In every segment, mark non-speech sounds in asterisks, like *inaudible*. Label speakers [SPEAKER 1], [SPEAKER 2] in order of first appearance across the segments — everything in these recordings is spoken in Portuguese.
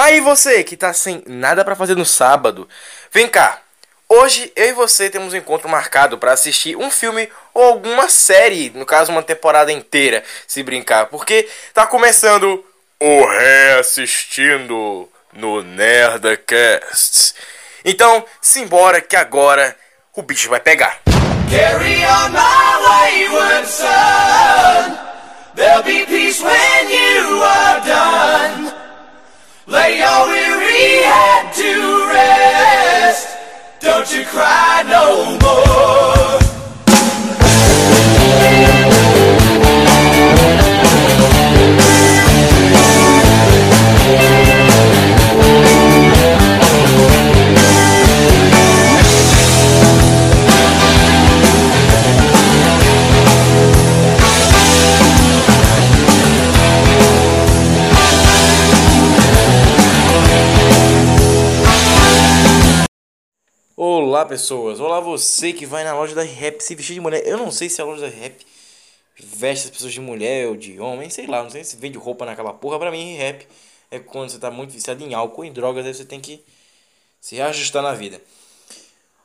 [SPEAKER 1] Aí você que tá sem nada para fazer no sábado, vem cá. Hoje eu e você temos um encontro marcado para assistir um filme ou alguma série, no caso uma temporada inteira, se brincar, porque tá começando o reassistindo no Nerdcast. Então, simbora que agora o bicho vai pegar. Carry on my wayward son. There'll be peace when you are done. Lay your weary head to rest. Don't you cry no more. Olá pessoas, olá você que vai na loja da Rap se vestir de mulher. Eu não sei se a loja da Rap veste as pessoas de mulher ou de homem, sei lá, não sei se vende roupa naquela porra. Pra mim, rap é quando você tá muito viciado em álcool, em drogas, aí você tem que se reajustar na vida.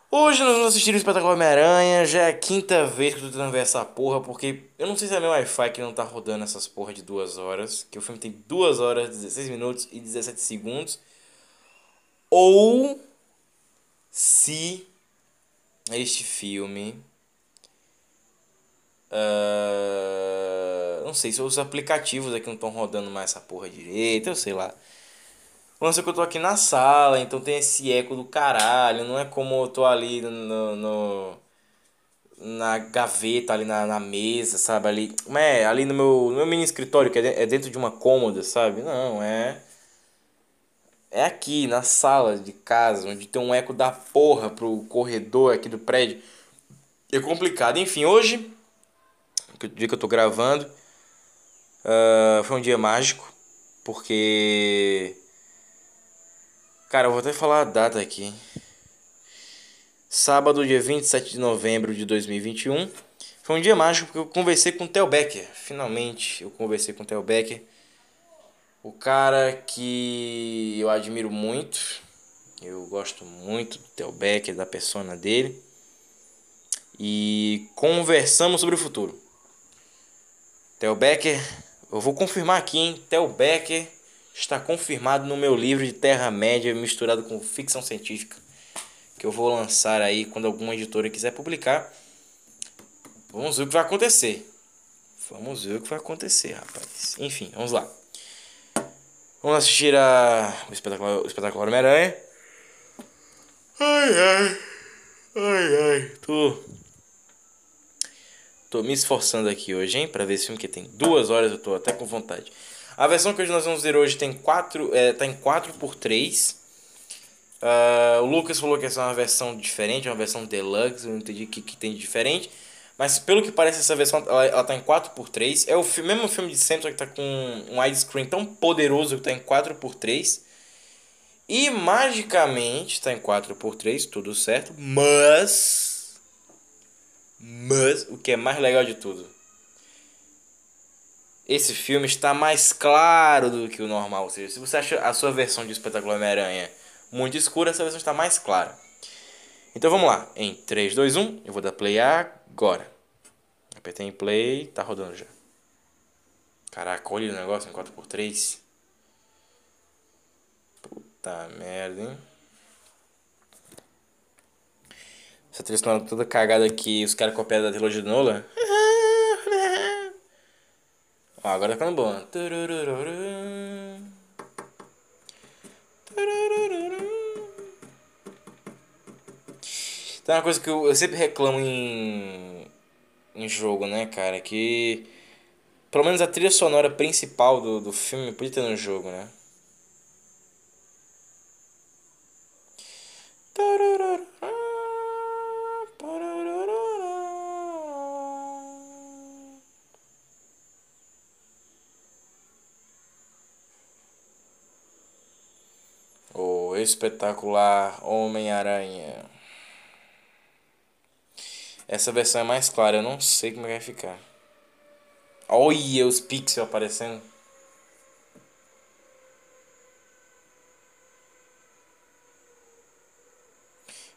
[SPEAKER 1] Hoje nós vamos assistir o espetáculo Homem-Aranha. Já é a quinta vez que eu tô tentando ver essa porra, porque eu não sei se é meu Wi-Fi que não tá rodando essas porra de duas horas. Que o filme tem 2 horas, 16 minutos e 17 segundos. Ou se este filme. Uh, não sei se os aplicativos aqui não estão rodando mais essa porra direito, eu sei lá. O lance é que eu tô aqui na sala, então tem esse eco do caralho. Não é como eu tô ali no. no na gaveta, ali na, na mesa, sabe? Ali, é, ali no meu, no meu mini escritório, que é dentro de uma cômoda, sabe? Não, é é aqui na sala de casa, onde tem um eco da porra pro corredor aqui do prédio. É complicado. Enfim, hoje, o dia que eu tô gravando, uh, foi um dia mágico, porque. Cara, eu vou até falar a data aqui. Sábado, dia 27 de novembro de 2021. Foi um dia mágico porque eu conversei com o Theo Becker. Finalmente eu conversei com o Theo Becker o cara que eu admiro muito, eu gosto muito do Theo Becker, da persona dele. E conversamos sobre o futuro. Theo Becker, eu vou confirmar aqui, hein? Theo Becker está confirmado no meu livro de Terra-média misturado com ficção científica. Que eu vou lançar aí quando alguma editora quiser publicar. Vamos ver o que vai acontecer. Vamos ver o que vai acontecer, rapaz. Enfim, vamos lá. Vamos assistir a... o espetáculo, o espetáculo Homem-Aranha. Ai, ai. Ai, ai. Tô... Tô me esforçando aqui hoje, hein? Pra ver esse filme que tem duas horas, eu tô até com vontade. A versão que hoje nós vamos ver hoje tem quatro, é, tá em 4x3. Uh, ah, o Lucas falou que essa é uma versão diferente, uma versão deluxe. Eu não entendi o que, que tem de diferente. Mas pelo que parece, essa versão ela, ela tá em 4x3. É o filme, mesmo filme de sempre, que tá com um widescreen tão poderoso que tá em 4x3. E magicamente tá em 4x3, tudo certo. Mas. Mas, o que é mais legal de tudo. Esse filme está mais claro do que o normal. Ou seja, se você acha a sua versão de Espetáculo Homem-Aranha muito escura, essa versão está mais clara. Então vamos lá. Em 3, 2, 1, eu vou dar play agora. Apertei em play, tá rodando já. Caraca, olha o negócio em 4x3. Puta merda, hein? Essa trilha sonora toda cagada aqui, os caras copiaram da trilogia de Nolan. *laughs* Ó, agora tá ficando bom. Tem uma coisa que eu, eu sempre reclamo em, em jogo, né, cara? Que pelo menos a trilha sonora principal do, do filme podia ter no jogo, né? O espetacular Homem-Aranha. Essa versão é mais clara, eu não sei como é vai ficar. Olha os pixels aparecendo.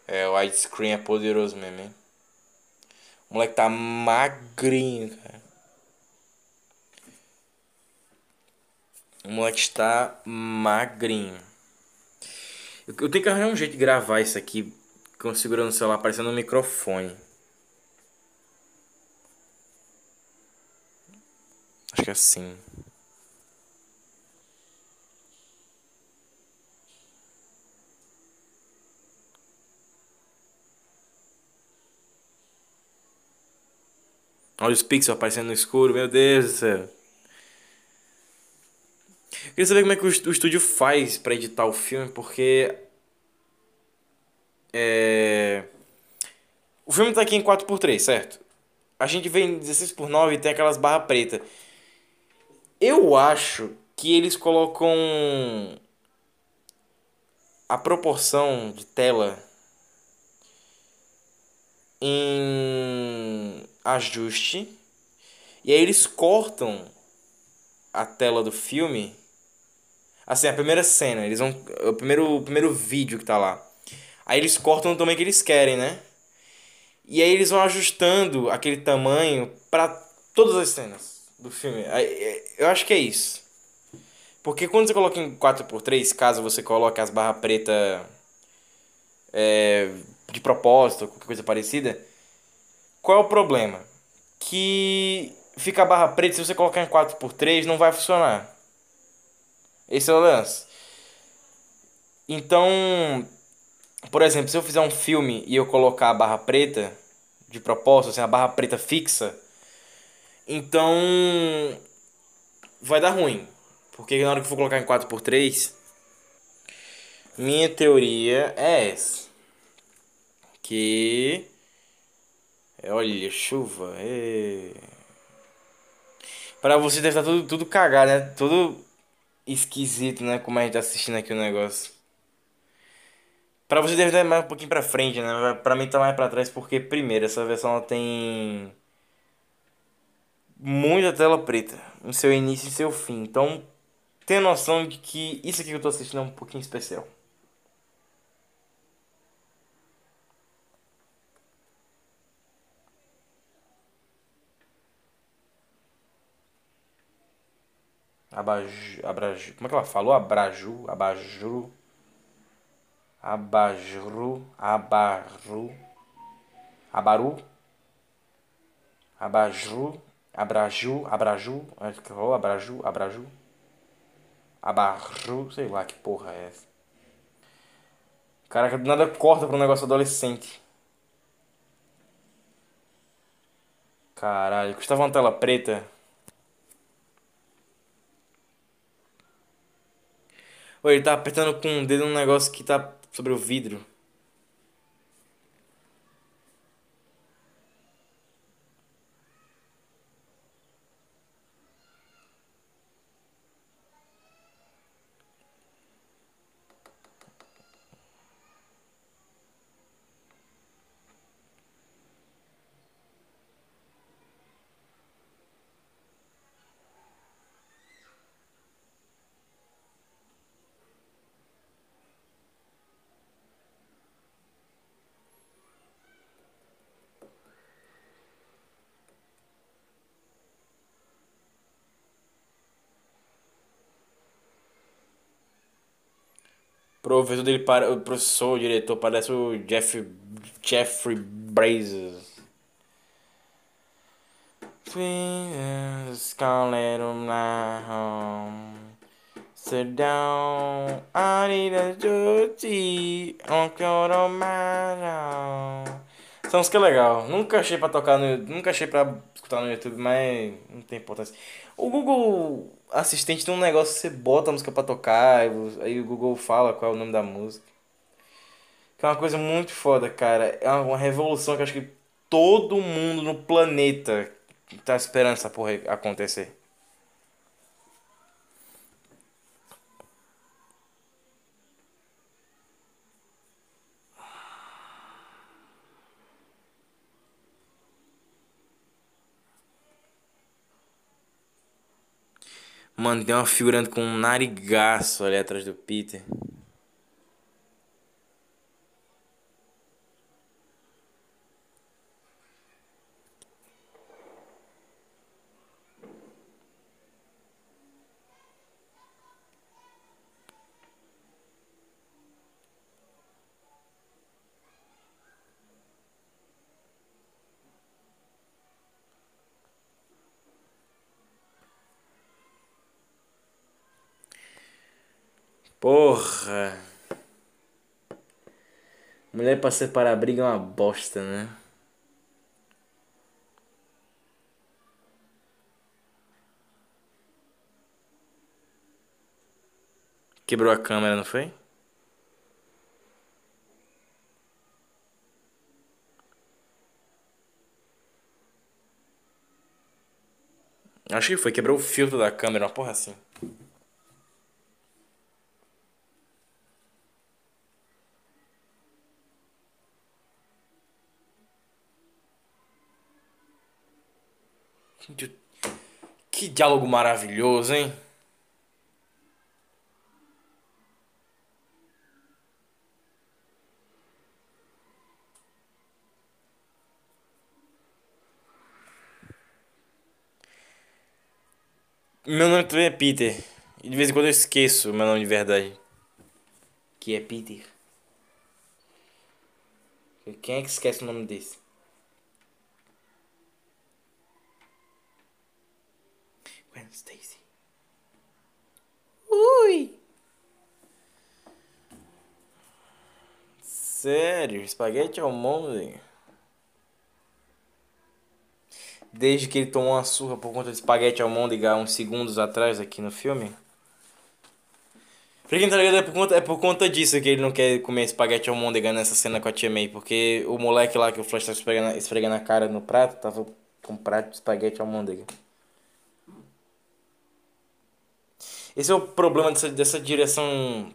[SPEAKER 1] É, o widescreen é poderoso mesmo, hein? O moleque tá magrinho, cara. O moleque tá magrinho. Eu tenho que arranjar um jeito de gravar isso aqui segurando o celular parecendo um microfone. É assim. Olha os pixels aparecendo no escuro, meu Deus do céu. Queria saber como é que o estúdio faz para editar o filme, porque. É... O filme tá aqui em 4x3, certo? A gente vê em 16x9 e tem aquelas barras pretas. Eu acho que eles colocam a proporção de tela em ajuste. E aí eles cortam a tela do filme. Assim, a primeira cena, eles vão. O primeiro, o primeiro vídeo que tá lá. Aí eles cortam do tamanho que eles querem, né? E aí eles vão ajustando aquele tamanho para todas as cenas do filme. Eu acho que é isso. Porque quando você coloca em 4x3, caso você coloque as barras pretas é, de propósito, qualquer coisa parecida, qual é o problema? Que fica a barra preta, se você colocar em 4x3, não vai funcionar. Esse é o lance. Então, por exemplo, se eu fizer um filme e eu colocar a barra preta de propósito, assim, a barra preta fixa, então vai dar ruim. Porque na hora que eu for colocar em 4x3, minha teoria é essa. Que Olha, chuva. E... Pra você deve estar tudo, tudo cagado, né? Tudo esquisito, né? Como a gente tá assistindo aqui o negócio. Pra você deve estar mais um pouquinho pra frente, né? Pra mim tá mais pra trás porque, primeiro, essa versão ela tem muita tela preta no seu início e seu fim. Então, tenha noção de que isso aqui que eu tô assistindo é um pouquinho especial. Abaju, abraju, como é que ela falou? Abraju, abajuru, abajuru, abaru, abaru, abajuru, abraju, abraju, acho que falou abraju, abraju, abarru, sei lá que porra é essa. Caraca, do nada corta pra um negócio adolescente. Caralho, custava uma tela preta. Ou ele tá apertando com o dedo um negócio que tá sobre o vidro. Professor dele para o professor, o diretor parece o Jeff Jeffrey Brazos. Scarlet home. Sit down, I need a duty on São que é legal. Nunca achei pra tocar no Nunca achei pra escutar no YouTube, mas não tem importância. O Google Assistente tem um negócio que você bota a música pra tocar, aí o Google fala qual é o nome da música. Que é uma coisa muito foda, cara. É uma revolução que acho que todo mundo no planeta tá esperando essa porra acontecer. Mano, tem uma figurante com um narigaço ali atrás do Peter. Porra. Mulher pra separar a briga é uma bosta, né? Quebrou a câmera, não foi? Acho que foi, quebrou o filtro da câmera, uma porra assim. Que diálogo maravilhoso, hein? Meu nome também é Peter. E de vez em quando eu esqueço meu nome de verdade. Que é Peter. Quem é que esquece o nome desse? Gwen Stacy. Ui! Sério? Espaguete ao molde? desde que ele tomou uma surra por conta de espaguete almôndega uns segundos atrás aqui no filme. Pra quem tá ligado, é por, conta, é por conta disso que ele não quer comer espaguete almôndega nessa cena com a tia May. Porque o moleque lá que o Flash tá esfregando, esfregando a cara no prato tava com um prato de espaguete almôndega. Esse é o problema dessa, dessa direção.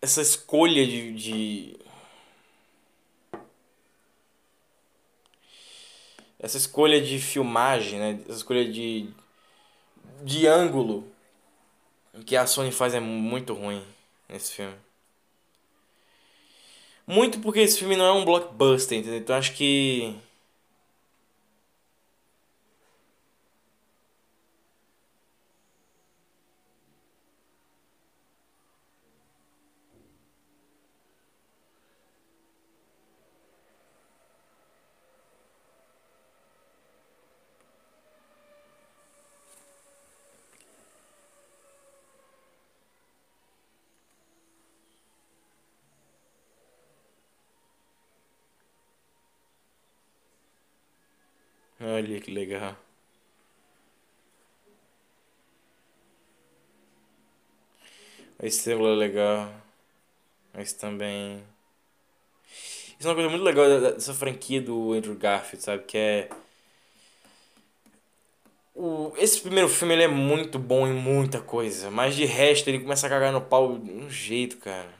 [SPEAKER 1] Essa escolha de, de essa escolha de filmagem, né? Essa escolha de, de ângulo que a Sony faz é muito ruim nesse filme. Muito porque esse filme não é um blockbuster, entendeu? Então acho que Olha que legal. A estrela é legal. Mas também. Isso é uma coisa muito legal dessa franquia do Andrew Garfield, sabe? Que é. O, esse primeiro filme ele é muito bom em muita coisa, mas de resto ele começa a cagar no pau de um jeito, cara.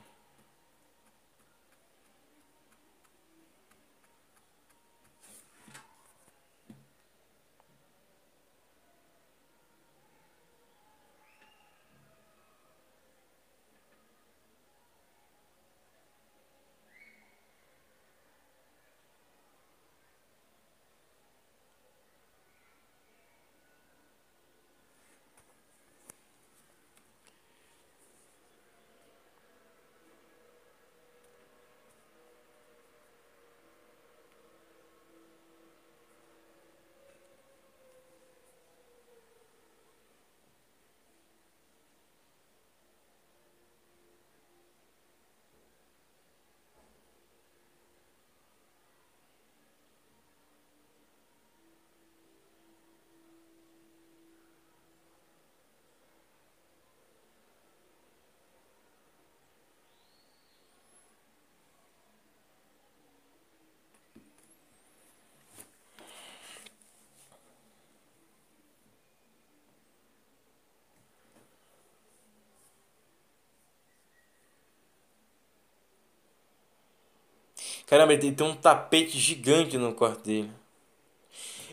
[SPEAKER 1] Caramba, ele tem um tapete gigante no quarto dele.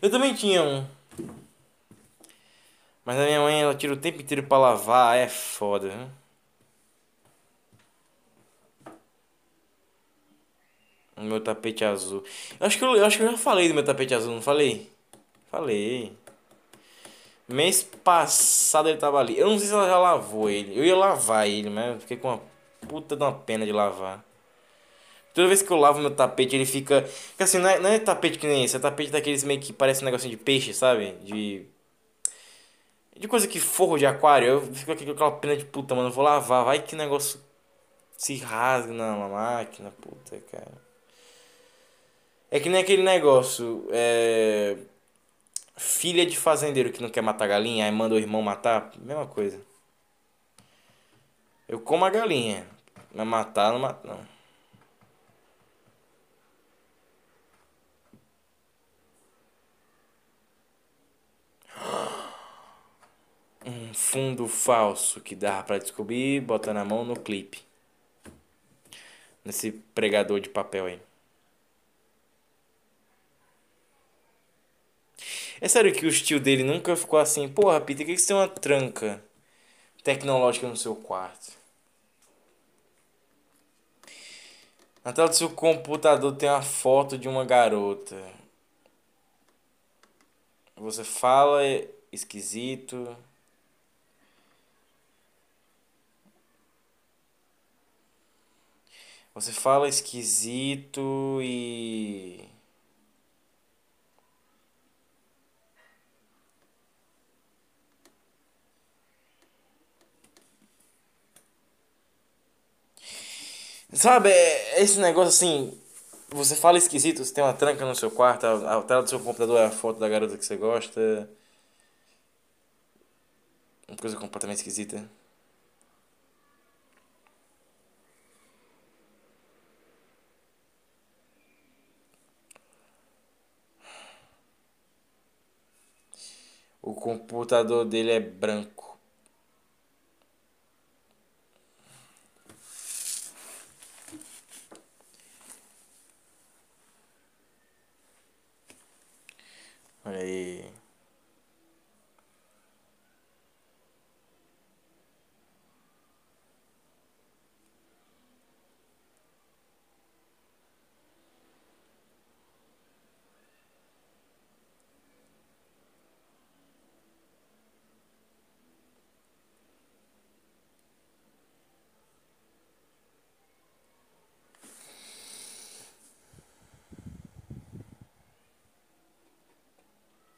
[SPEAKER 1] Eu também tinha um. Mas a minha mãe, ela tira o tempo inteiro pra lavar, é foda, né? O meu tapete azul. Eu acho, que eu, eu acho que eu já falei do meu tapete azul, não falei? Falei. Mês passado ele tava ali. Eu não sei se ela já lavou ele. Eu ia lavar ele, mas fiquei com uma puta de uma pena de lavar. Toda vez que eu lavo meu tapete, ele fica. Assim, não é, não é tapete que nem esse, é tapete daqueles meio que parece um negocinho de peixe, sabe? De. De coisa que forro de aquário, eu fico aqui com aquela pena de puta, mano. Eu vou lavar, vai que negócio se rasga na máquina, puta, cara. É que nem aquele negócio, é. Filha de fazendeiro que não quer matar galinha, aí manda o irmão matar, mesma coisa. Eu como a galinha, mas matar não mata não. Um fundo falso que dá para descobrir botando a mão no clipe. Nesse pregador de papel aí. É sério que o estilo dele nunca ficou assim, porra, Peter, por que você tem uma tranca tecnológica no seu quarto? Na tela do seu computador tem uma foto de uma garota. Você fala esquisito. Você fala esquisito e. Sabe, é esse negócio assim. Você fala esquisito, você tem uma tranca no seu quarto, a, a tela do seu computador é a foto da garota que você gosta. Uma coisa completamente esquisita. O computador dele é branco. Olha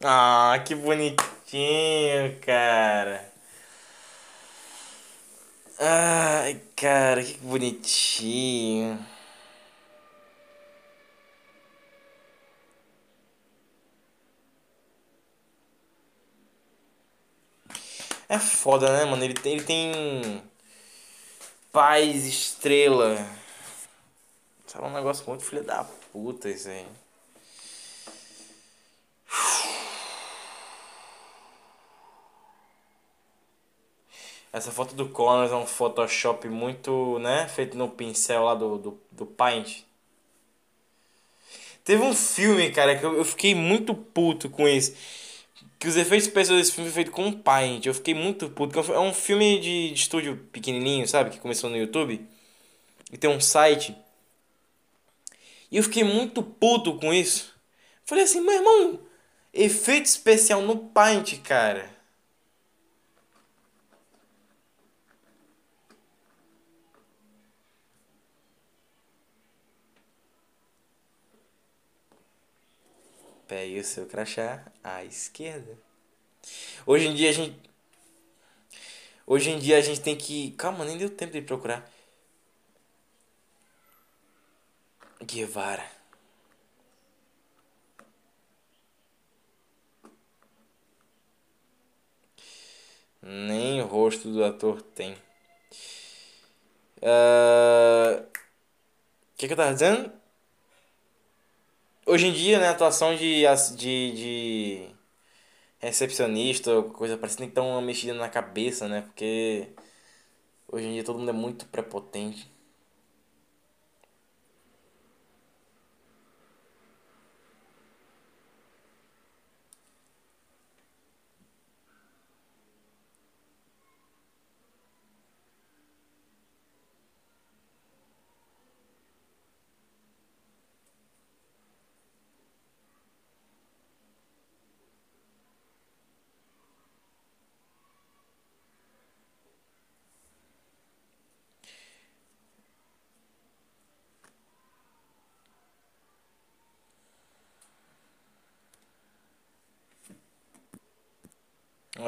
[SPEAKER 1] Ah, que bonitinho, cara. Ai, cara, que bonitinho. É foda, né, mano? Ele tem, ele tem paz estrela. Isso é um negócio muito filho da puta isso aí. Essa foto do Connors é um Photoshop muito, né? Feito no pincel lá do, do, do Paint. Teve um filme, cara, que eu, fiquei muito puto com isso. Que os efeitos especiais desse filme foi feito com Paint. Eu fiquei muito puto. É um filme de, de estúdio pequenininho, sabe? Que começou no YouTube. E tem um site. E eu fiquei muito puto com isso. Falei assim, meu irmão, efeito especial no Paint, cara. Pegue o seu crachá à esquerda. Hoje em dia a gente. Hoje em dia a gente tem que. Calma, nem deu tempo de procurar. Guevara. Nem o rosto do ator tem. O uh... que, que eu tava dizendo? Hoje em dia, né, atuação de, de, de recepcionista, coisa parecida, tem que dar uma mexida na cabeça, né? Porque hoje em dia todo mundo é muito prepotente.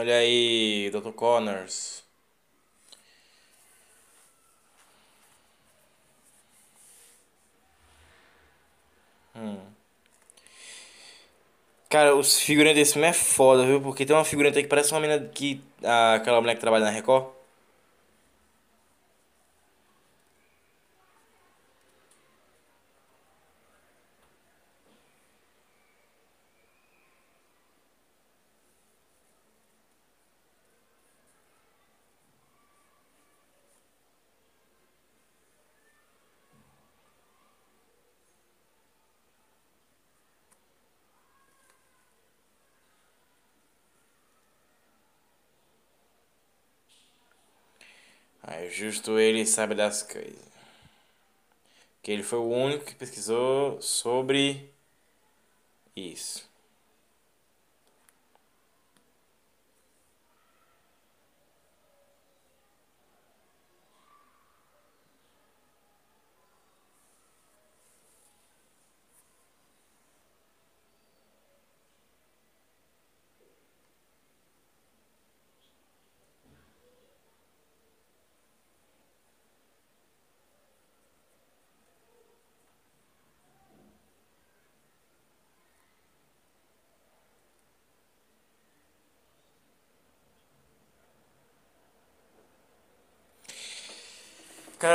[SPEAKER 1] Olha aí, Dr. Connors. Hum. Cara, os figurantes desse filme é foda, viu? Porque tem uma figurante aí que parece uma menina que. ah, aquela mulher que trabalha na Record. Aí justo ele sabe das coisas. Que ele foi o único que pesquisou sobre isso.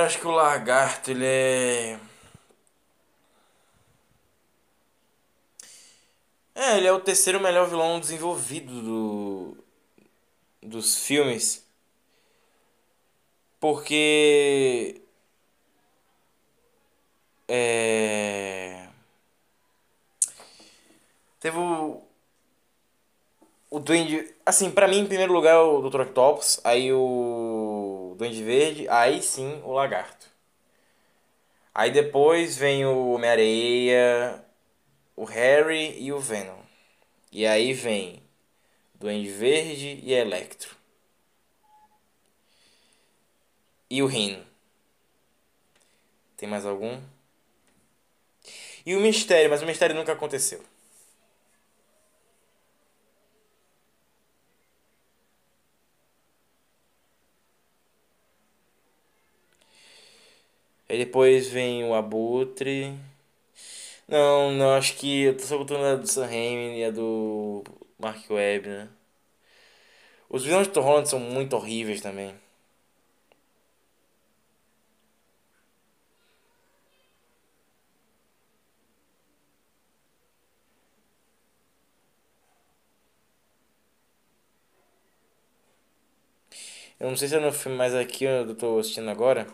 [SPEAKER 1] Acho que o lagarto, ele é. É, ele é o terceiro melhor vilão desenvolvido do... dos filmes. Porque. É. Teve o. O Duende. Assim, pra mim, em primeiro lugar, o Dr. Octopus. Aí o. Duende Verde. Aí sim, o Lagarto. Aí depois vem o Homem-Areia. O Harry e o Venom. E aí vem Duende Verde e Electro. E o Rino. Tem mais algum? E o Mistério, mas o Mistério nunca aconteceu. Aí depois vem o Abutre. Não, não, acho que eu tô só botando a do Sam Raimi e a do Mark Webb, né? Os vilões de Tom Holland são muito horríveis também. Eu não sei se é no filme, mas aqui eu tô assistindo agora.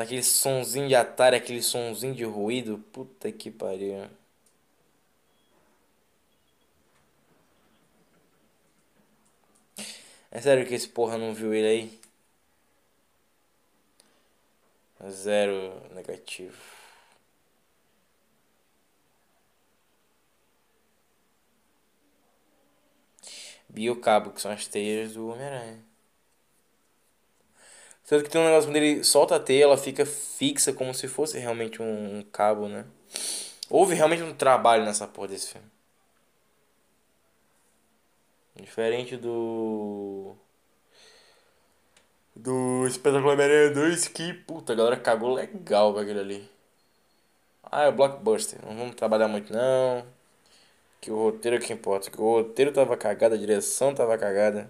[SPEAKER 1] Daquele sonzinho de Atari, aquele sonzinho de ruído. Puta que pariu. É sério que esse porra não viu ele aí? Zero negativo. Biocabo, que são as teias do Homem-Aranha. Tanto que tem um negócio quando ele solta a teia, ela fica fixa como se fosse realmente um, cabo, né? Houve realmente um trabalho nessa porra desse filme. Diferente do. Do Espetáculo Homem-Aranha 2, que puta, a galera cagou legal com aquele ali. Ah, é o Blockbuster. Não vamos trabalhar muito não. Que o roteiro é que importa. Que o roteiro tava cagado, a direção tava cagada.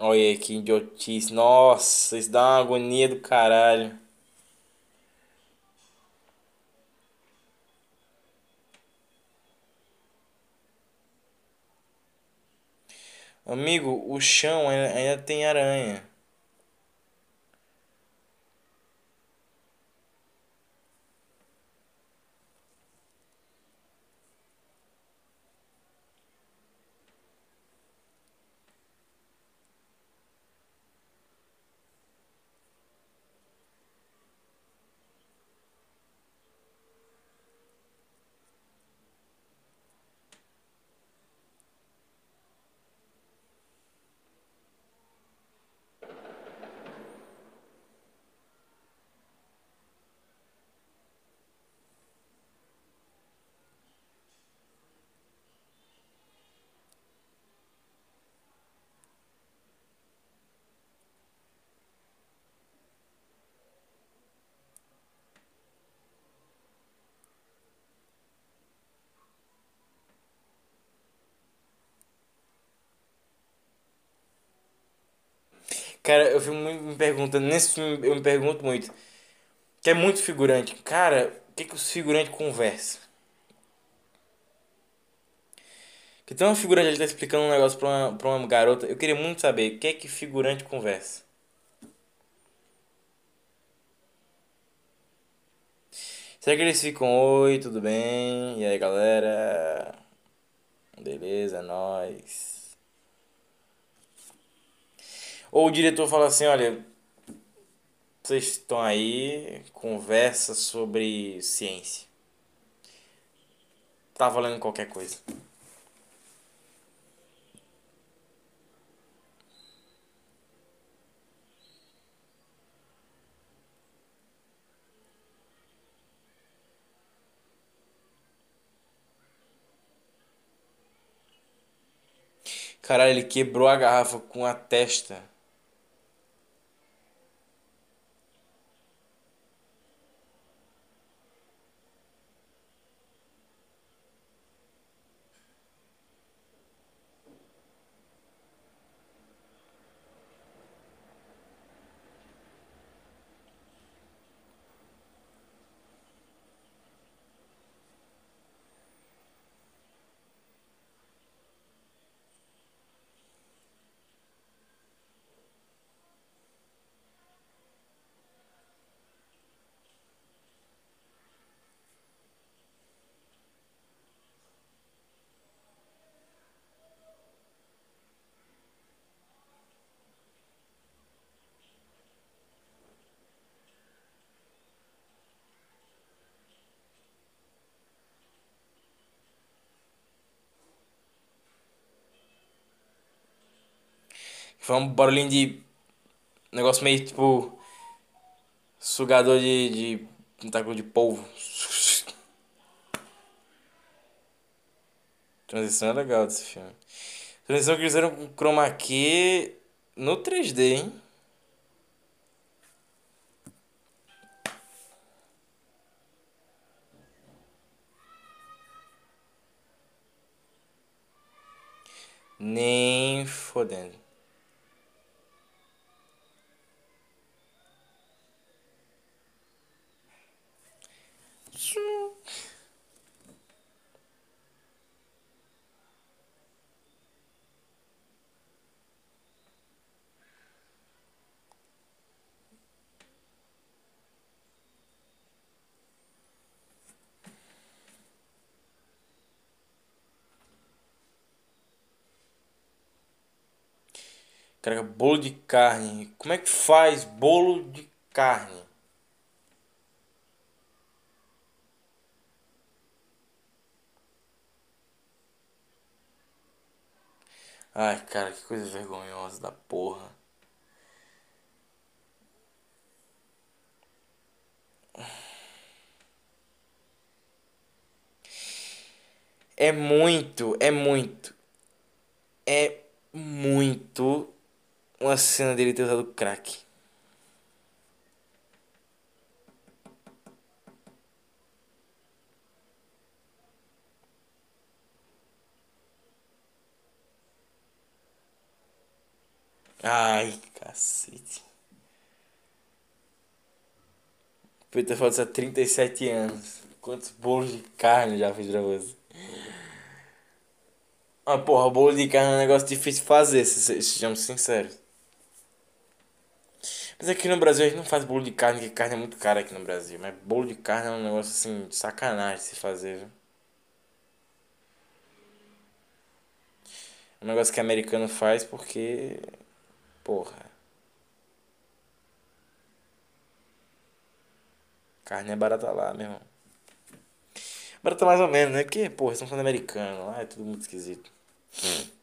[SPEAKER 1] Olha que idiotice. Nossa, isso dá uma agonia do caralho. Amigo, o chão ainda tem aranha. Cara, eu fico muito me perguntando, nesse filme eu me pergunto muito, que é muito figurante. Cara, o que que os figurantes conversam? Que tem uma figurante, ele tá explicando um negócio pra uma, pra uma garota. Eu queria muito saber o que é que figurante conversa. Será que eles ficam, oi, tudo bem? E aí, galera? Beleza, é nóis. Ou o diretor fala assim, olha, vocês estão aí, conversa sobre ciência. Tá valendo qualquer coisa. Caralho, ele quebrou a garrafa com a testa. Foi um barulhinho de. Negócio meio tipo. Sugador de. de tentáculo de polvo. *laughs* Transição é legal desse filme. Transição que eles fizeram com chroma key no 3D, hein? Nem fodendo. Cara, bolo de carne. Como é que faz bolo de carne? Ai, cara, que coisa vergonhosa da porra. É muito, é muito, é muito uma cena dele ter usado crack. Ai, cacete. Peter falou há 37 anos. Quantos bolos de carne já fiz pra você? Ah, porra, bolo de carne é um negócio difícil de fazer, se- sejamos sinceros. Mas aqui no Brasil a gente não faz bolo de carne, porque carne é muito cara aqui no Brasil. Mas bolo de carne é um negócio assim, de sacanagem de se fazer, viu? É um negócio que americano faz porque. Porra. Carne é barata lá, meu irmão. Barata mais ou menos, né? Porque, porra, estão falando americano. Lá é tudo muito esquisito. Ele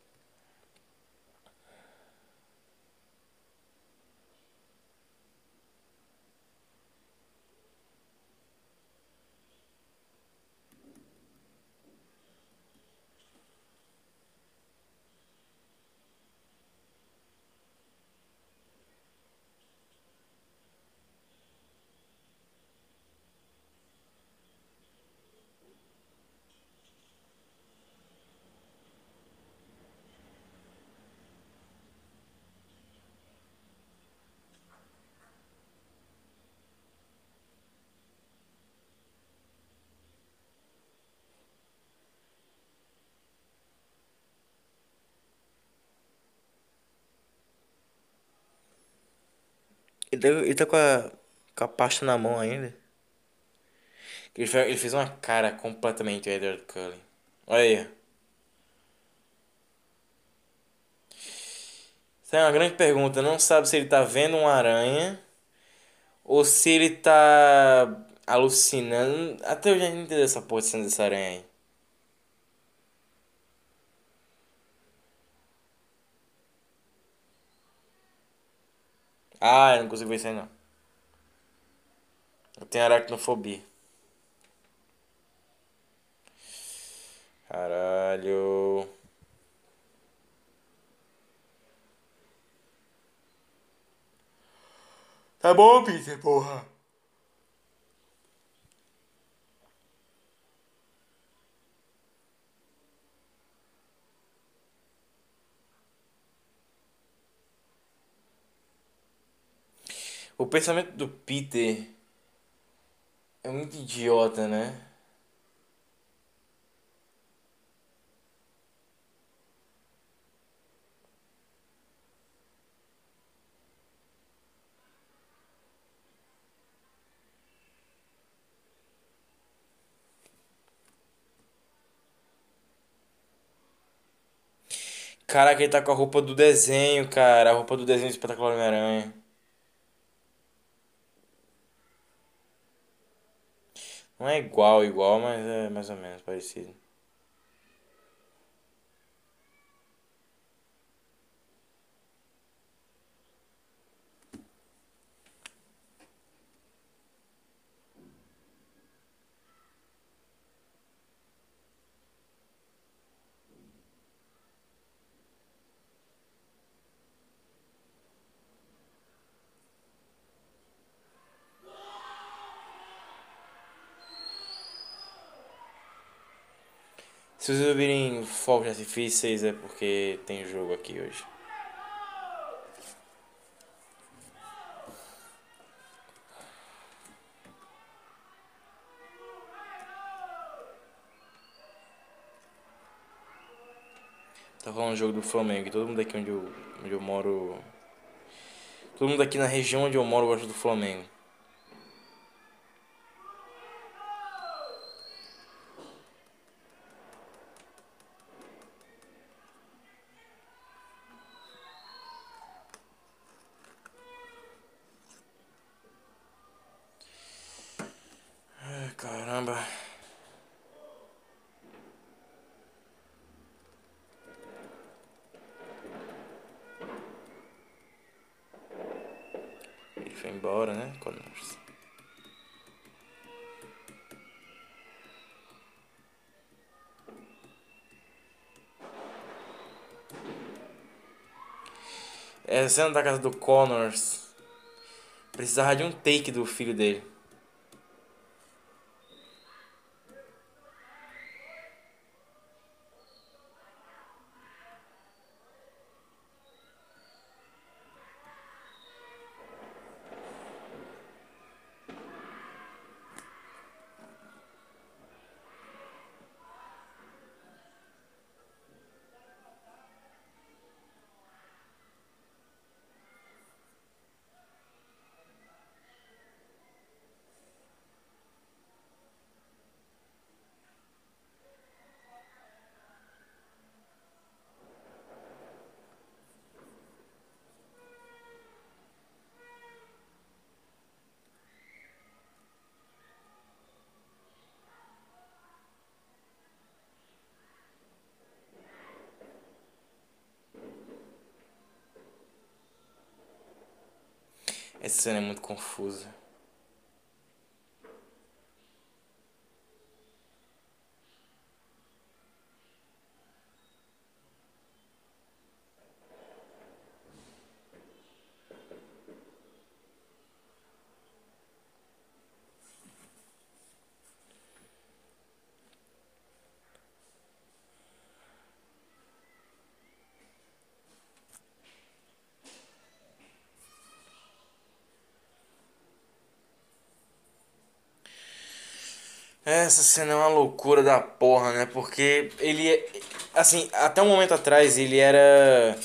[SPEAKER 1] tá, ele tá com a, com a pasta na mão ainda. Ele ele fez uma cara completamente Edward Cullen. Olha aí. Isso é uma grande pergunta. Não sabe se ele tá vendo uma aranha ou se ele tá alucinando. Até eu já entendi essa porra dessa aranha aí. Ah, eu não consigo ver isso aí não. Eu tenho aracnofobia. Caralho. Tá bom, Peter, porra. O pensamento do Peter é muito idiota, né? Caraca, ele tá com a roupa do desenho, cara. A roupa do desenho do Espetacular Homem-Aranha. Não é igual, igual, mas é mais ou menos parecido. Se vocês ouvirem fogos artifícios é porque tem jogo aqui hoje. Tá falando jogo do Flamengo e todo mundo aqui onde eu, onde eu moro. Todo mundo aqui na região onde eu moro gosta do Flamengo. Cena da casa do Connors. Precisava de um take do filho dele. Cena é muito confusa. Essa cena é uma loucura da porra, né? Porque ele é. Assim, até um momento atrás ele era.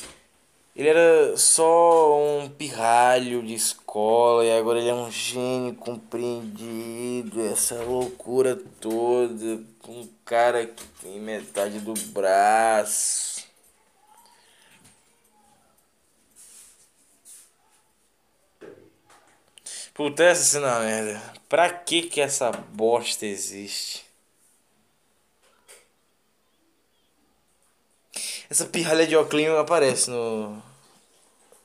[SPEAKER 1] Ele era só um pirralho de escola e agora ele é um gênio compreendido. Essa loucura toda. Um cara que tem metade do braço. Puta, essa cena é merda. Pra que que essa bosta existe? Essa pirralha de óculos aparece no.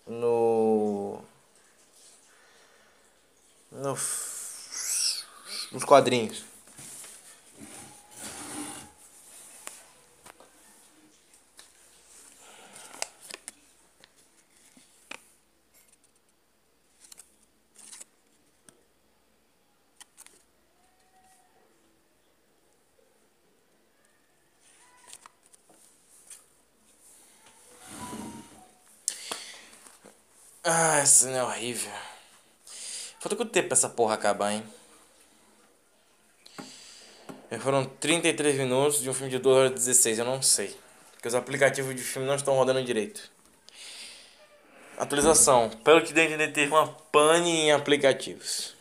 [SPEAKER 1] No. No. Nos quadrinhos. Ah, essa cena é horrível. Falta quanto tempo pra essa porra acabar, hein? Foram 33 minutos de um filme de 2 horas e 16, eu não sei. Porque os aplicativos de filme não estão rodando direito. Atualização. Pelo que deu entender, teve uma pane em aplicativos.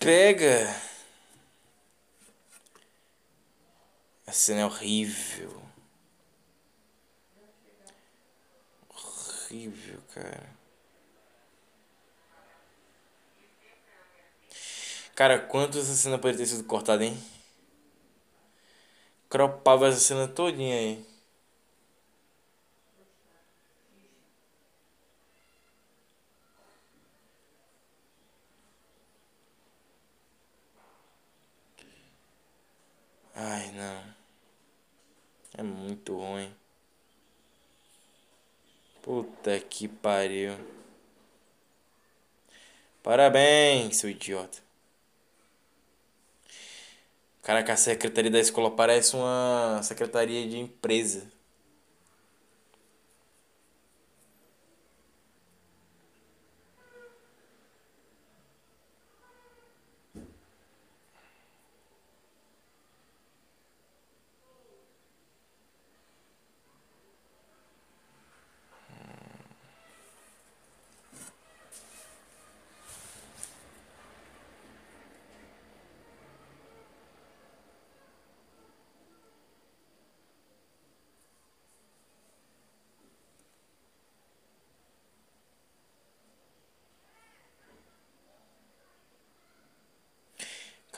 [SPEAKER 1] Pega. A cena é horrível. Horrível, cara. Cara, quanto essa cena poderia ter sido cortada, hein? Cropava essa cena todinha aí. Ai, não. É muito ruim. Puta que pariu. Parabéns, seu idiota. Caraca, a secretaria da escola parece uma secretaria de empresa.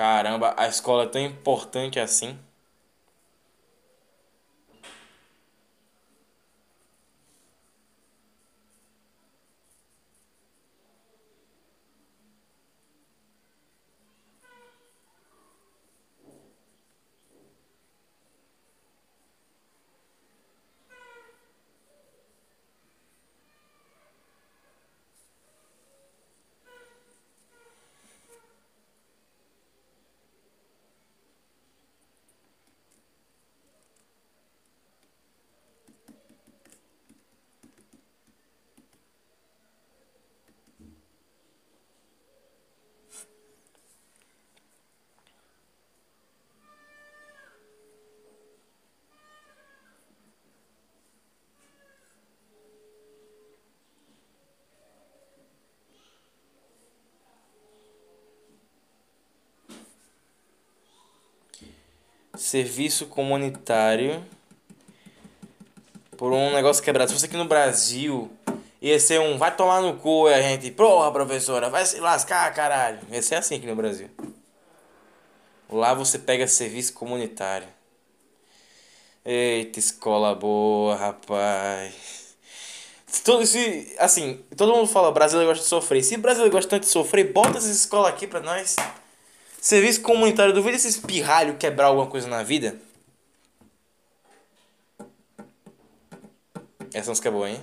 [SPEAKER 1] Caramba, a escola é tão importante assim. Serviço comunitário por um negócio quebrado. Se fosse aqui no Brasil, ia ser um vai tomar no cu e a gente, porra, professora, vai se lascar, caralho. Ia ser assim aqui no Brasil. Lá você pega serviço comunitário. Eita, escola boa, rapaz. Todo, se, assim, todo mundo fala brasileiro gosta de sofrer. Se brasileiro gosta tanto de sofrer, bota essa escola aqui pra nós. Serviço comunitário, duvida esses pirralhos quebrar alguma coisa na vida. Essa música é boa, hein?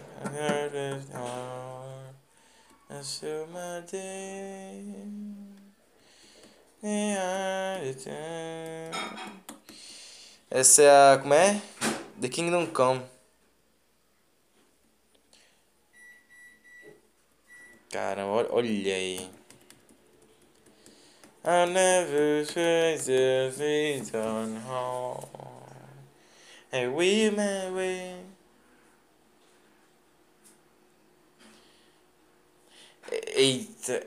[SPEAKER 1] Essa é a. Como é? The Kingdom Come. Cara, olha aí. I never face the things on home. And we may win. Eita.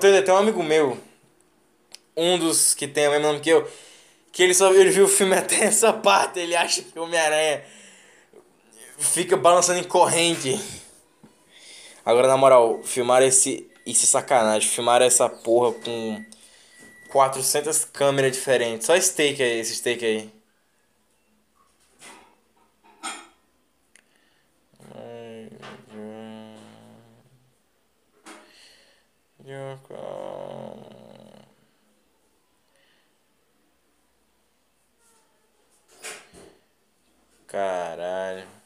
[SPEAKER 1] Ter tem um amigo meu. Um dos que tem o mesmo nome que eu. Que ele só ele viu o filme *laughs* até essa parte. Ele acha que Homem-Aranha fica balançando em corrente. Agora, na moral, filmar esse. Isso é sacanagem. Filmar essa porra com 400 câmeras diferentes. Só esse take aí, esse take aí. Caralho.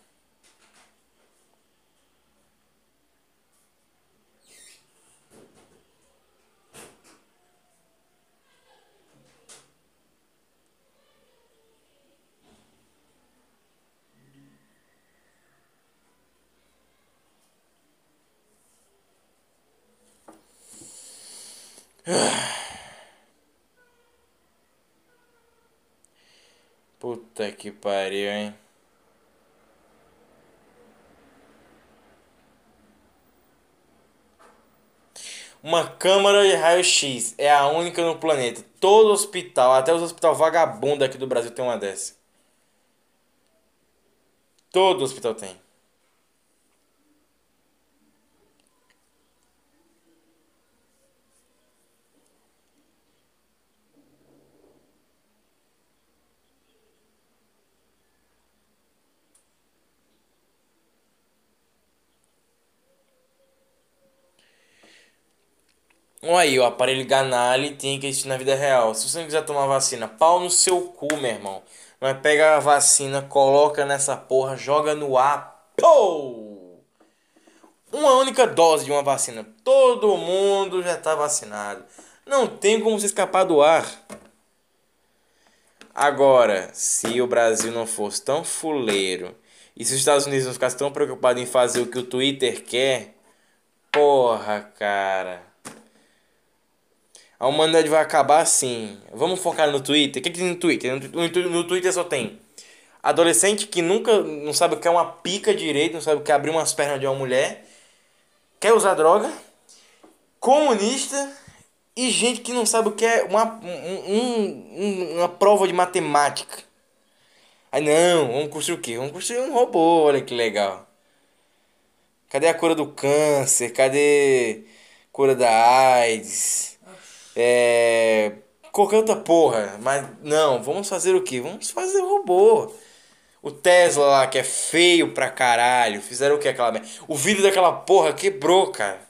[SPEAKER 1] Puta que pariu, hein? Uma câmara de raio-x é a única no planeta. Todo hospital, até os hospital vagabundo aqui do Brasil tem uma dessa. Todo hospital tem. Olha aí, o aparelho Ganali tem que existir na vida real. Se você não quiser tomar vacina, pau no seu cu, meu irmão. Mas pega a vacina, coloca nessa porra, joga no ar. Pô! Uma única dose de uma vacina. Todo mundo já tá vacinado. Não tem como se escapar do ar. Agora, se o Brasil não fosse tão fuleiro e se os Estados Unidos não ficassem tão preocupados em fazer o que o Twitter quer, porra, cara. A humanidade vai acabar assim. Vamos focar no Twitter. O que, que tem no Twitter? No, no Twitter só tem adolescente que nunca não sabe o que é uma pica direito, não sabe o que é abrir umas pernas de uma mulher, quer usar droga, comunista e gente que não sabe o que é uma, um, um, uma prova de matemática. Aí não, vamos construir o quê? Vamos construir um robô, olha que legal. Cadê a cura do câncer? Cadê a cura da AIDS? É. Qualquer outra porra. Mas não, vamos fazer o que? Vamos fazer robô. O Tesla lá, que é feio pra caralho. Fizeram o que aquela O vidro daquela porra quebrou, cara.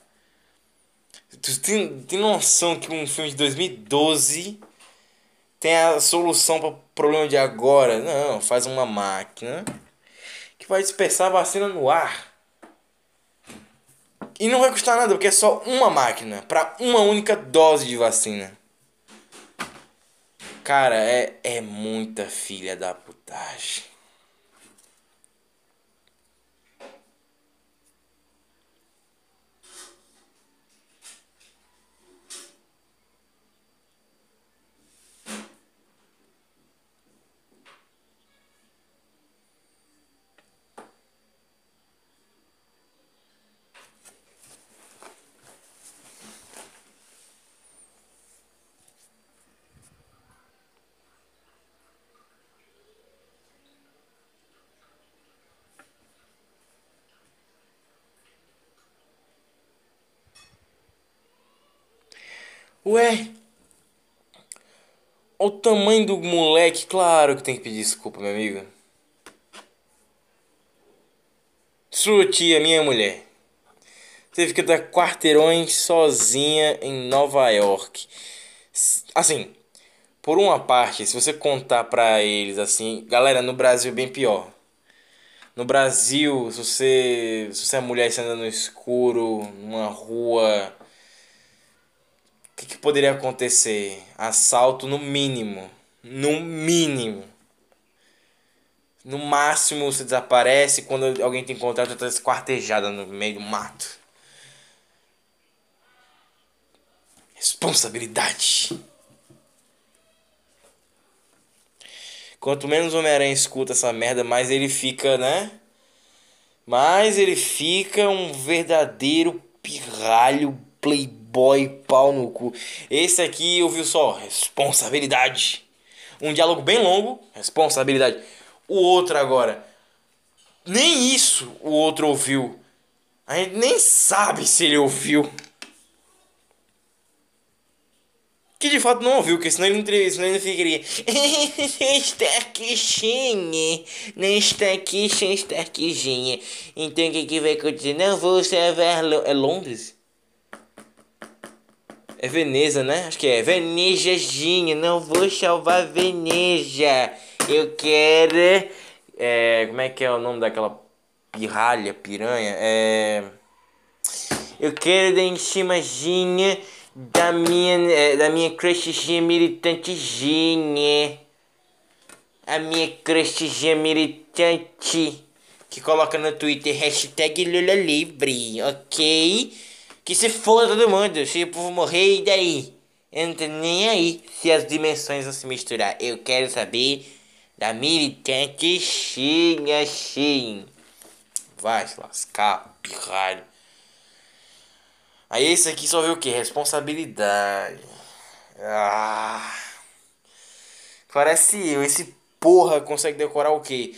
[SPEAKER 1] Tu tem, tem noção que um filme de 2012 tem a solução para problema de agora? Não, faz uma máquina que vai dispersar a vacina no ar. E não vai custar nada, porque é só uma máquina para uma única dose de vacina. Cara, é, é muita filha da putagem. Ué, o tamanho do moleque, claro que tem que pedir desculpa, meu amigo. Sua tia, minha mulher. Teve que dar quarteirões sozinha em Nova York. Assim, por uma parte, se você contar pra eles assim, galera, no Brasil é bem pior. No Brasil, se você, se você é mulher e anda no escuro, numa rua, que, que poderia acontecer? Assalto no mínimo. No mínimo. No máximo você desaparece quando alguém te encontrar, você tá esquartejada no meio do mato. Responsabilidade. Quanto menos o Homem-Aranha escuta essa merda, mais ele fica, né? Mais ele fica um verdadeiro pirralho, playboy, pau no cu. Esse aqui ouviu só, responsabilidade. Um diálogo bem longo, responsabilidade. O outro agora, nem isso o outro ouviu. A gente nem sabe se ele ouviu. Que de fato não ouviu, porque senão ele não, senão ele não ficaria. *laughs* está aqui, Xinha. Não está Xinha, está aqui, Xinha. Então o que, que vai acontecer? Não vou salvar. É Londres? É Veneza, né? Acho que é. Venejazinha. Não vou salvar Veneja. Eu quero. É, como é que é o nome daquela pirralha, piranha? É. Eu quero dar em cimazinha da minha, é, da minha crushzinha militantezinha. A minha crushzinha militante. Que coloca no Twitter hashtag Lula Livre, ok? Que se foda todo mundo, se o povo morrer, e daí? Eu não tô nem aí se as dimensões vão se misturar. Eu quero saber da militante Xinha Xin. Vai se lascar, pirralho. Aí esse aqui só vê o que? Responsabilidade. Ah. Parece eu. Esse porra consegue decorar o que?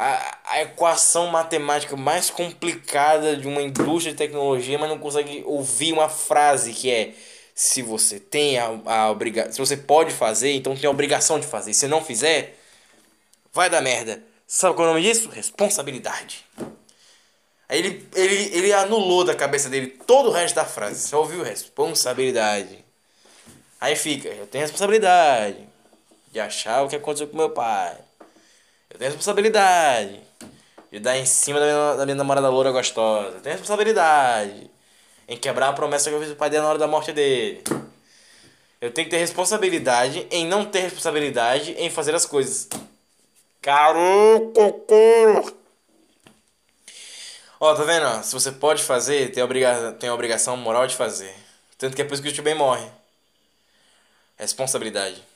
[SPEAKER 1] A, a equação matemática mais complicada de uma indústria de tecnologia, mas não consegue ouvir uma frase que é se você tem a, a obrigação, se você pode fazer, então tem a obrigação de fazer. Se não fizer, vai dar merda. Sabe qual é o nome disso? Responsabilidade. Aí ele, ele, ele anulou da cabeça dele todo o resto da frase. Só ouviu responsabilidade. Aí fica, eu tenho responsabilidade de achar o que aconteceu com meu pai. Tenho responsabilidade de dar em cima da minha, da minha namorada loura gostosa. Eu tenho responsabilidade em quebrar a promessa que eu fiz pro pai dele na hora da morte dele. Eu tenho que ter responsabilidade em não ter responsabilidade em fazer as coisas. Caro cocô! Ó, tá vendo? Se você pode fazer, tem a, obriga tem a obrigação moral de fazer. Tanto que é por isso que o tio bem morre. Responsabilidade.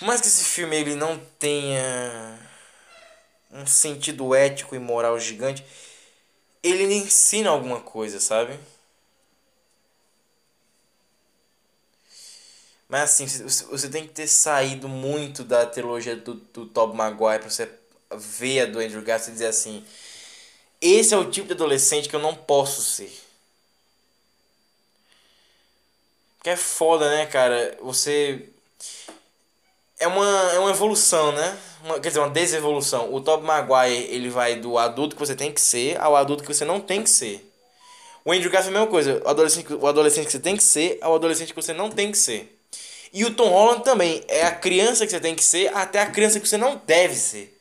[SPEAKER 1] Por mais que esse filme ele não tenha um sentido ético e moral gigante, ele ensina alguma coisa, sabe? Mas assim, você tem que ter saído muito da trilogia do, do Tobey Maguire pra você ver a do Andrew Garfield e dizer assim: esse é o tipo de adolescente que eu não posso ser. Que é foda, né, cara? Você. É uma, é uma evolução, né? Uma, quer dizer, uma desevolução. O Tobey Maguire, ele vai do adulto que você tem que ser ao adulto que você não tem que ser. O Andrew Garfield é a mesma coisa. O adolescente, o adolescente que você tem que ser ao adolescente que você não tem que ser. E o Tom Holland também é a criança que você tem que ser até a criança que você não deve ser.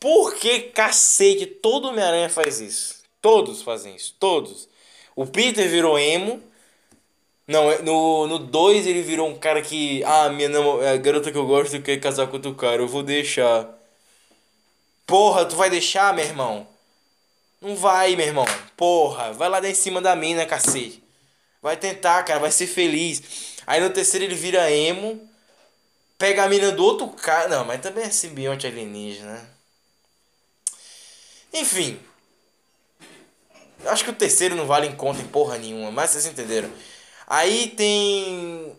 [SPEAKER 1] Por que cacete todo Homem-Aranha faz isso? Todos fazem isso, todos. O Peter virou emo. Não, é, no 2 ele virou um cara que. Ah, minha namo, a garota que eu gosto quer casar com outro cara, eu vou deixar. Porra, tu vai deixar, meu irmão? Não vai, meu irmão. Porra, vai lá em cima da mina, cacete. Vai tentar, cara, vai ser feliz. Aí no terceiro ele vira emo. Pega a mina do outro cara. Não, mas também é simbionte alienígena. Né? Enfim. Acho que o terceiro não vale em conta em porra nenhuma, mas vocês entenderam. Aí tem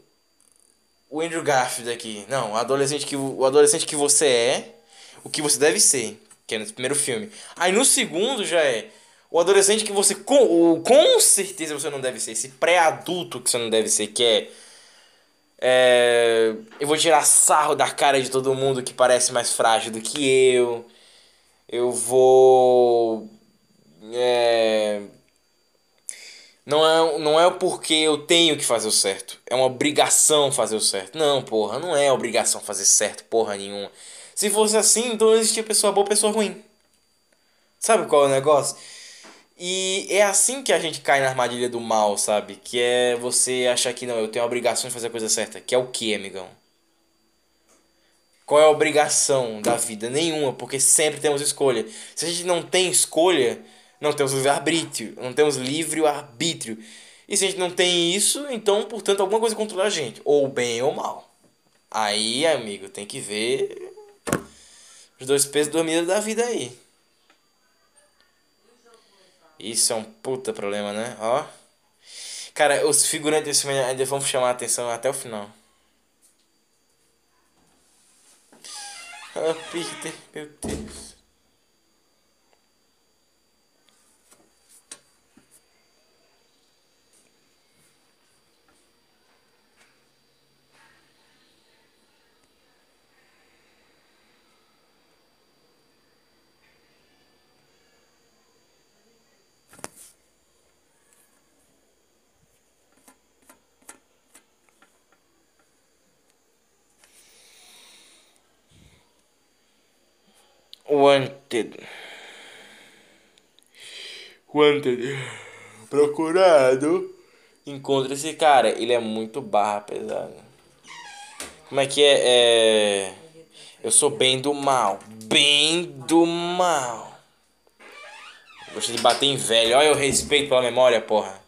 [SPEAKER 1] o Andrew Garfield aqui. Não, o adolescente que, o adolescente que você é, o que você deve ser, que é no primeiro filme. Aí no segundo já é O adolescente que você com, com certeza você não deve ser, esse pré-adulto que você não deve ser, que é, é. Eu vou tirar sarro da cara de todo mundo que parece mais frágil do que eu. Eu vou. É, não é, não é porque eu tenho que fazer o certo. É uma obrigação fazer o certo. Não, porra, não é obrigação fazer certo, porra nenhuma. Se fosse assim, então existia pessoa boa, pessoa ruim. Sabe qual é o negócio? E é assim que a gente cai na armadilha do mal, sabe? Que é você achar que não, eu tenho a obrigação de fazer a coisa certa. Que é o que, amigão? Qual é a obrigação da vida? Nenhuma, porque sempre temos escolha. Se a gente não tem escolha, não temos livre-arbítrio. Não temos livre-arbítrio. E se a gente não tem isso, então, portanto, alguma coisa controla a gente. Ou bem ou mal. Aí, amigo, tem que ver os dois pesos dormidos da vida aí. Isso é um puta problema, né? Ó. Cara, os figurantes desse filme ainda vão chamar a atenção até o final. Ah, Peter, meu Deus. Wanted. Wanted. Procurado. Encontra esse cara. Ele é muito barra pesada. Como é que é? é... Eu sou bem do mal. Bem do mal. Gostei de bater em velho. Olha o respeito pela memória, porra.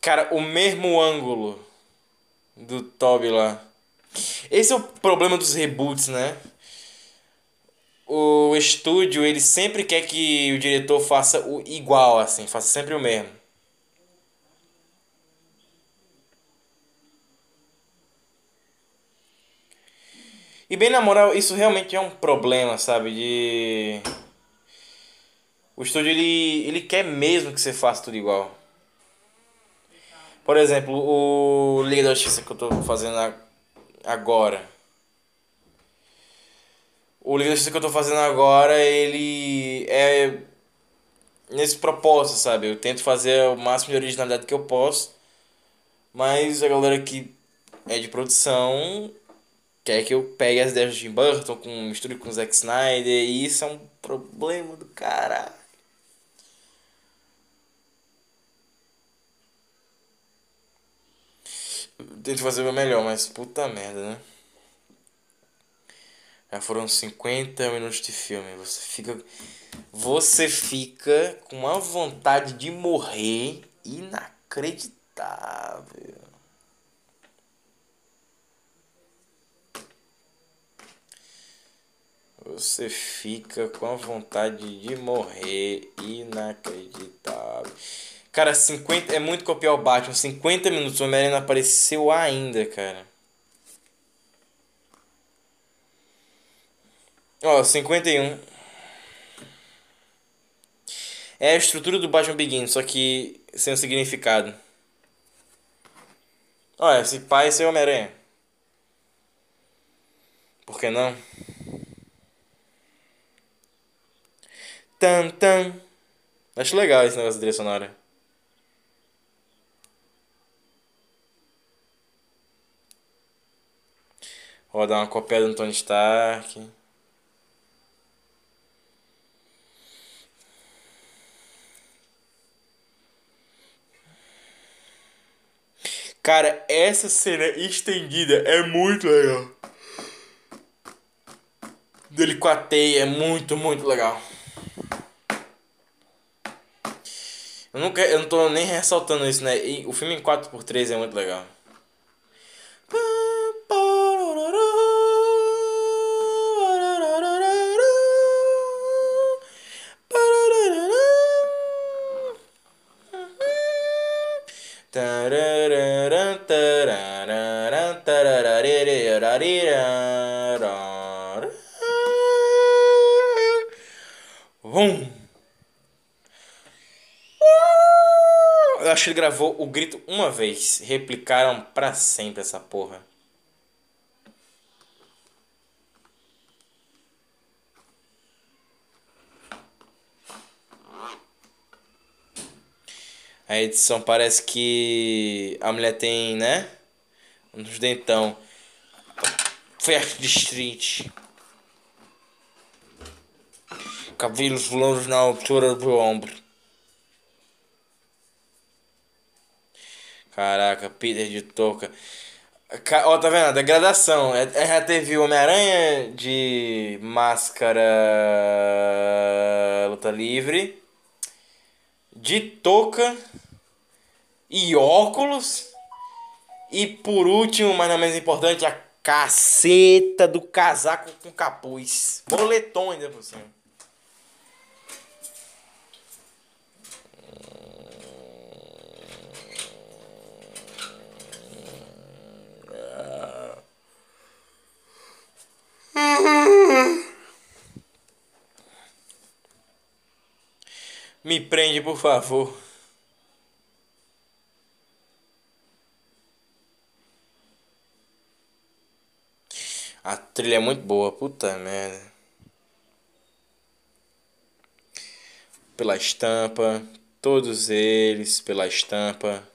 [SPEAKER 1] Cara, o mesmo ângulo do Toby lá. Esse é o problema dos reboots, né? O estúdio, ele sempre quer que o diretor faça o igual, assim, faça sempre o mesmo. E bem na moral, isso realmente é um problema, sabe? De. O estúdio ele, ele quer mesmo que você faça tudo igual. Por exemplo, o Liga da Justiça que eu tô fazendo agora. O Liga da Justiça que eu tô fazendo agora, ele é nesse propósito, sabe? Eu tento fazer o máximo de originalidade que eu posso. Mas a galera que é de produção quer que eu pegue as ideias de Tim Burton, com, misture com o Zack Snyder, e isso é um problema do cara. Tento fazer o meu melhor, mas puta merda, né? Já foram 50 minutos de filme. Você fica. Você fica com uma vontade de morrer inacreditável. Você fica com a vontade de morrer inacreditável. Cara, 50 é muito copiar o Batman. 50 minutos, o Homem-Aranha não apareceu ainda, cara. Ó, 51. É a estrutura do Batman Begins, só que sem o significado. Olha, esse pai é o Homem-Aranha. Por que não? Tan, tan. Acho legal esse negócio de trilha sonora. Vou dar uma copiada no Tony Stark. Cara, essa cena estendida é muito legal. Dele com a teia é muito, muito legal. Eu, nunca, eu não tô nem ressaltando isso, né? E o filme em 4x3 é muito legal. Vum. Eu acho ele gravou o grito uma vez. Replicaram pra sempre essa porra. A edição parece que a mulher tem, né? Uns dentão. De street. Cabelos longos na altura do ombro. Caraca, Peter de touca. Ó, tá vendo? A degradação. É, é, já teve Homem-Aranha de máscara luta livre. De touca. E óculos. E por último, mas não menos importante, a caceta do casaco com capuz. Boletom ainda por cima. Me prende, por favor. A trilha é muito boa, puta merda. Pela estampa, todos eles pela estampa.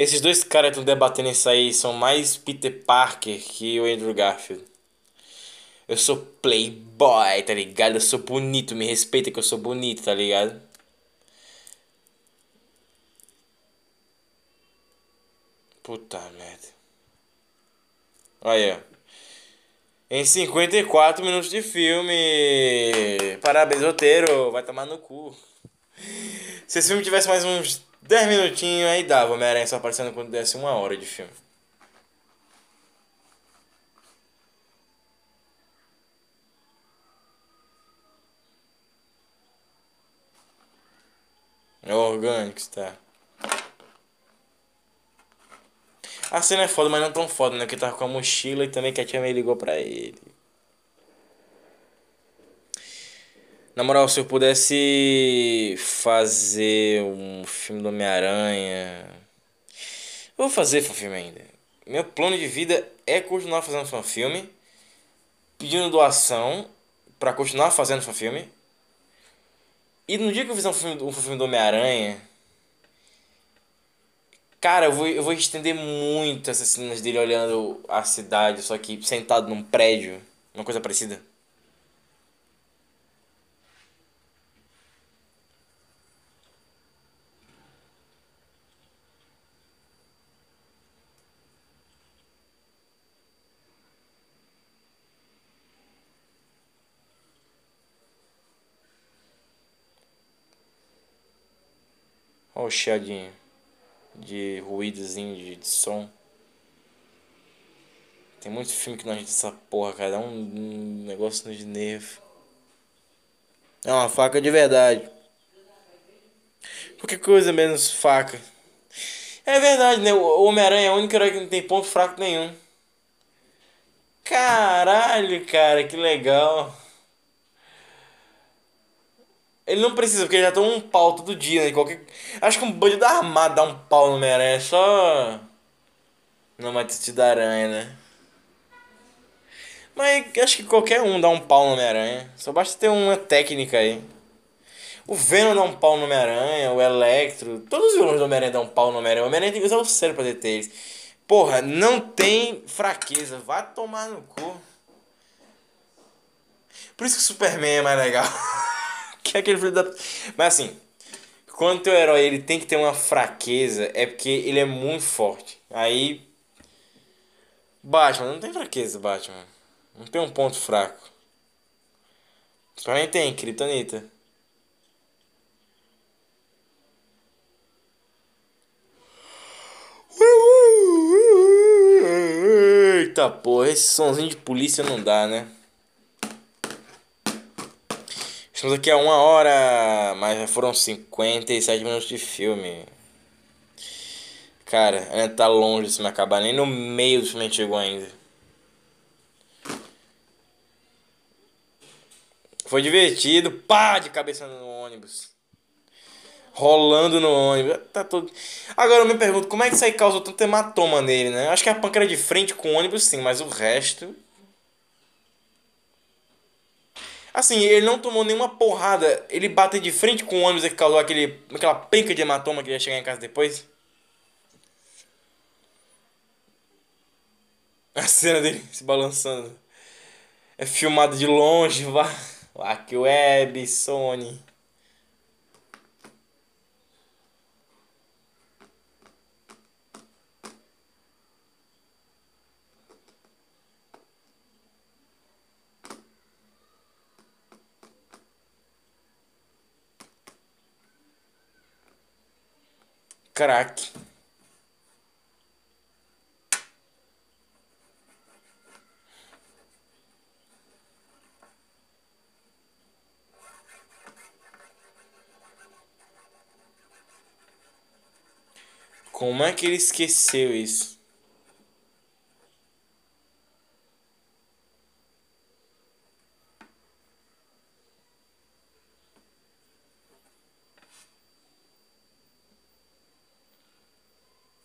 [SPEAKER 1] Esses dois caras que estão debatendo isso aí são mais Peter Parker que o Andrew Garfield. Eu sou playboy, tá ligado? Eu sou bonito, me respeita que eu sou bonito, tá ligado? Puta merda. Olha. Em 54 minutos de filme. Parabéns, roteiro. Vai tomar no cu. Se esse filme tivesse mais uns 10 minutinhos, aí dava Homem-Aranha só aparecendo quando desse uma hora de filme. É orgânico, está. A cena é foda, mas não tão foda, né? Que tava com a mochila e também que a tia me ligou pra ele. Na moral, se eu pudesse fazer um filme do Homem-Aranha. Vou fazer filme ainda. Meu plano de vida é continuar fazendo filme, pedindo doação para continuar fazendo filme. E no dia que eu fizer um filme, um filme do Homem-Aranha. Cara, eu vou, eu vou estender muito essas cenas dele olhando a cidade, só que sentado num prédio, uma coisa parecida. Olha o de ruídozinho de, de som. Tem muito filme que não ajeita essa porra, cara. É um, um negócio de nervo. É uma faca de verdade. Qualquer coisa menos faca. É verdade, né? O Homem-Aranha é o único herói que não tem ponto fraco nenhum. Caralho, cara, que legal. Ele não precisa, porque ele já toma um pau todo dia, né? Qualquer... Acho que um bandido armado dá um pau no Homem-Aranha. É só. Não mate da aranha, né? Mas acho que qualquer um dá um pau no Homem-Aranha. Só basta ter uma técnica aí. O Venom dá um pau no Homem-Aranha, o Electro. Todos os vilões do Homem-Aranha dão um pau no Homem-Aranha. O Homem-Aranha tem que usar o cérebro pra deter eles. Porra, não tem fraqueza. Vai tomar no cu. Por isso que o Superman é mais legal. *laughs* *laughs* que é aquele filho da. Mas assim, quando teu herói ele tem que ter uma fraqueza, é porque ele é muito forte. Aí. Batman, não tem fraqueza, Batman. Não tem um ponto fraco. Superman tem, Kryptonita. Eita porra, esse somzinho de polícia não dá, né? Estamos aqui a uma hora, mas já foram 57 minutos de filme. Cara, ainda tá longe de se me acabar, nem no meio do filme chegou ainda. Foi divertido, pá, de cabeça no ônibus. Rolando no ônibus. Tá tudo. Agora eu me pergunto, como é que isso aí causou tanto hematoma nele, né? Acho que a panca era de frente com o ônibus sim, mas o resto. Assim, ele não tomou nenhuma porrada. Ele bateu de frente com o ônibus que causou aquele, aquela penca de hematoma que ia chegar em casa depois. A cena dele se balançando. É filmado de longe, vá. Aqui Web, Sony. Crack. Como é que ele esqueceu isso?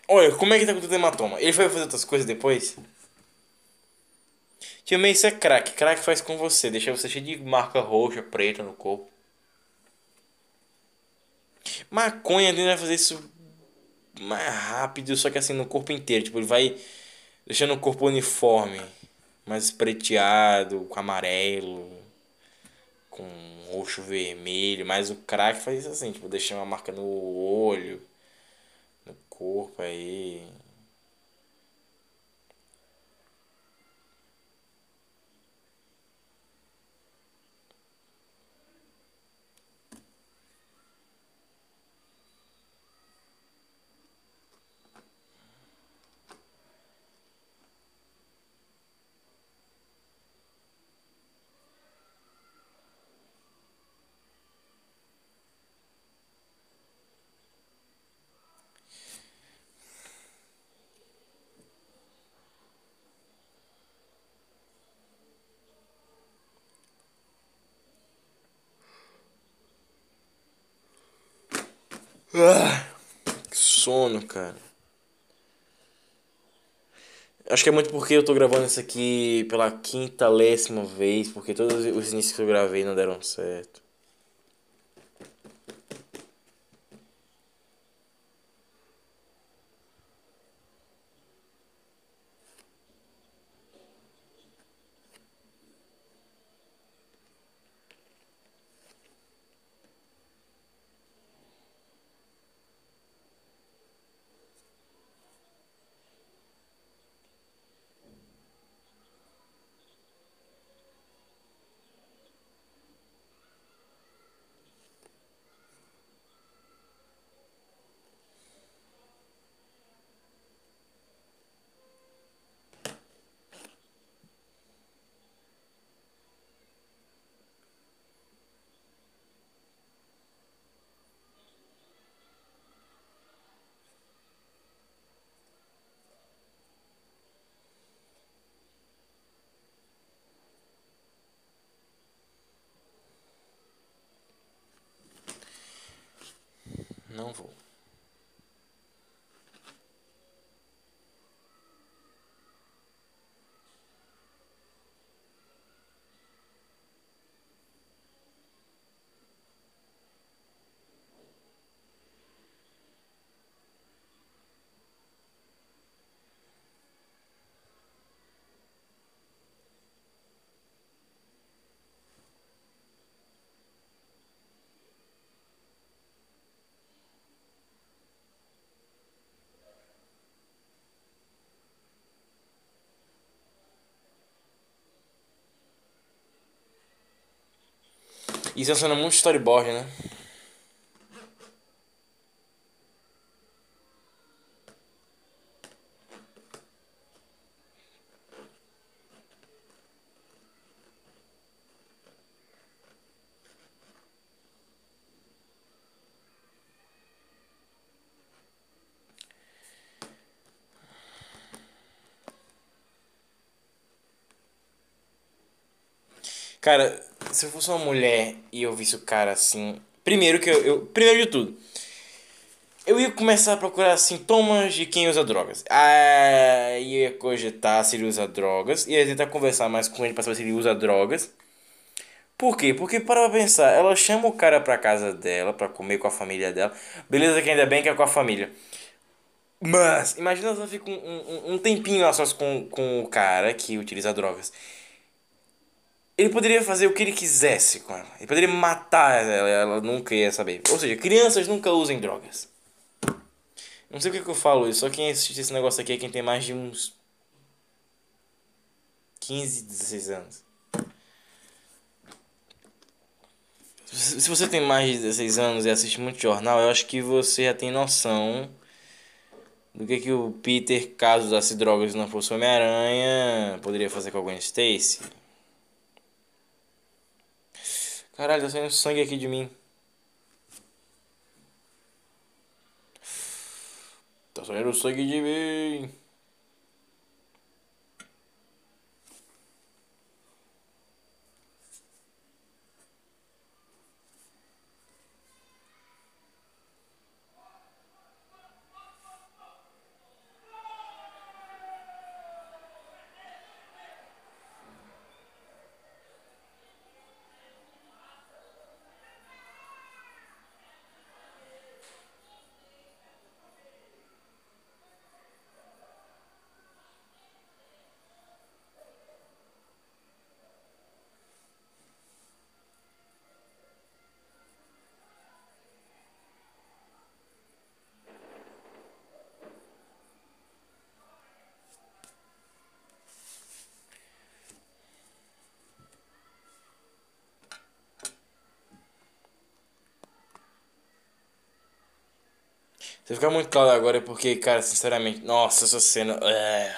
[SPEAKER 1] Olha, como é que tá com o hematoma? Ele foi fazer outras coisas depois? Tio May, isso é crack. Crack faz com você. Deixa você cheio de marca roxa, preta no corpo. Maconha ele vai fazer isso mais rápido, só que assim no corpo inteiro. Tipo, ele vai deixando o corpo uniforme. Mais preteado, com amarelo, com roxo vermelho. Mas o crack faz isso assim, tipo, deixar uma marca no olho corpo aí. Ah, que sono, cara. Acho que é muito porque eu tô gravando isso aqui pela quinta, décima vez, porque todos os inícios que eu gravei não deram certo. Isso é uma cena muito storyboard, né? Cara, se eu fosse uma mulher e eu visse o cara assim. Primeiro que eu. eu primeiro de tudo. Eu ia começar a procurar sintomas de quem usa drogas. Ah, ia cogitar se ele usa drogas. Ia tentar conversar mais com ele pra saber se ele usa drogas. Por quê? Porque para pensar, ela chama o cara pra casa dela pra comer com a família dela. Beleza que ainda bem que é com a família. Mas, imagina ela fica um, um, um tempinho a sós com, com o cara que utiliza drogas. Ele poderia fazer o que ele quisesse com ela. Ele poderia matar ela, ela nunca ia saber. Ou seja, crianças nunca usem drogas. Não sei o que, eu falo isso, só quem assiste esse negócio aqui é quem tem mais de uns 15, 16 anos. Se você tem mais de 16 anos e assiste muito jornal, eu acho que você já tem noção do que, que o Peter, caso usasse drogas e não fosse Homem-Aranha, poderia fazer com a Gwen Stacy. Caralho, tá saindo sangue aqui de mim. Tá saindo sangue de mim. Se ficar muito claro agora é porque, cara, sinceramente, nossa, essa cena é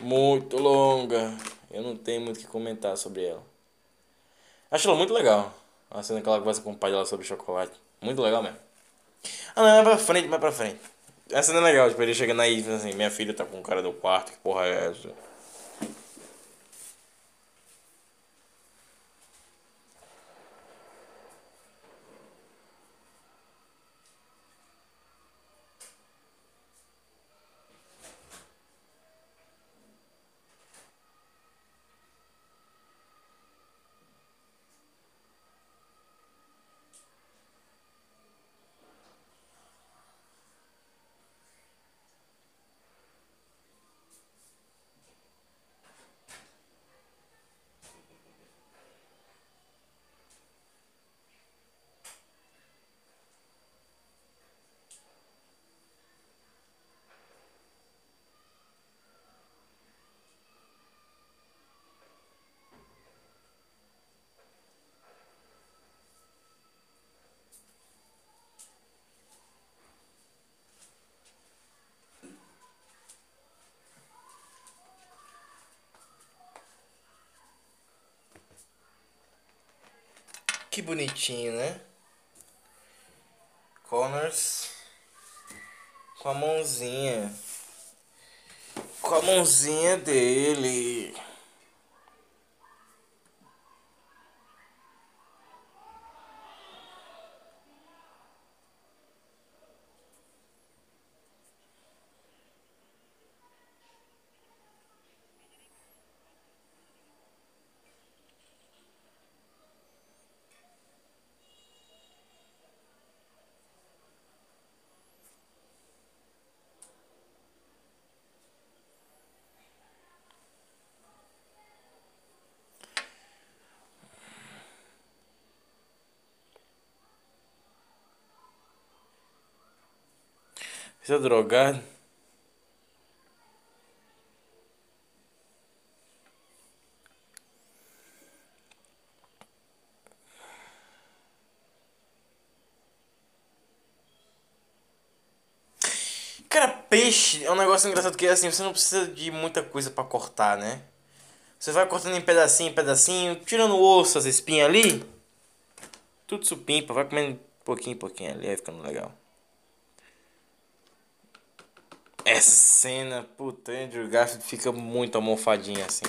[SPEAKER 1] muito longa. Eu não tenho muito o que comentar sobre ela. Acho ela muito legal. A cena que ela conversa com o pai dela sobre chocolate. Muito legal mesmo. Ah, não, é pra frente, mais pra frente. Essa cena é legal, tipo, ele chegando aí e assim, minha filha tá com o cara do quarto, que porra é essa? Que bonitinho, né? Connors com a mãozinha. Com a mãozinha dele. Está é drogado? Cara, peixe é um negócio engraçado que assim, você não precisa de muita coisa para cortar, né? Você vai cortando em pedacinho, em pedacinho, tirando o osso, as espinhas ali. Tudo supimpa, vai comendo pouquinho em pouquinho ali, aí ficando legal. Essa cena, puta, Andrew Garfield fica muito almofadinho assim.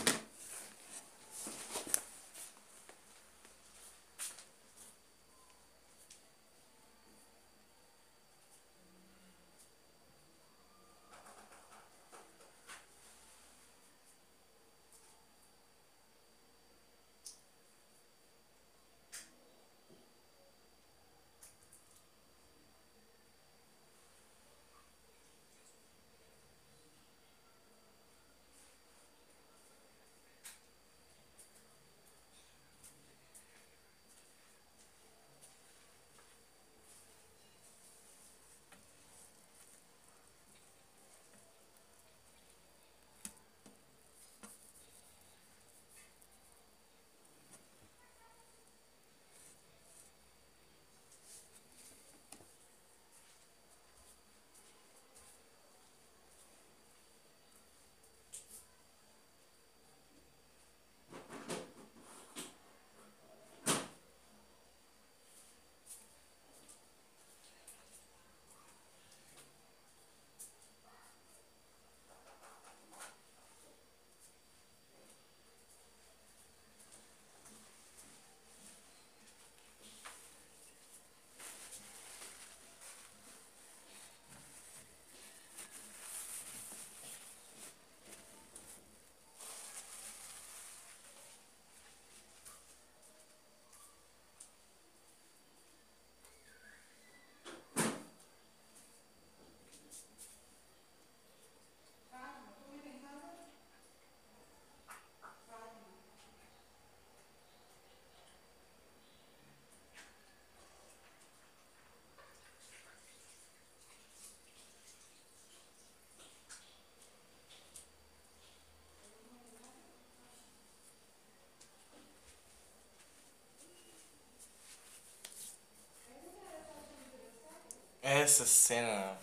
[SPEAKER 1] Essa cena.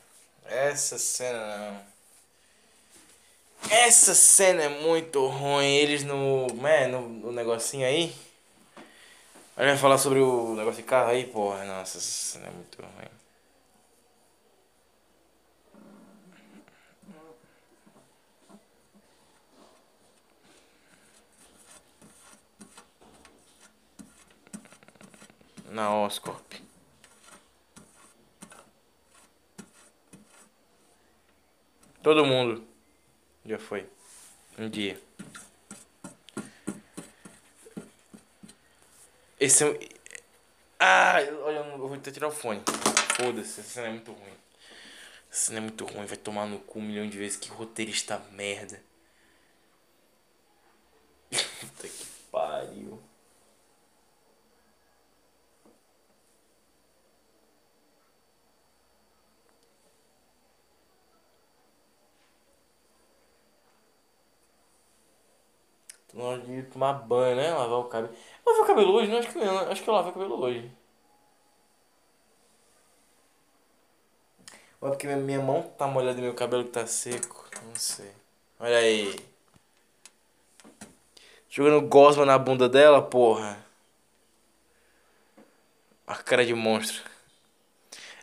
[SPEAKER 1] Essa cena não. Essa cena é muito ruim. Eles no. É, no, no negocinho aí. A gente vai falar sobre o negócio de carro aí, porra. Nossa, essa cena é muito ruim. Na Oscorp. Todo mundo já foi. Um dia. Esse é. Ah, olha, eu vou até tirar o fone. Foda-se, essa cena é muito ruim. Essa cena é muito ruim, vai tomar no cu um milhão de vezes. Que roteirista merda. *laughs* Puta que pariu. Na hora de tomar banho, né? Lavar o cabelo. Lavei o cabelo hoje? Não, acho que, não. acho que eu lavei o cabelo hoje. É porque minha mão tá molhada e meu cabelo que tá seco. Não sei. Olha aí. Jogando gosma na bunda dela, porra. A cara de monstro.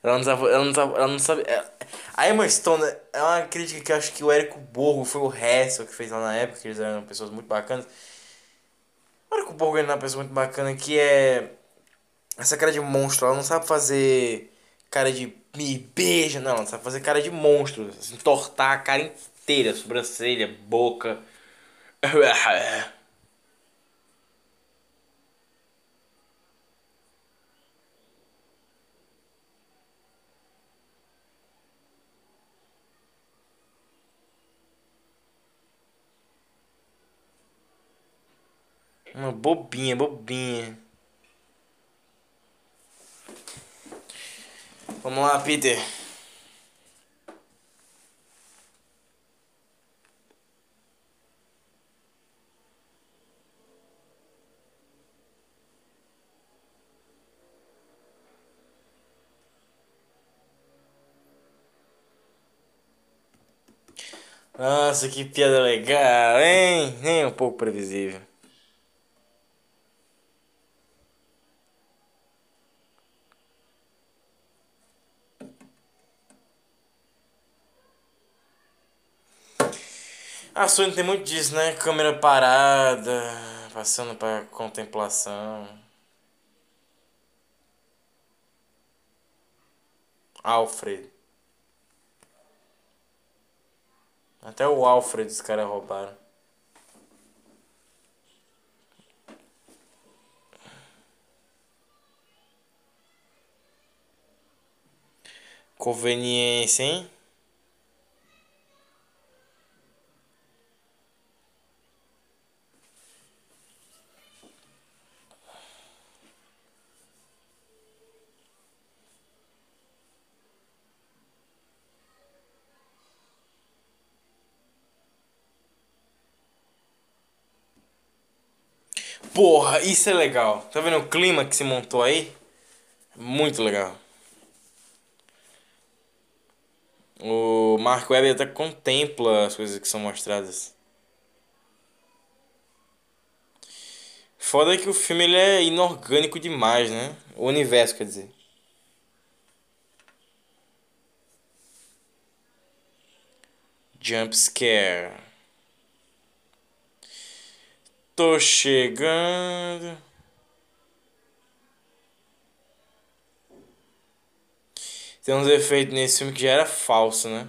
[SPEAKER 1] Ela não sabe. Ela não sabe. Ela não sabe ela... A Emma Stone é uma crítica que eu acho que o Érico Borgo foi o resto que fez lá na época, que eles eram pessoas muito bacanas. O Érico Borgo é uma pessoa muito bacana que é. Essa cara de monstro, ela não sabe fazer cara de me beija, não, ela sabe fazer cara de monstro, assim, entortar a cara inteira, sobrancelha, boca. *laughs* Uma bobinha, bobinha. Vamos lá, Peter. Nossa, que piada legal, hein? Nem um pouco previsível. A Sony tem muito disso, né? Câmera parada, passando para contemplação. Alfred. Até o Alfred os caras roubaram. Conveniência, hein? Porra, isso é legal. Tá vendo o clima que se montou aí? Muito legal. O Mark Webber até contempla as coisas que são mostradas. Foda que o filme ele é inorgânico demais, né? O universo, quer dizer. Jump scare. Tô chegando. Tem uns efeitos nesse filme que já era falso, né?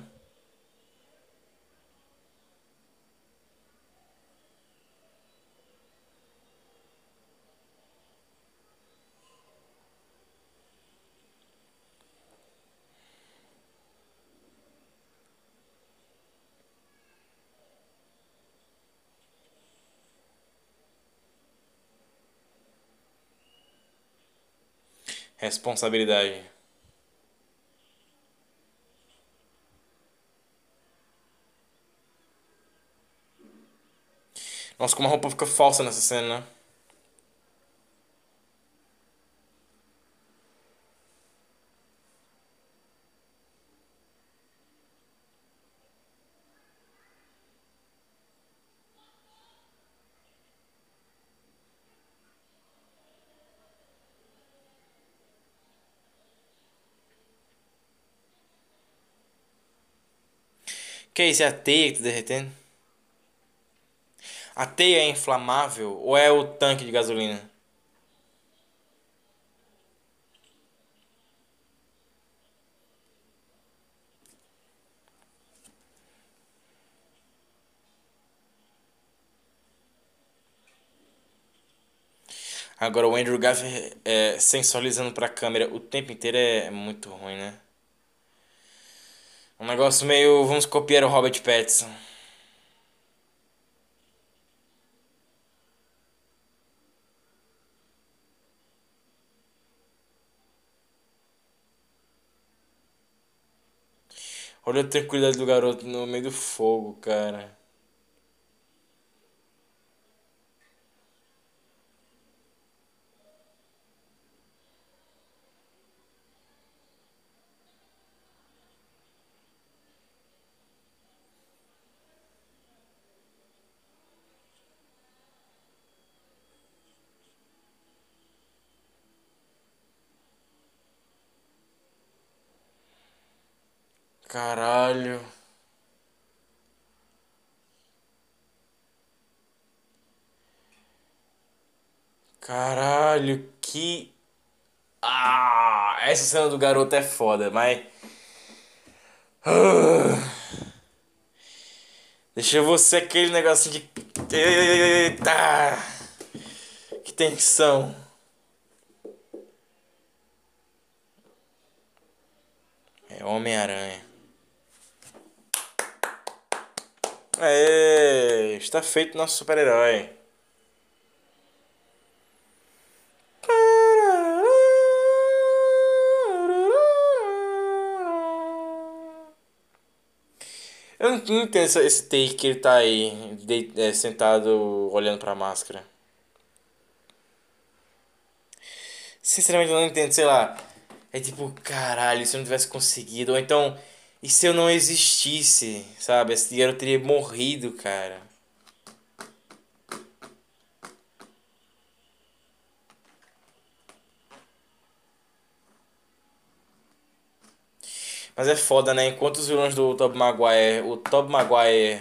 [SPEAKER 1] Responsabilidade. Nossa, como a roupa fica falsa nessa cena, né? Que é isso? É a teia que tá derretendo? A teia é inflamável ou é o tanque de gasolina? Agora o Andrew Garfield é, sensualizando pra câmera o tempo inteiro é muito ruim, né? Um negócio meio. Vamos copiar o Robert Pattinson. Olha a tranquilidade do garoto no meio do fogo, cara. Caralho. Caralho, que. Ah, essa cena do garoto é foda, mas. Ah. Deixa você aquele negocinho de. Eita! Que tensão. É Homem-Aranha. Aê, está feito nosso super-herói. Eu não entendo esse take que ele tá aí, de, é, sentado olhando pra máscara. Sinceramente eu não entendo, sei lá. É tipo, caralho, se eu não tivesse conseguido. Ou então, E se eu não existisse, sabe? Esse garoto teria morrido, cara. Mas é foda, né? Enquanto os vilões do Tobey Maguire, o Tobey Maguire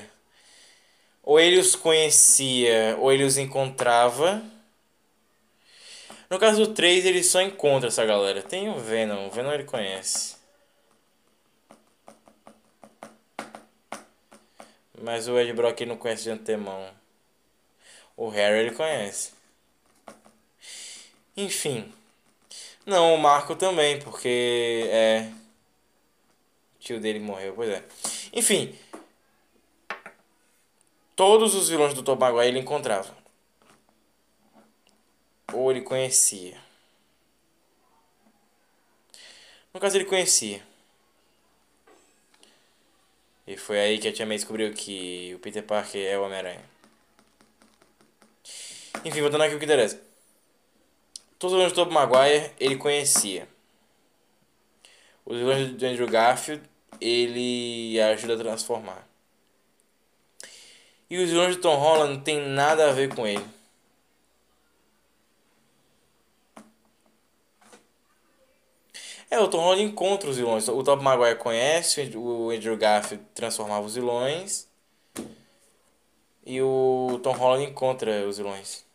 [SPEAKER 1] ou ele os conhecia ou ele os encontrava. No caso do 3, ele só encontra essa galera. Tem o Venom, o Venom ele conhece. Mas o Ed Brock não conhece de antemão. O Harry ele conhece. Enfim. Não, o Marco também, porque é tio dele morreu, pois é. Enfim, todos os vilões do Tom Maguire ele encontrava. Ou ele conhecia. No caso, ele conhecia. E foi aí que a Tia May descobriu que o Peter Parker é o Homem-Aranha. Enfim, voltando aqui o que interessa. Todos os vilões do Tobey Maguire ele conhecia. Os vilões do Andrew Garfield ele ajuda a transformar. E os vilões de Tom Holland não tem nada a ver com ele. É, o Tom Holland encontra os vilões. O Tom Maguire conhece, o Andrew Garfield transformava os vilões. E o Tom Holland encontra os vilões.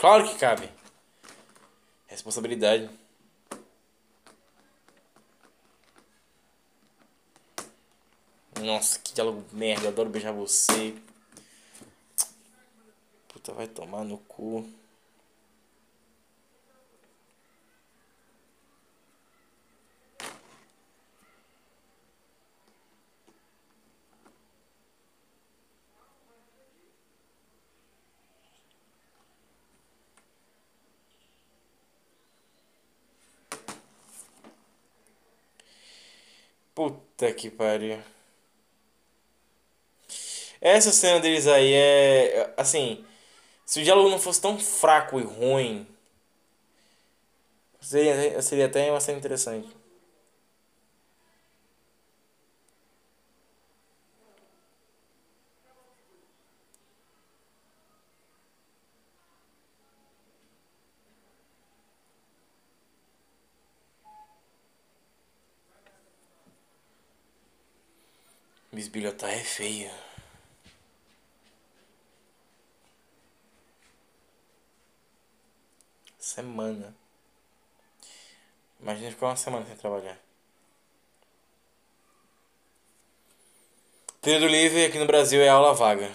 [SPEAKER 1] Claro que cabe. Responsabilidade. Nossa, que diálogo merda. Eu adoro beijar você. Puta, vai tomar no cu. Puta que pariu. Essa cena deles aí é. Assim. Se o diálogo não fosse tão fraco e ruim. Seria, seria até uma cena interessante. Bisbilhotar é feio. Semana. Imagina ficar uma semana sem trabalhar. Período livre aqui no Brasil é aula vaga.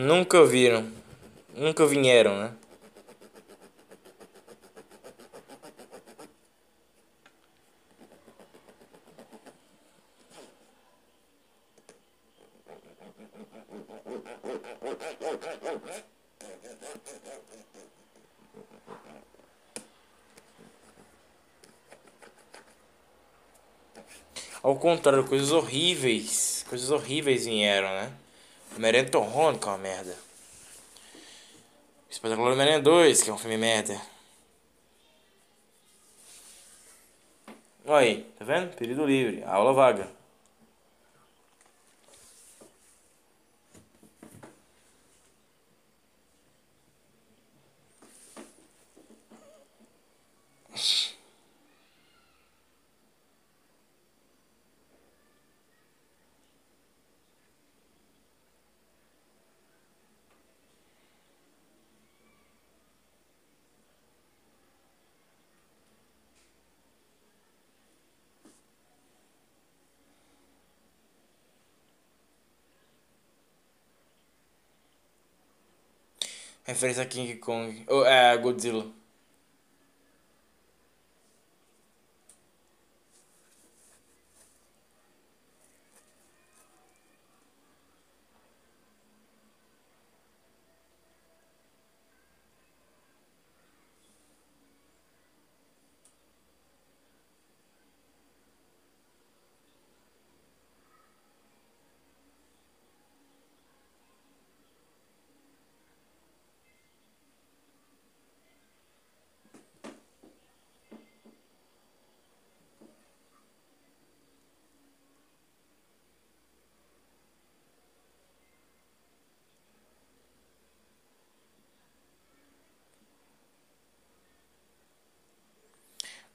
[SPEAKER 1] Nunca viram. Nunca vieram, né? Ao contrário, coisas horríveis. Coisas horríveis vieram, né? Homem-Aranha que é uma merda. Espetacular Homem-Aranha 2, que é um filme merda. Olha aí, tá vendo? Período livre, aula vaga. Referência a King Kong. Oh, é, Godzilla.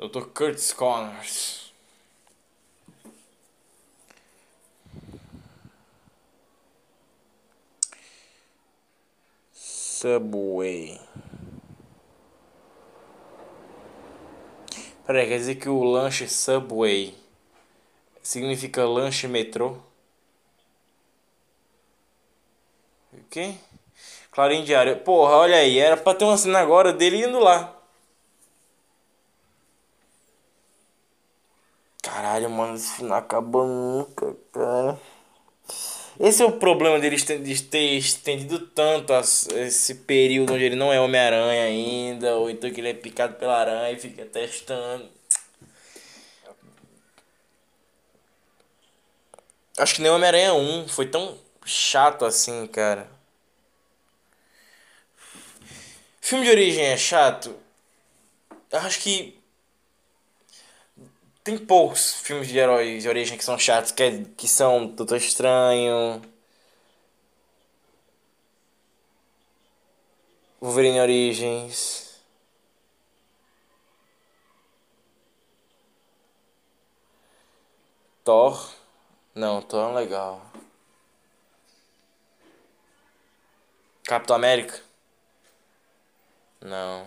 [SPEAKER 1] Dr. Curtis Connors. Subway. Peraí, quer dizer que o lanche Subway significa lanche metrô? O quê? Clarim diário. Porra, olha aí, era pra ter uma cena agora dele indo lá. Caralho, mano, isso não acaba nunca, cara. Esse é o problema dele de ter estendido tanto esse período onde ele não é Homem-Aranha ainda, ou então que ele é picado pela aranha e fica testando. Acho que nem Homem-Aranha 1 foi tão chato assim, cara. Filme de origem é chato? Acho que tem poucos filmes de heróis de origem que são chatos, que, é, que são Doutor Estranho. Wolverine Origins. Thor. Não, Thor é legal. Capitão América? Não.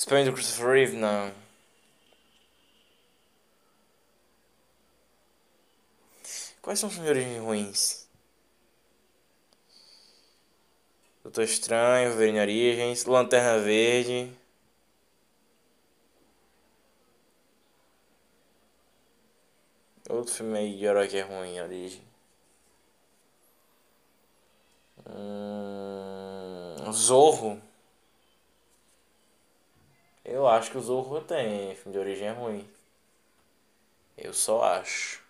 [SPEAKER 1] Superman do Christopher Reeve, não. Quais são os filmes ruins? Doutor Estranho, Wolverine Origens, Lanterna Verde. Outro filme aí de herói que é ruim, Origem. Hum, Zorro. Eu acho que o Zorro tem filme de origem é ruim. Eu só acho.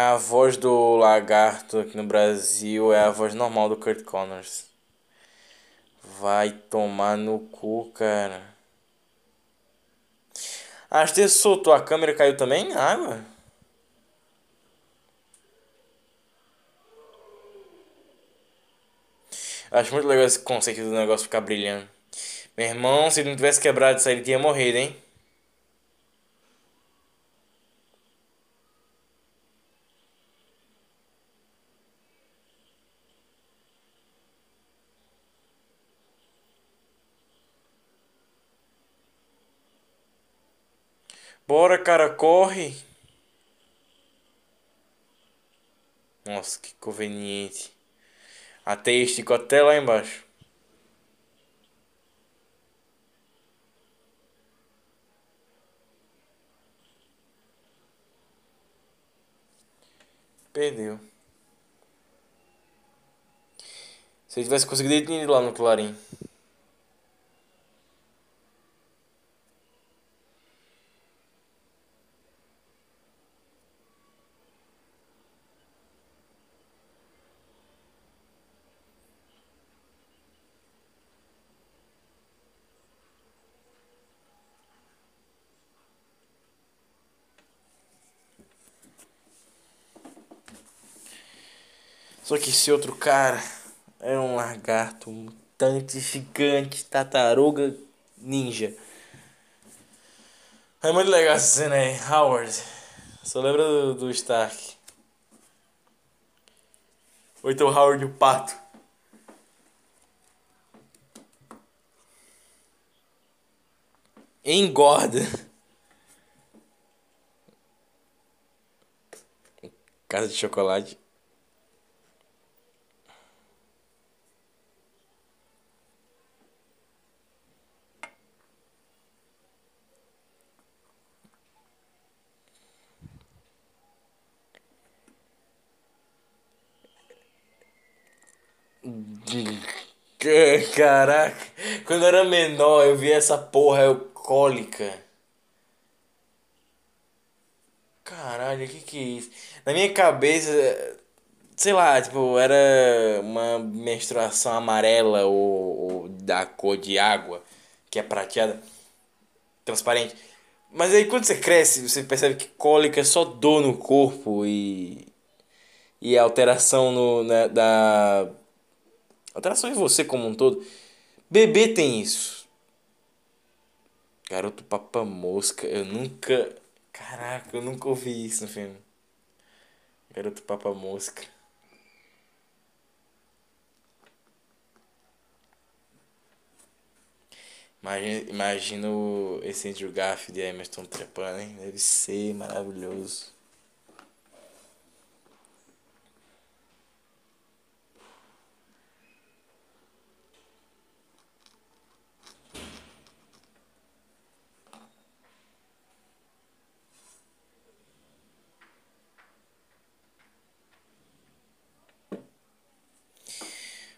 [SPEAKER 1] A voz do lagarto aqui no Brasil é a voz normal do Kurt Connors. Vai tomar no cu, cara. Ah, você soltou a câmera caiu também em água? Acho muito legal esse conceito do negócio ficar brilhando. Meu irmão, se ele não tivesse quebrado isso aí, ele tinha morrido, hein? Bora, cara, corre. Nossa, que conveniente. Até esticou até lá embaixo. Perdeu. Se ele tivesse conseguido ir lá no Clarim. Esse outro cara é um lagarto um mutante gigante, tartaruga ninja. É muito legal essa cena aí, Howard. Só lembra do, do Stark. Ou então Howard o pato. Engorda. Casa de chocolate. Caraca, quando eu era menor eu vi essa porra alcoólica. Caralho, que que é isso? Na minha cabeça, sei lá, tipo, era uma menstruação amarela ou, ou da cor de água, que é prateada, transparente. Mas aí quando você cresce, você percebe que cólica é só dor no corpo e, e alteração no, né, da Alteração em você como um todo. Bebê tem isso. Garoto Papa Mosca. Eu nunca. Caraca, eu nunca ouvi isso no filme. Garoto Papa Mosca. Imagina, esse Andrew Garfield e Stone trepando, hein? Deve ser maravilhoso.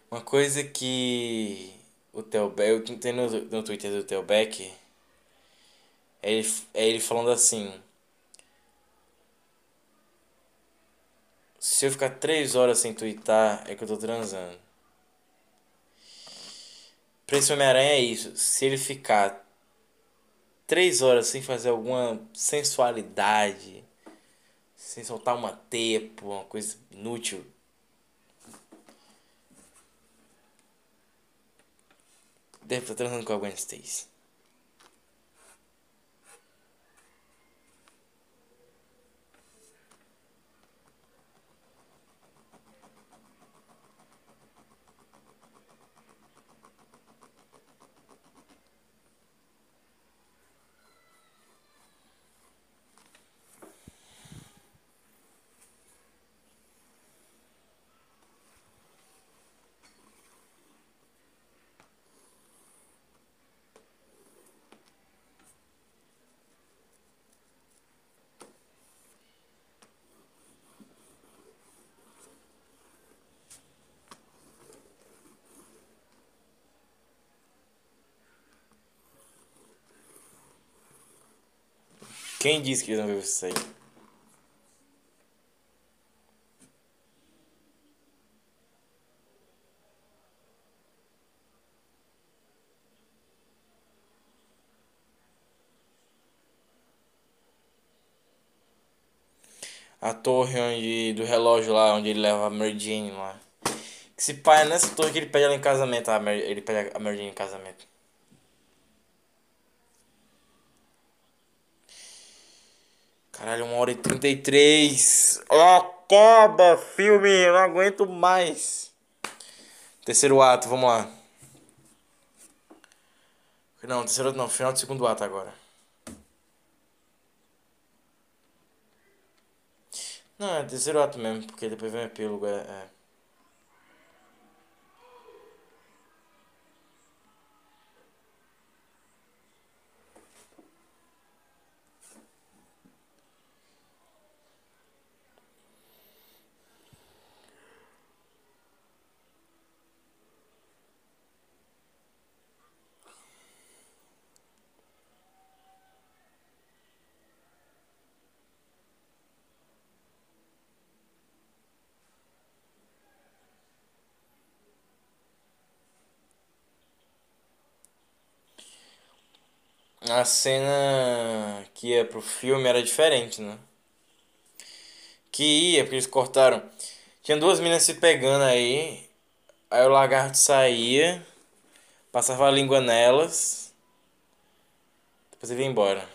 [SPEAKER 1] Uma coisa que o Theo eu tenho no, no Twitter do Theo Beck, é ele, é ele falando assim: Se eu ficar três horas sem twittar, é que eu tô transando. Pra esse Homem-Aranha é isso. Se ele ficar três horas sem fazer alguma sensualidade, sem soltar uma teia, uma coisa inútil, Deve estar transando Quem disse que ele não viu isso aí? A torre onde, do relógio lá, onde ele leva a Merdine lá. Que se pai é nessa torre que ele pede ela em casamento. A Mer, ele pede a Merdine em casamento. Caralho, uma hora e trinta e três. Acaba, filme, eu não aguento mais. Terceiro ato, vamos lá. Não, terceiro ato não, final do segundo ato agora. Não, é terceiro ato mesmo, porque depois vem o epílogo, é... é. A cena que ia pro filme era diferente, né? Que ia, porque eles cortaram. Tinha duas meninas se pegando aí. Aí o lagarto saía, passava a língua nelas. Depois ele ia embora.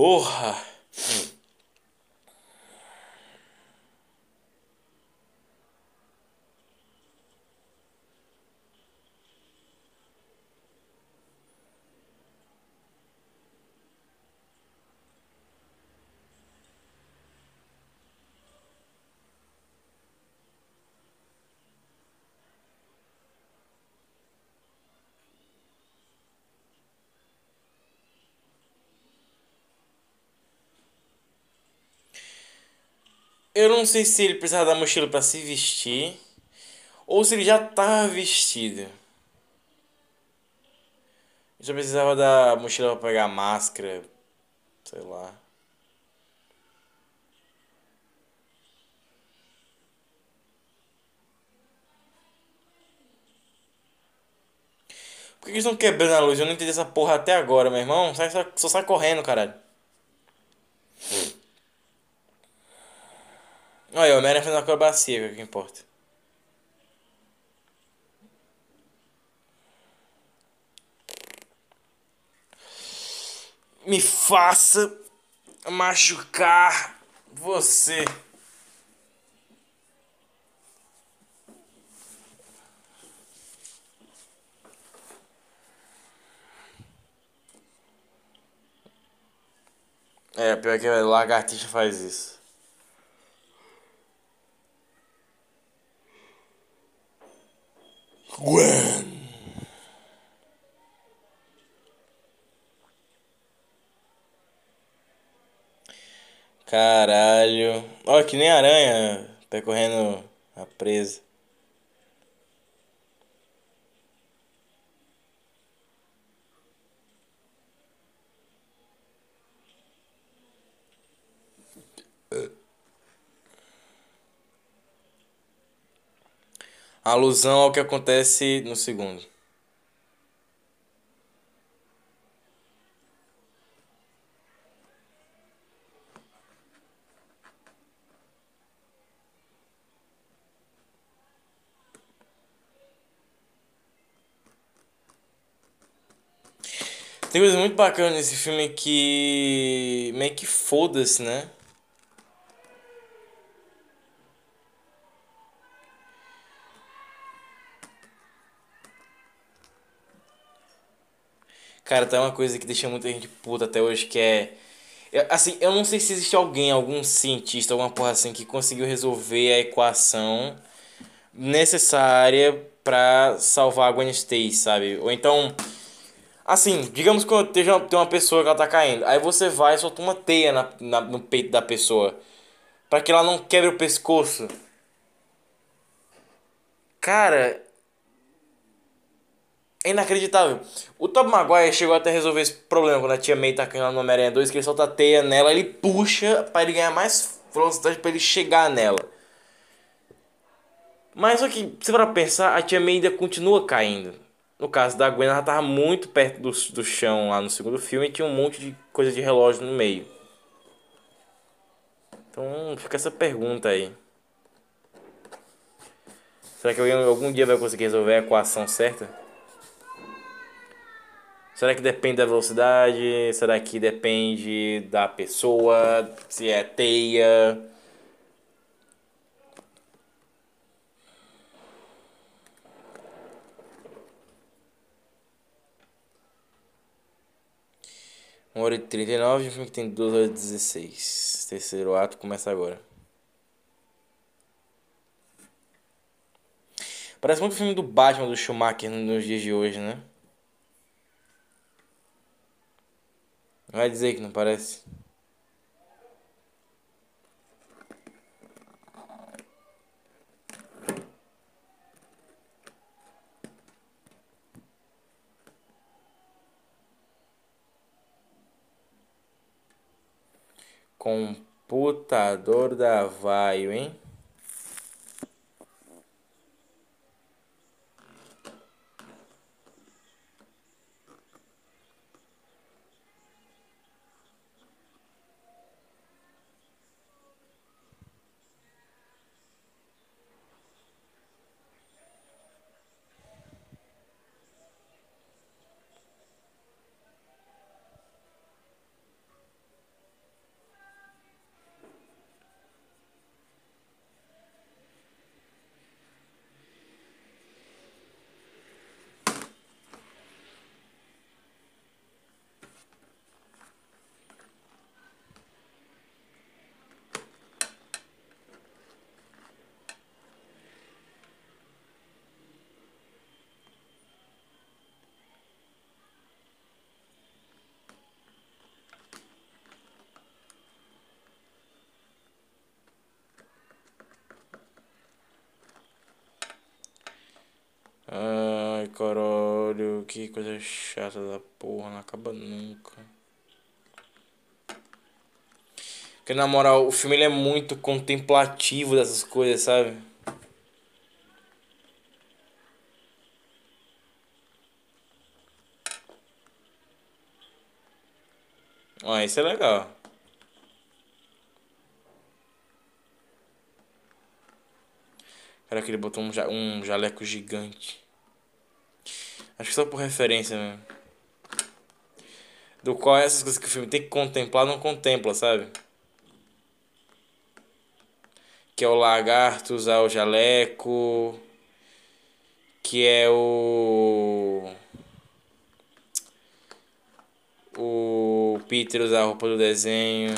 [SPEAKER 1] Porra! Eu não sei se ele precisava da mochila para se vestir ou se ele já estava vestido. Eu já precisava da mochila para pegar a máscara, sei lá. Por que eles estão quebrando a luz? Eu não entendi essa porra até agora, meu irmão. Só, só, só sai correndo, caralho. Olha, o Homem-Aranha fazendo acrobacia, que é o que importa. Me faça machucar você. É, pior que a lagartixa faz isso. Gwen. Caralho. Olha que nem aranha percorrendo a presa. Alusão ao que acontece no segundo. Tem coisa muito bacana nesse filme que meio que foda-se, né? Cara, tem uma coisa que deixa muita gente puta até hoje que é. Assim, eu não sei se existe alguém, algum cientista, alguma porra assim, que conseguiu resolver a equação necessária para salvar a Gwen Stacy, sabe? Ou então Assim, digamos que uma, tem uma pessoa que ela tá caindo. Aí você vai e solta uma teia na, na, no peito da pessoa. para que ela não quebre o pescoço. Cara. É inacreditável. O Tom Maguire chegou até a resolver esse problema quando a tia May tá caindo no Homem-Aranha 2, que ele solta a teia nela, ele puxa para ele ganhar mais velocidade para ele chegar nela. Mas só que, se para pensar, a tia May ainda continua caindo. No caso da Gwen, ela tava muito perto do, do chão lá no segundo filme e tinha um monte de coisa de relógio no meio. Então fica essa pergunta aí. Será que alguém algum dia vai conseguir resolver a equação certa? Será que depende da velocidade? Será que depende da pessoa? Se é teia? Uma hora e 39, um filme que tem 2 horas e 16. Terceiro ato começa agora. Parece muito o filme do Batman do Schumacher nos dias de hoje, né? Vai dizer que não parece. Computador da Vaio, hein? Ai, que coisa chata da porra, não acaba nunca. Porque na moral, o filme ele é muito contemplativo dessas coisas, sabe? Ó, isso é legal. Cara, que ele botou um, um jaleco gigante. Acho que só por referência mesmo. Do qual essas coisas que o filme tem que contemplar, não contempla, sabe? Que é o lagarto usar o jaleco. Que é o. O Peter usar a roupa do desenho.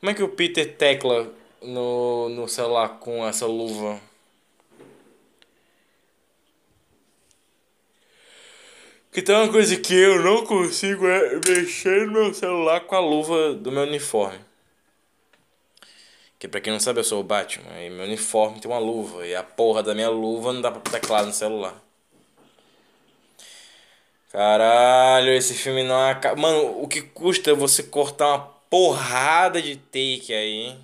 [SPEAKER 1] Como é que o Peter tecla no, no celular com essa luva. Que tem uma coisa que eu não consigo é mexer no meu celular com a luva do meu uniforme. Que pra quem não sabe, eu sou o Batman. E meu uniforme tem uma luva. E a porra da minha luva não dá pra teclado no celular. Caralho, esse filme não acaba. Mano, o que custa você cortar uma porrada de take aí?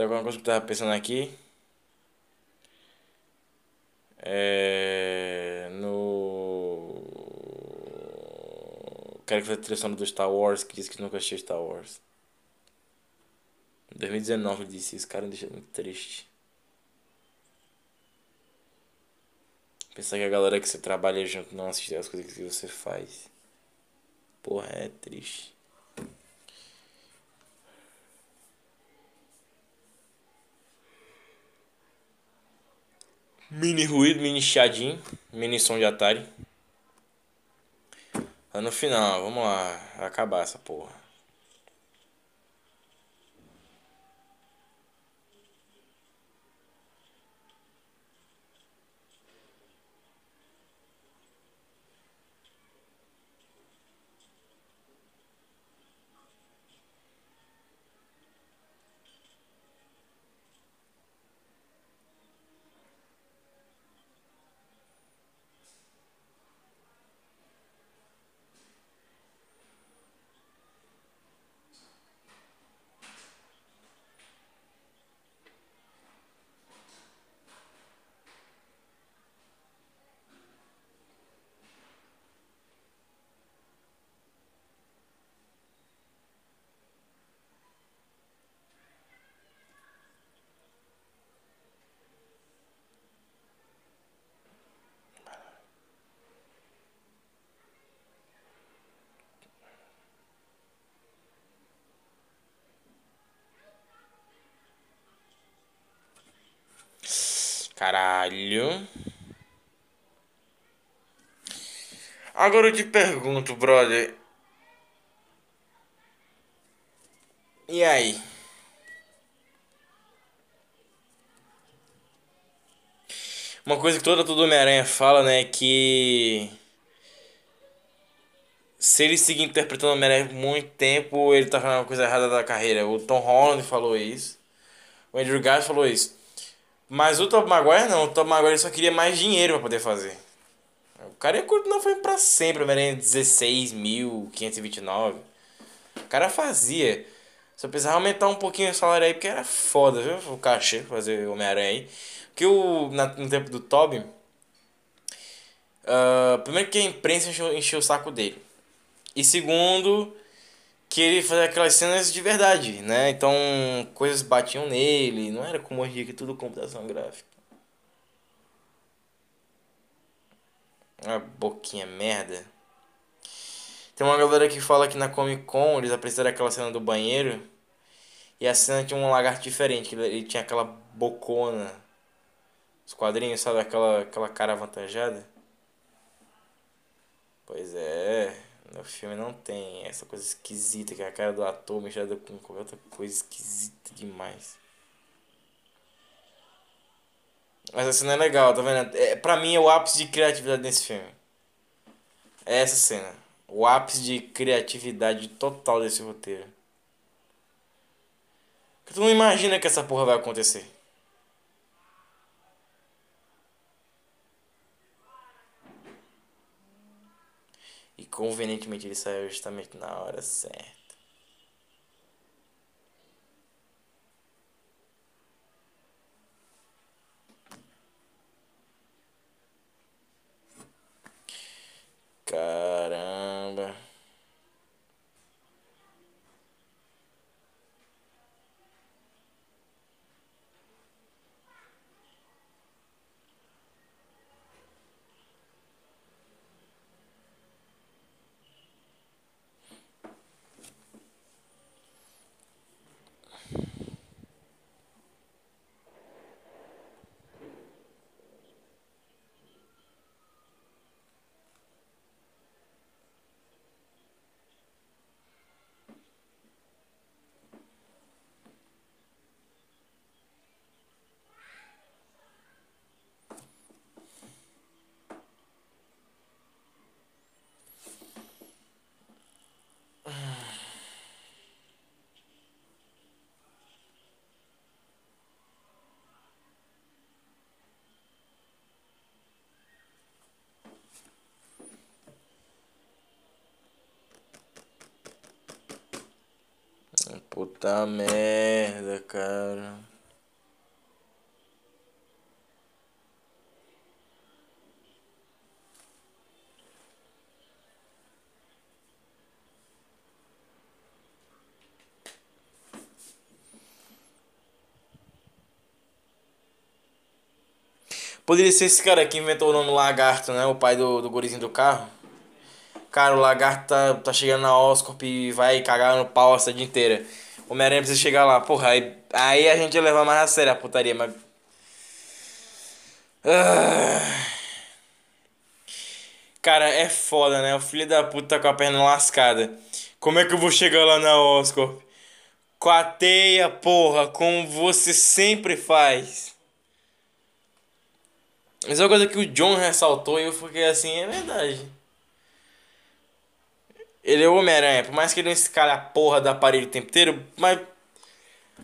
[SPEAKER 1] Sabe alguma coisa que eu tava pensando aqui? É. No. Quero que fazer a trilha do Star Wars que disse que nunca assistiu Star Wars. Em 2019 ele disse isso, cara, me deixa muito triste. Pensar que a galera que você trabalha junto não assiste as coisas que você faz. Porra, é triste. Mini ruído, mini chiadinho, mini som de Atari. No final, vamos lá, acabar essa porra. Caralho. Agora eu te pergunto, brother. E aí? Uma coisa que toda todo Homem-Aranha fala, né, é que se ele seguir interpretando Homem-Aranha por muito tempo, ele tá fazendo uma coisa errada da carreira. O Tom Holland falou isso. O Andrew Garfield falou isso. Mas o Tom Maguire não, o Tom Maguire só queria mais dinheiro para poder fazer. O cara ia continuar foi para sempre, Homem-Aranha 16.529. O cara fazia. Só precisava aumentar um pouquinho o salário aí, porque era foda, viu? O cachê fazer Homem-Aranha aí. Porque o, na, no tempo do Toby. Uh, primeiro que a imprensa encheu, encheu o saco dele. E segundo, que ele fazia aquelas cenas de verdade, né? Então, coisas batiam nele, não era como hoje que tudo computação gráfica. Uma boquinha merda. Tem uma galera que fala que na Comic Con eles apresentaram aquela cena do banheiro e a cena tinha um lagarto diferente, ele tinha aquela bocona. Os quadrinhos, sabe? Aquela, aquela cara avantajada. Pois é. No filme não tem essa coisa esquisita que é a cara do ator misturada com qualquer outra coisa esquisita demais. Mas a cena é legal, tá vendo? É, pra mim é o ápice de criatividade nesse filme. É essa cena. O ápice de criatividade total desse roteiro. Tu não imagina que essa porra vai acontecer. E convenientemente ele saiu justamente na hora certa. Caramba. Puta merda, cara. Poderia ser esse cara que inventou o nome Lagarto, né? O pai do, do gurizinho do carro. Cara, o Lagarto tá, tá chegando na Oscorp e vai cagar no pau a cidade inteira. Homem-Aranha precisa chegar lá. Porra, aí, aí a gente ia levar mais a sério a putaria, mas... Ah. Cara, é foda, né? O filho da puta tá com a perna lascada. Como é que eu vou chegar lá na Oscorp? Com a teia, porra, como você sempre faz. Mas é uma coisa que o John ressaltou e eu fiquei assim, é verdade. Ele é o Homem-Aranha, por mais que ele não escale a porra do aparelho o tempo inteiro, mas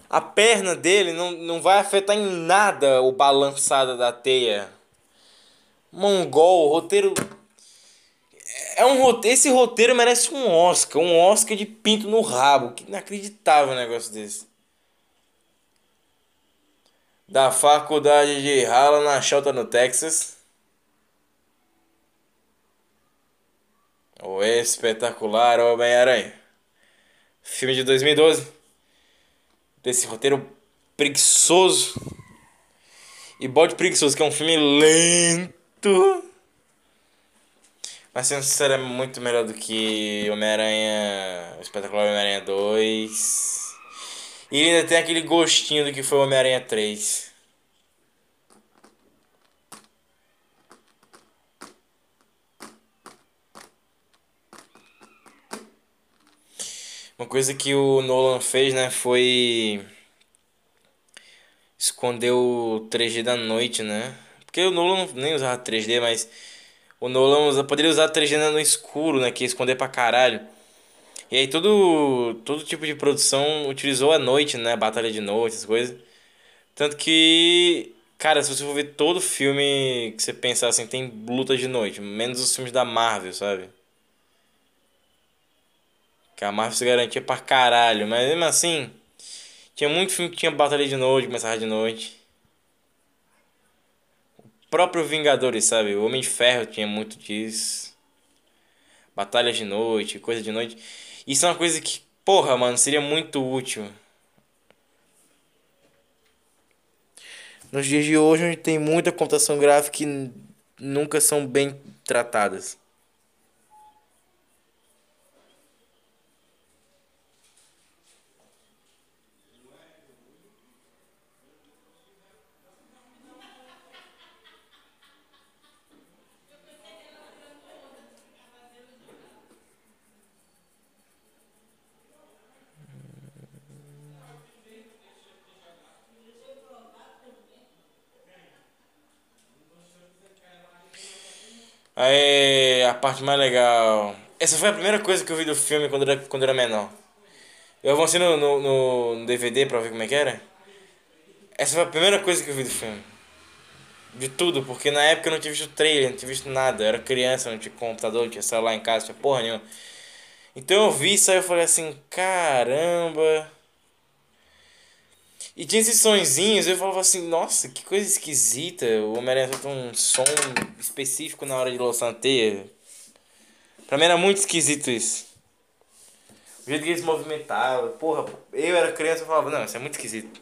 [SPEAKER 1] a perna dele não, não vai afetar em nada o balançado da teia. Mongol, roteiro. É um roteiro. Esse roteiro merece um Oscar. Um Oscar de pinto no rabo. Que inacreditável um negócio desse da faculdade de Halla na Shelton, no Texas. O espetacular Homem-Aranha. Filme de 2012. Desse roteiro preguiçoso. E Bode Preguiçoso, que é um filme lento. Mas sendo sincero, é muito melhor do que Homem-Aranha. O espetacular Homem-Aranha 2. E ainda tem aquele gostinho do que foi Homem-Aranha 3. Uma coisa que o Nolan fez, né, foi esconder o 3D da noite, né? Porque o Nolan nem usava 3D, mas o Nolan usa, poderia usar 3D no escuro, né, que ia esconder pra caralho. E aí todo, todo tipo de produção utilizou a noite, né? Batalha de noite, essas coisas. Tanto que, cara, se você for ver todo filme que você pensar assim, tem luta de noite. Menos os filmes da Marvel, sabe? Que a Marvel se garantia pra caralho. Mas mesmo assim, tinha muito filme que tinha batalha de noite, começava de noite. O próprio Vingadores, sabe? O Homem de Ferro tinha muito disso. Batalhas de noite, coisa de noite. Isso é uma coisa que, porra, mano, seria muito útil. Nos dias de hoje, onde tem muita computação gráfica que nunca são bem tratadas. Aí, a parte mais legal. Essa foi a primeira coisa que eu vi do filme quando era, quando era menor. Eu avancei no, no, no DVD pra ver como é que era. Essa foi a primeira coisa que eu vi do filme. De tudo, porque na época eu não tinha visto trailer, não tinha visto nada. Eu era criança, não tinha computador, não tinha celular em casa, não tinha porra nenhuma. Então eu vi isso aí eu falei assim, caramba. E tinha esses sonzinhos, eu falava assim, nossa, que coisa esquisita. O Homem-Aranha tem um som específico na hora de lançar teia. Pra mim era muito esquisito isso. O jeito que ele se movimentava. Porra, eu era criança e falava, não, isso é muito esquisito.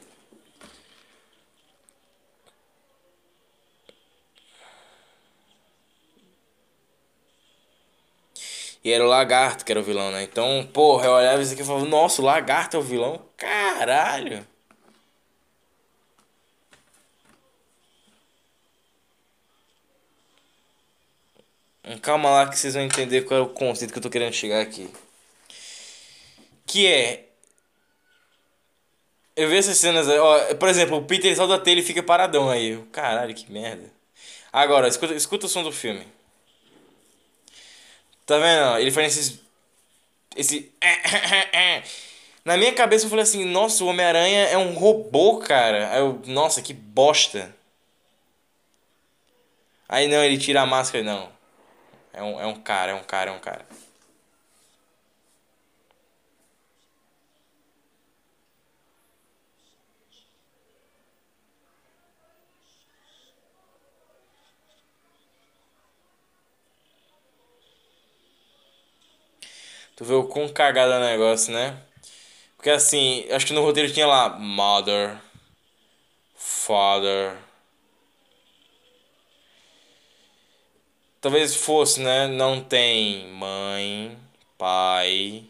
[SPEAKER 1] E era o lagarto que era o vilão, né? Então, porra, eu olhava isso aqui e falava, nossa, o lagarto é o vilão? Caralho! Calma lá que vocês vão entender qual é o conceito que eu tô querendo chegar aqui. Que é. Eu vejo essas cenas ó, por exemplo, o Peter salta da telha e fica paradão aí. Caralho, que merda. Agora, escuta, escuta o som do filme. Tá vendo? Ele faz esses. Esse. *laughs* Na minha cabeça eu falei assim: Nossa, o Homem-Aranha é um robô, cara. Aí eu, Nossa, que bosta. Aí não, ele tira a máscara, não. É um, é um cara, é um cara, é um cara. Tu vê o quão cagada é o negócio, né? Porque assim, acho que no roteiro tinha lá Mother, Father. Talvez fosse, né? Não tem mãe, pai,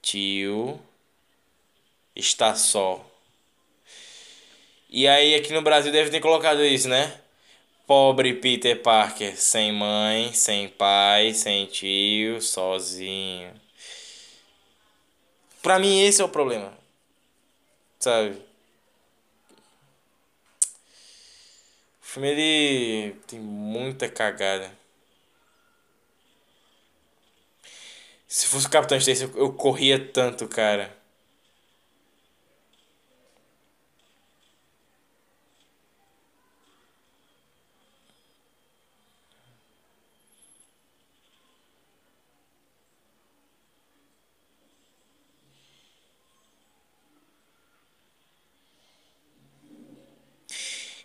[SPEAKER 1] tio, está só. E aí aqui no Brasil deve ter colocado isso, né? Pobre Peter Parker, sem mãe, sem pai, sem tio, sozinho. Pra mim esse é o problema. Sabe? O filme ele tem muita cagada. Se fosse o Capitão Stacy, eu, eu corria tanto, cara.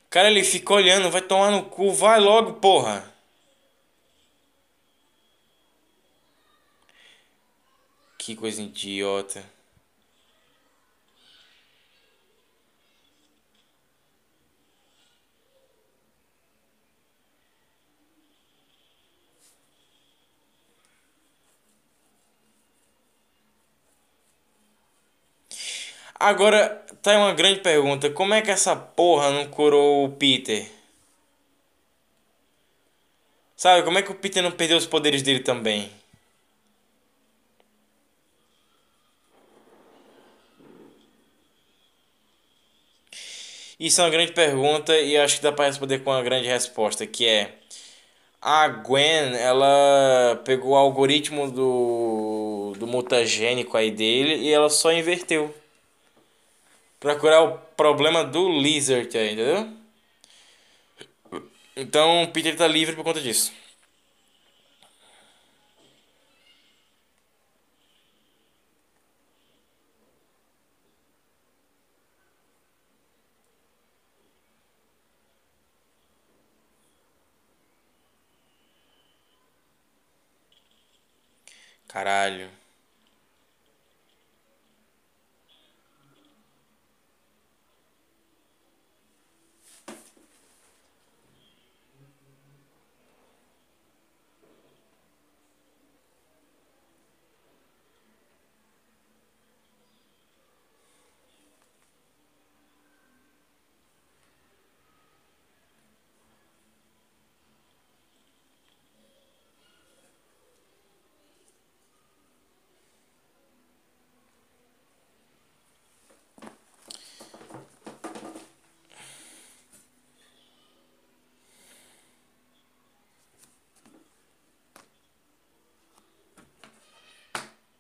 [SPEAKER 1] Cara, ele fica olhando, vai tomar no cu, vai logo, porra. Que coisa idiota. Agora, tá aí uma grande pergunta. Como é que essa porra não curou o Peter? Sabe, como é que o Peter não perdeu os poderes dele também? Isso é uma grande pergunta e acho que dá para responder com uma grande resposta, que é a Gwen, ela pegou o algoritmo do, do mutagênico aí dele e ela só inverteu. Pra curar o problema do Lizard aí, entendeu? Então o Peter tá livre por conta disso. Caralho.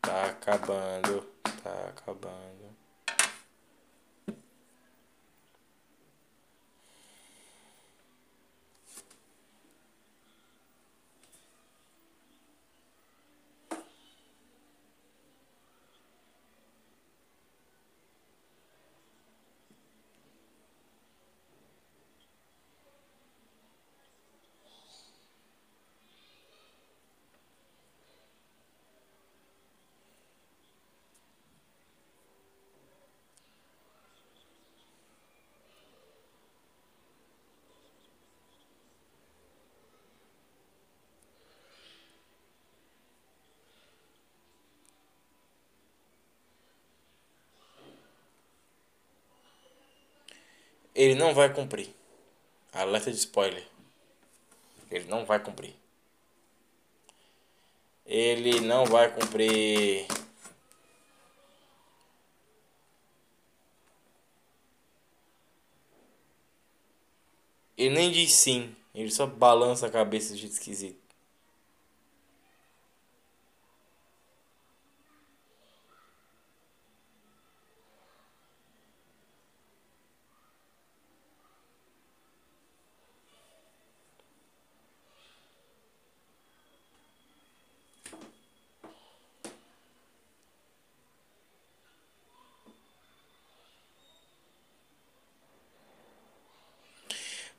[SPEAKER 1] Tá acabando, tá acabando. Ele não vai cumprir. Alerta de spoiler. Ele não vai cumprir. Ele não vai cumprir. Ele nem diz sim. Ele só balança a cabeça de jeito esquisito.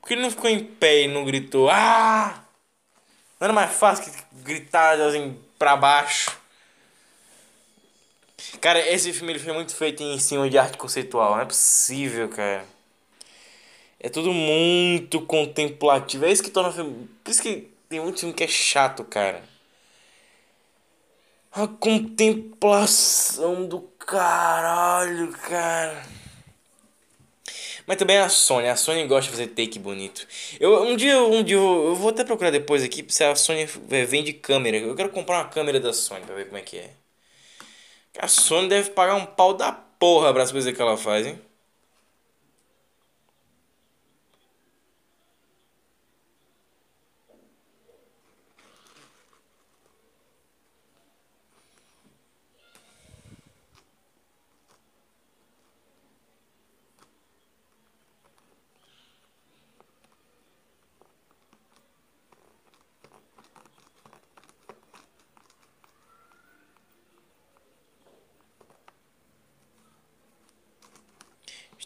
[SPEAKER 1] Por que ele não ficou em pé e não gritou? Ah! Não era mais fácil que gritar assim pra baixo? Cara, esse filme ele foi muito feito em cima de arte conceitual. Não é possível, cara. É tudo muito contemplativo. É isso que torna o filme. Por isso que tem muito filme que é chato, cara. A contemplação do caralho, cara. Mas também a Sony, a Sony gosta de fazer take bonito. Eu um dia, um dia eu, vou até procurar depois aqui se a Sony vende câmera. Eu quero comprar uma câmera da Sony pra ver como é que é. A Sony deve pagar um pau da porra para as coisas que ela faz, hein?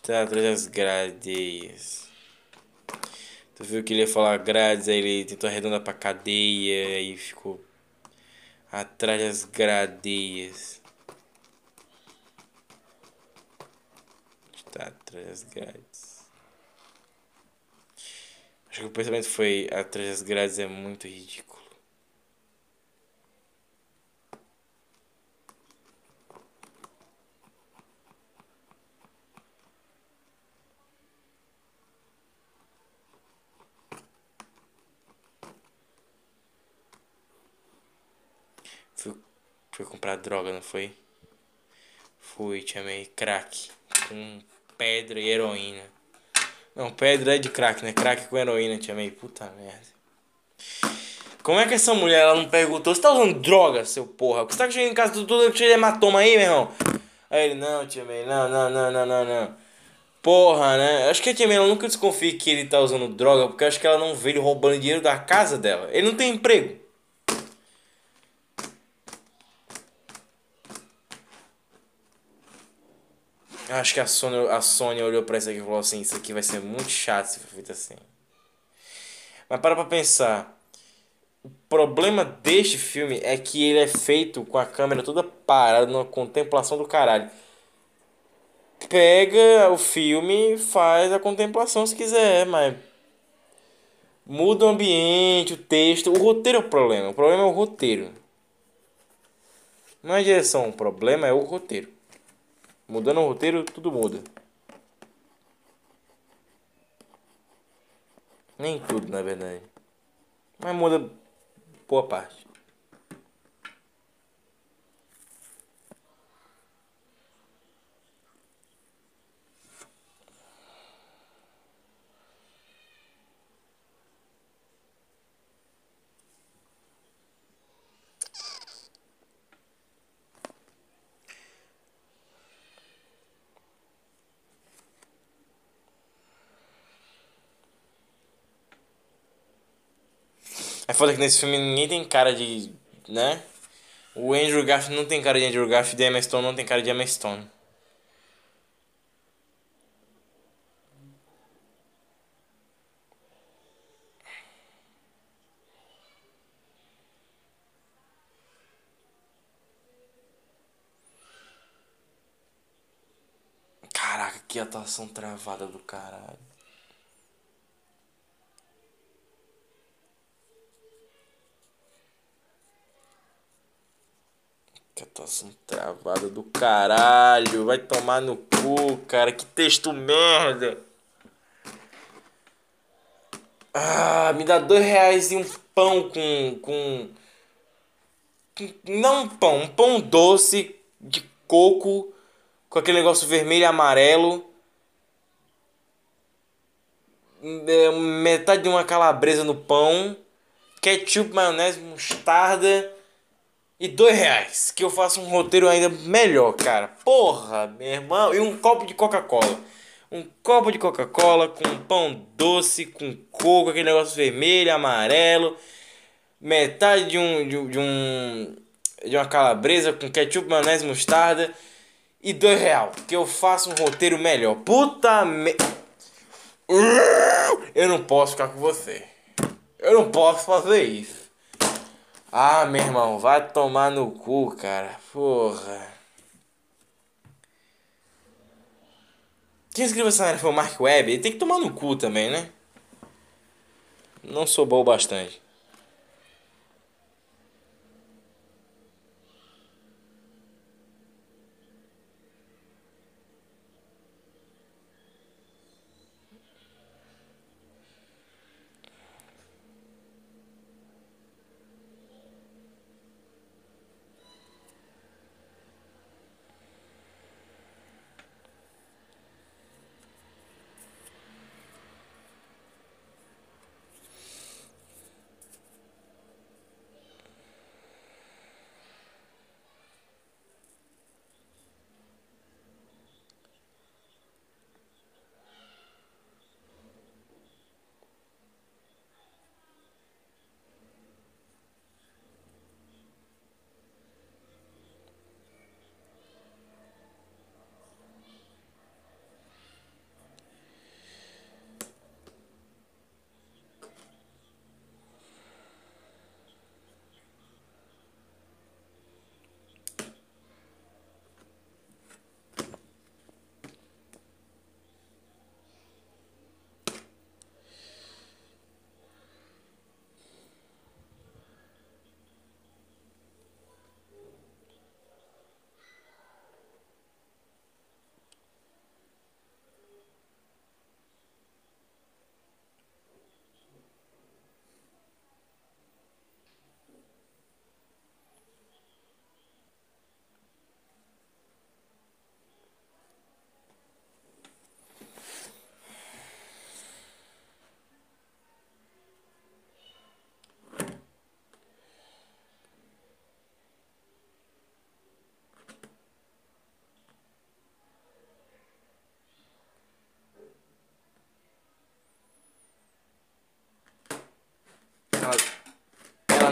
[SPEAKER 1] Está atrás das grades. Tu viu que ele ia falar grades, aí ele tentou arredondar pra cadeia e ficou atrás das gradeias. Está atrás das grades. Acho que o pensamento foi atrás das grades é muito ridículo. Fui, fui comprar droga, não foi? Fui, chamei crack com pedra e heroína. Não, pedra é de crack, né? Crack com heroína, chamei. Puta merda. Como é que essa mulher ela não perguntou? Você tá usando droga, seu porra? Você tá chegando em casa tudo cheio de hematoma aí, meu irmão? Aí ele, não, tia não, não, não, não, não, não. Porra, né? Acho que a tia nunca desconfia que ele tá usando droga, porque acho que ela não vê ele roubando dinheiro da casa dela. Ele não tem emprego. Acho que a Sony, a Sony olhou pra isso aqui e falou assim: Isso aqui vai ser muito chato se for feito assim. Mas para pra pensar. O problema deste filme é que ele é feito com a câmera toda parada, numa contemplação do caralho. Pega o filme faz a contemplação se quiser, mas. Muda o ambiente, o texto. O roteiro é o problema. O problema é o roteiro. Não é a direção, o problema é o roteiro. Mudando o roteiro, tudo muda. Nem tudo, na verdade. Mas muda boa parte. É foda que nesse filme ninguém tem cara de. né? O Andrew Garfield não tem cara de Andrew Garfield e Emma Stone não tem cara de Emma Stone. Caraca, que atuação travada do caralho. Que atuação travada do caralho. Vai tomar no cu, cara. Que texto merda. Ah, me dá dois reais e um pão com. com. Não um pão, um pão doce de coco com aquele negócio vermelho e amarelo. É, metade de uma calabresa no pão. Ketchup, maionese, mostarda e dois reais. Que eu faço um roteiro ainda melhor, cara. Porra, meu irmão. E um copo de Coca-Cola. Um copo de Coca-Cola com pão doce, com coco, aquele negócio vermelho, amarelo. Metade de um. de, de um. de uma calabresa com ketchup, maionese, mostarda. E dois real. Que eu faço um roteiro melhor. Puta me... Eu não posso ficar com você. Eu não posso fazer isso. Ah, meu irmão, vai tomar no cu, cara. Porra. Quem escreveu essa merda foi o Mark Webb. Ele tem que tomar no cu também, né? Não sou bom bastante.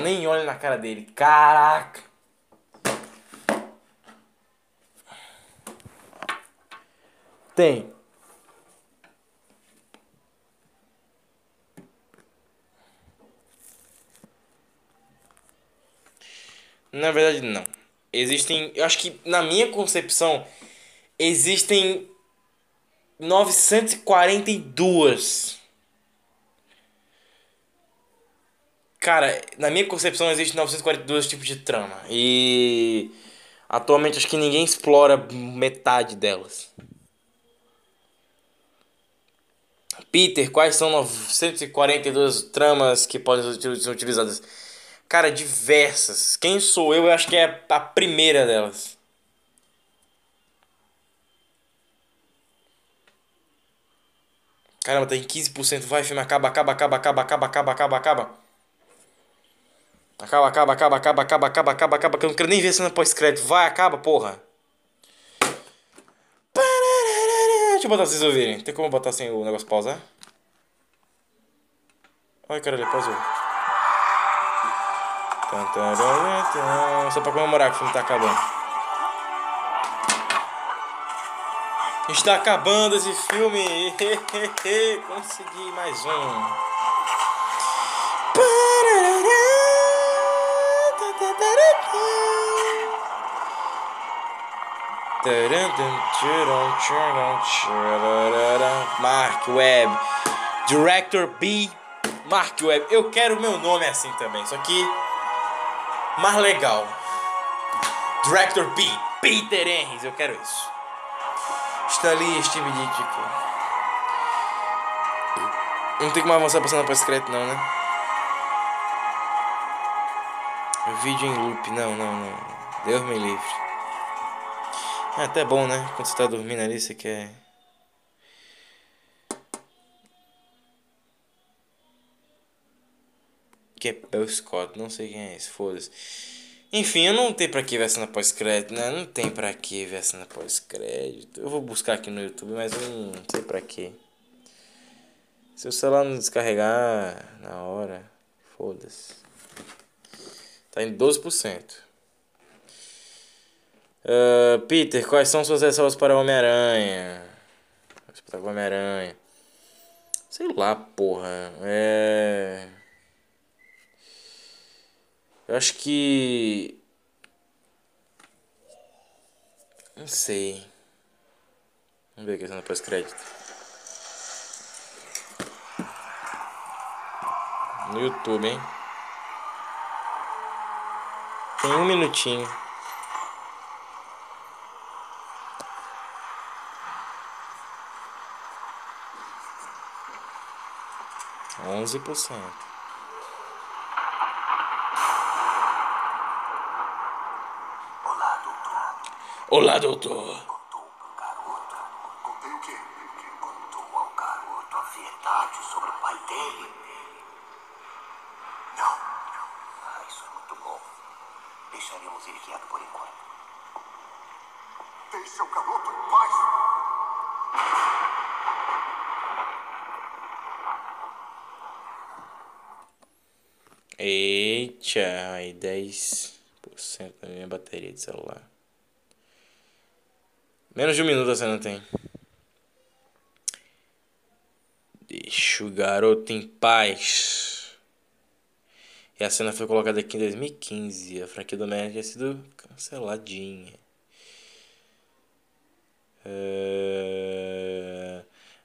[SPEAKER 1] Nem olha na cara dele. Caraca! Tem. Na verdade, não. Existem. Eu acho que, na minha concepção, existem 942 Cara, na minha concepção existe 942 tipos de trama. E atualmente acho que ninguém explora metade delas. Peter, quais são 942 tramas que podem ser utilizadas? Cara, diversas. Quem sou eu? Eu acho que é a primeira delas. Caramba, tá em 15%. Vai, filme, acaba, acaba, acaba, acaba, acaba, acaba, acaba, acaba. Acaba, acaba, acaba, acaba, acaba, acaba, acaba, acaba. Eu não quero nem ver cena pós-crédito. Vai, acaba, porra. Deixa eu botar vocês ouvirem. Tem como botar sem o negócio pausar? Ai, caralho, pausou. Só pra comemorar que o filme tá acabando. Está acabando esse filme. *laughs* Consegui mais um. Mark Webb, Director B, Mark Webb. Eu quero meu nome assim também, só que mais legal. Director B, Peter Henry, eu quero isso. Está ali Steve Ditko. Não tem como avançar passando para secreto não, né? Vídeo em loop, não, não, não. Deus me livre. É até bom, né? Quando você tá dormindo ali, você quer. Que é Bel Scott, não sei quem é esse, foda-se. Enfim, eu não tenho pra que ver a cena pós-crédito, né? Não tem pra que ver a cena pós-crédito. Eu vou buscar aqui no YouTube, mas eu não sei pra que. Se o celular não descarregar na hora, foda-se. Tá em 12%. Uh, Peter, quais são suas ressalvas para Homem-Aranha? Espetáculo Homem-Aranha. Sei lá, porra. É. Eu acho que. Não sei. Vamos ver a cena pós-crédito. No YouTube, hein? Tem um minutinho. Onze por cento.
[SPEAKER 2] Olá, doutor.
[SPEAKER 1] Olá, doutor.
[SPEAKER 2] Contou pro garoto. Contei o quê? Contou ao garoto a verdade sobre o pai dele. Não. Ah, isso é muito bom. Deixaremos ele quieto por enquanto. Deixe o garoto em paz.
[SPEAKER 1] Eita, aí 10% da minha bateria de celular. Menos de um minuto a cena tem. Deixa o garoto em paz. E a cena foi colocada aqui em 2015. A franquia do Homem-Aranha tinha sido canceladinha. É...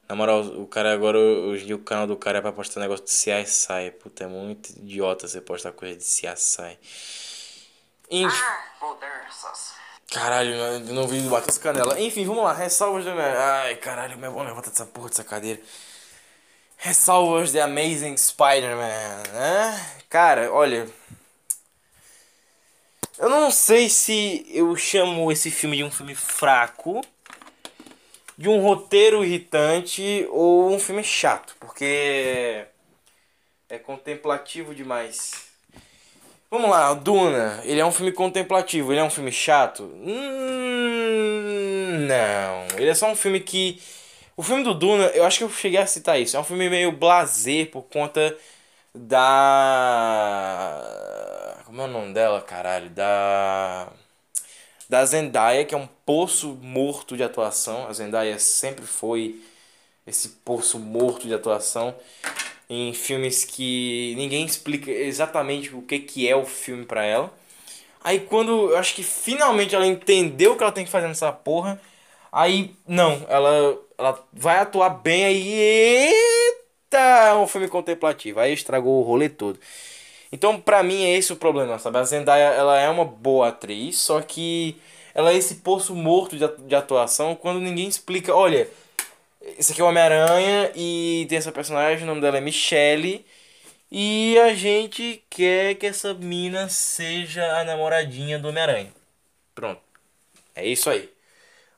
[SPEAKER 1] Na moral, o cara agora, hoje o canal do cara é pra postar negócio de CSI. Puta, é muito idiota você postar coisa de CSI. Enfim.
[SPEAKER 3] Ah, mudanças.
[SPEAKER 1] Caralho, eu não vi bater essa canela. Enfim, vamos lá. Ressalvas do Ai, caralho, meu bom levanta dessa porra dessa cadeira. Ressalvas de Amazing Spider-Man, né? Cara, olha. Eu não sei se eu chamo esse filme de um filme fraco, de um roteiro irritante ou um filme chato, porque é contemplativo demais. Vamos lá, Duna, ele é um filme contemplativo, ele é um filme chato? Hum, não, ele é só um filme que. O filme do Duna, eu acho que eu cheguei a citar isso, é um filme meio blazer por conta da. Como é o nome dela, caralho? Da. Da Zendaya, que é um poço morto de atuação. A Zendaya sempre foi esse poço morto de atuação em filmes que ninguém explica exatamente o que, que é o filme pra ela. Aí quando eu acho que finalmente ela entendeu o que ela tem que fazer nessa porra, aí não, ela, ela vai atuar bem aí. Eita, é um filme contemplativo. Aí estragou o rolê todo. Então, pra mim, é esse o problema, sabe? A Zendaya, ela é uma boa atriz, só que ela é esse poço morto de atuação quando ninguém explica, olha, esse aqui é o Homem-Aranha e tem essa personagem, o nome dela é Michelle. E a gente quer que essa mina seja a namoradinha do Homem-Aranha. Pronto. É isso aí.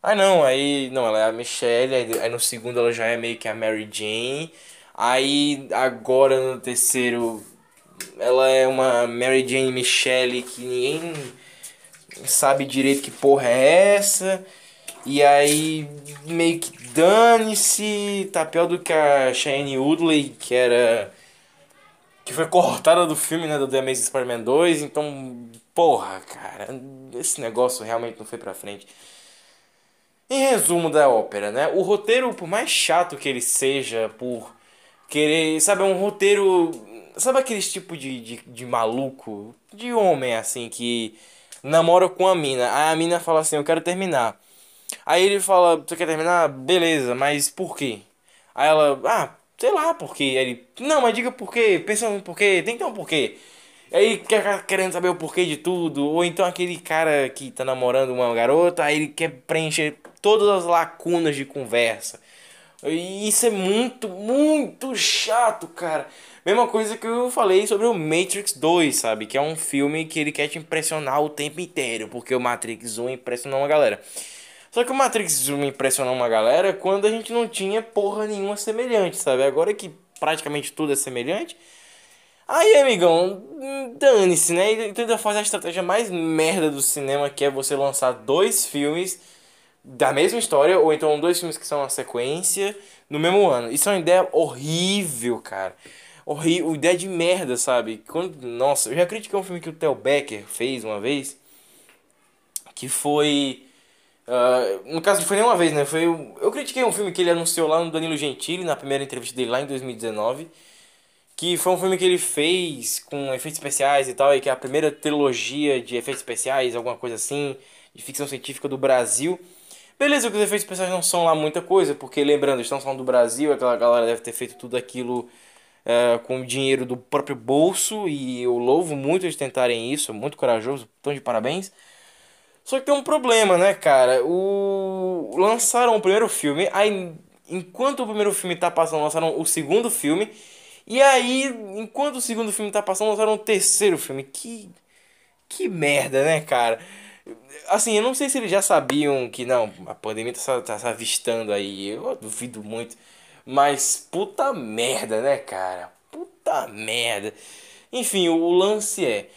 [SPEAKER 1] Aí não, aí não, ela é a Michelle, aí, aí no segundo ela já é meio que a Mary Jane. Aí agora no terceiro ela é uma Mary Jane Michelle que ninguém sabe direito que porra é essa. E aí meio que dane-se, tá pior do que a Shane Woodley, que era. que foi cortada do filme, né, do The Amazing Spider-Man 2, então, porra, cara, esse negócio realmente não foi pra frente. Em resumo da ópera, né, o roteiro, por mais chato que ele seja, por querer, sabe, é um roteiro, sabe aqueles tipo de, de, de maluco, de homem, assim, que namora com a mina, aí a mina fala assim, eu quero terminar. Aí ele fala, você quer terminar? Beleza, mas por quê? Aí ela, ah, sei lá por quê. Aí ele, não, mas diga por quê, pensa no porquê, tem que ter um porquê. Aí quer querendo saber o porquê de tudo, ou então aquele cara que tá namorando uma garota, aí ele quer preencher todas as lacunas de conversa. E isso é muito, muito chato, cara. Mesma coisa que eu falei sobre o Matrix 2, sabe? Que é um filme que ele quer te impressionar o tempo inteiro, porque o Matrix 1 impressionou uma galera. Só que o Matrix 1 impressionou uma galera quando a gente não tinha porra nenhuma semelhante, sabe? Agora que praticamente tudo é semelhante. Aí, amigão, dane-se, né? E tenta fazer a estratégia mais merda do cinema, que é você lançar dois filmes da mesma história, ou então dois filmes que são uma sequência no mesmo ano. Isso é uma ideia horrível, cara. Horrível, ideia de merda, sabe? Quando, nossa, eu já critiquei um filme que o Theo Becker fez uma vez, que foi Uh, no caso, não foi nem uma vez, né? Foi, eu critiquei um filme que ele anunciou lá no Danilo Gentili, na primeira entrevista dele lá em 2019. Que foi um filme que ele fez com efeitos especiais e tal, e que é a primeira trilogia de efeitos especiais, alguma coisa assim, de ficção científica do Brasil. Beleza que os efeitos especiais não são lá muita coisa, porque lembrando, estão falando do Brasil, aquela galera deve ter feito tudo aquilo é, com dinheiro do próprio bolso, e eu louvo muito eles tentarem isso, muito corajoso, tão de parabéns. Só que tem um problema, né, cara? O... Lançaram o primeiro filme, aí enquanto o primeiro filme tá passando, lançaram o segundo filme. E aí, enquanto o segundo filme tá passando, lançaram o terceiro filme. Que. Que merda, né, cara? Assim, eu não sei se eles já sabiam que não, a pandemia tá, tá se avistando aí. Eu duvido muito. Mas puta merda, né, cara? Puta merda. Enfim, o, lance é.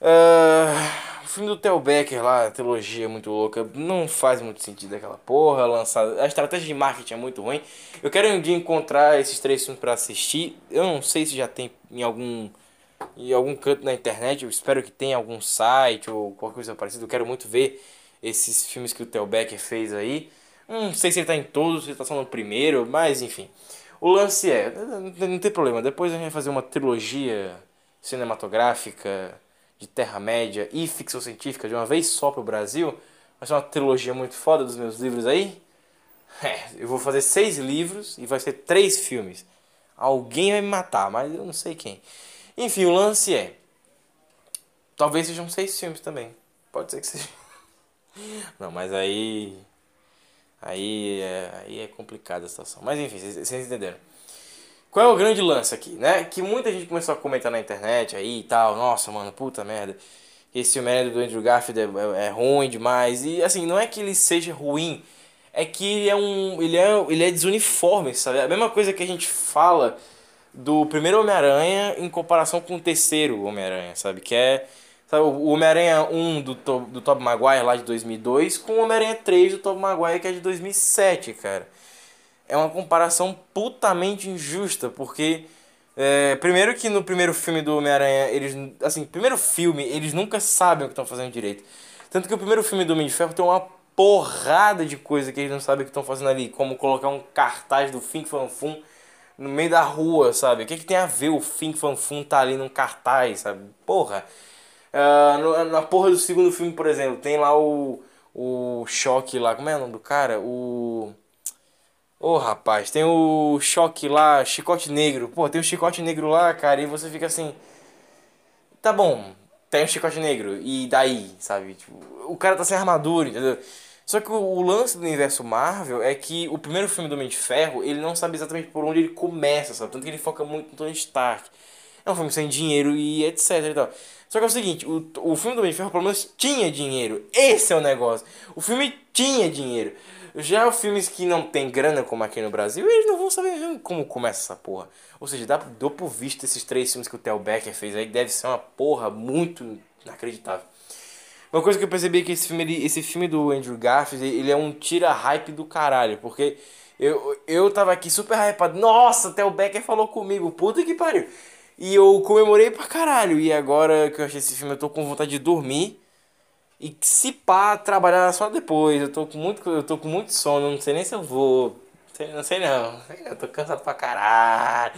[SPEAKER 1] Uh, o filme do Theo Becker lá, a trilogia muito louca, não faz muito sentido aquela porra lançada. A estratégia de marketing é muito ruim. Eu quero um dia encontrar esses três filmes para assistir. Eu não sei se já tem em algum em algum canto na internet. Eu espero que tenha algum site ou qualquer coisa parecida. Eu quero muito ver esses filmes que o Theo Becker fez aí. Não sei se ele tá em todos, se ele tá só no primeiro, mas enfim. O lance é, não tem problema. Depois a gente vai fazer uma trilogia cinematográfica de Terra-média e ficção científica de uma vez só pro Brasil. Vai ser uma trilogia muito foda dos meus livros aí. É, eu vou fazer seis livros e vai ser três filmes. Alguém vai me matar, mas eu não sei quem. Enfim, o lance é. Talvez sejam seis filmes também. Pode ser que seja. *laughs* Não, mas aí. Aí é, aí é complicada a situação. Mas enfim, vocês entenderam. Qual é o grande lance aqui, né? Que muita gente começou a comentar na internet aí e tal. Nossa, mano, puta merda. Esse filme é do Andrew Garfield é, é, é ruim demais. E assim, não é que ele seja ruim. É que ele é um. Ele é, ele é desuniforme, sabe? A mesma coisa que a gente fala do primeiro Homem-Aranha em comparação com o terceiro Homem-Aranha, sabe? Que é sabe, o Homem-Aranha 1 do, do Tobey Maguire lá de 2002 com o Homem-Aranha 3 do Tobey Maguire que é de 2007, cara. É uma comparação putamente injusta, porque é, primeiro que no primeiro filme do Homem-Aranha, eles assim, primeiro filme, eles nunca sabem o que estão fazendo direito. Tanto que o primeiro filme do Homem de Ferro tem uma porrada de coisa que eles não sabem o que estão fazendo ali, como colocar um cartaz do Fim Fan Fum no meio da rua, sabe? O que, que tem a ver o Fim Fanfum tá ali num cartaz, sabe? Porra. Uh, na porra do segundo filme, por exemplo, tem lá o. O choque lá. Como é o nome do cara? O. Ô oh, rapaz, tem o choque lá, chicote negro. Pô, tem o chicote negro lá, cara, e você fica assim. Tá bom, tem o chicote negro, e daí, sabe? Tipo, o cara tá sem armadura, entendeu? Só que o, o, lance do universo Marvel é que o primeiro filme do Homem de Ferro, ele não sabe exatamente por onde ele começa, sabe? Tanto que ele foca muito no Tony Stark. É um filme sem dinheiro e etc e tal. Só que é o seguinte, o, o filme do Homem de Ferro pelo menos tinha dinheiro. Esse é o negócio. O filme tinha dinheiro. Já os filmes que não tem grana, como aqui no Brasil, eles não vão saber como começa essa porra. Ou seja, dá, dou por visto esses três filmes que o Theo Becker fez aí, deve ser uma porra muito inacreditável. Uma coisa que eu percebi é que esse filme, ele, esse filme do Andrew Garfield, ele é um tira-hype do caralho, porque eu, eu tava aqui super hypado, nossa, até o Becker falou comigo, puta que pariu. E eu comemorei pra caralho, e agora que eu achei esse filme, eu tô com vontade de dormir. E se pá, trabalhar só depois. Eu tô com muito, eu tô com muito sono, não sei nem se eu vou. Não sei não. Eu tô cansado pra caralho.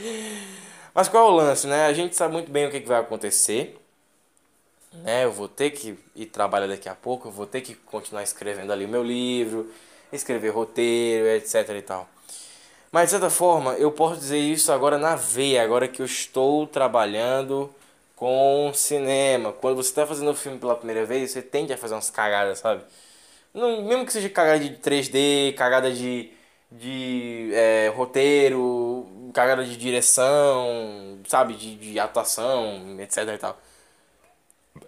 [SPEAKER 1] Mas qual é o lance, né? A gente sabe muito bem o que, que vai acontecer né? Eu vou ter que ir trabalhar daqui a pouco, eu vou ter que continuar escrevendo ali o meu livro, escrever roteiro, etc e tal. Mas de certa forma, eu posso dizer isso agora na veia, agora que eu estou trabalhando com cinema. Quando você está fazendo o filme pela primeira vez, você tende a fazer umas cagadas, sabe? Não, mesmo que seja cagada de 3D, cagada de, de é, roteiro, cagada de direção, sabe? De, de atuação, etc e tal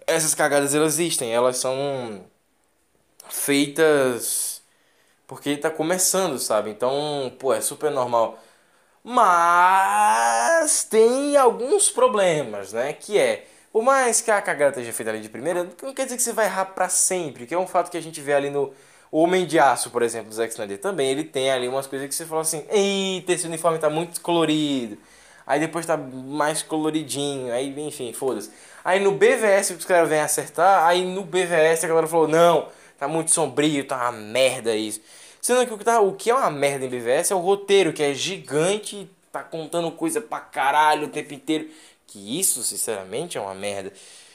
[SPEAKER 1] essas cagadas elas existem, elas são feitas porque tá começando, sabe? Então, pô, é super normal. Mas tem alguns problemas, né? Que é, por mais que a cagada esteja feita ali de primeira, não quer dizer que você vai errar pra sempre, que é um fato que a gente vê ali no Homem de Aço, por exemplo, do Zack Snyder também, ele tem ali umas coisas que você fala assim, eita, esse uniforme tá muito colorido. Aí depois tá mais coloridinho, aí enfim, foda-se. Aí no BVS os caras vêm acertar, aí no BVS a galera falou, não, tá muito sombrio, tá uma merda isso. Sendo que o que, tá, o que é uma merda em BVS é o roteiro, que é gigante, tá contando coisa pra caralho o tempo inteiro. Que isso, sinceramente, é uma merda.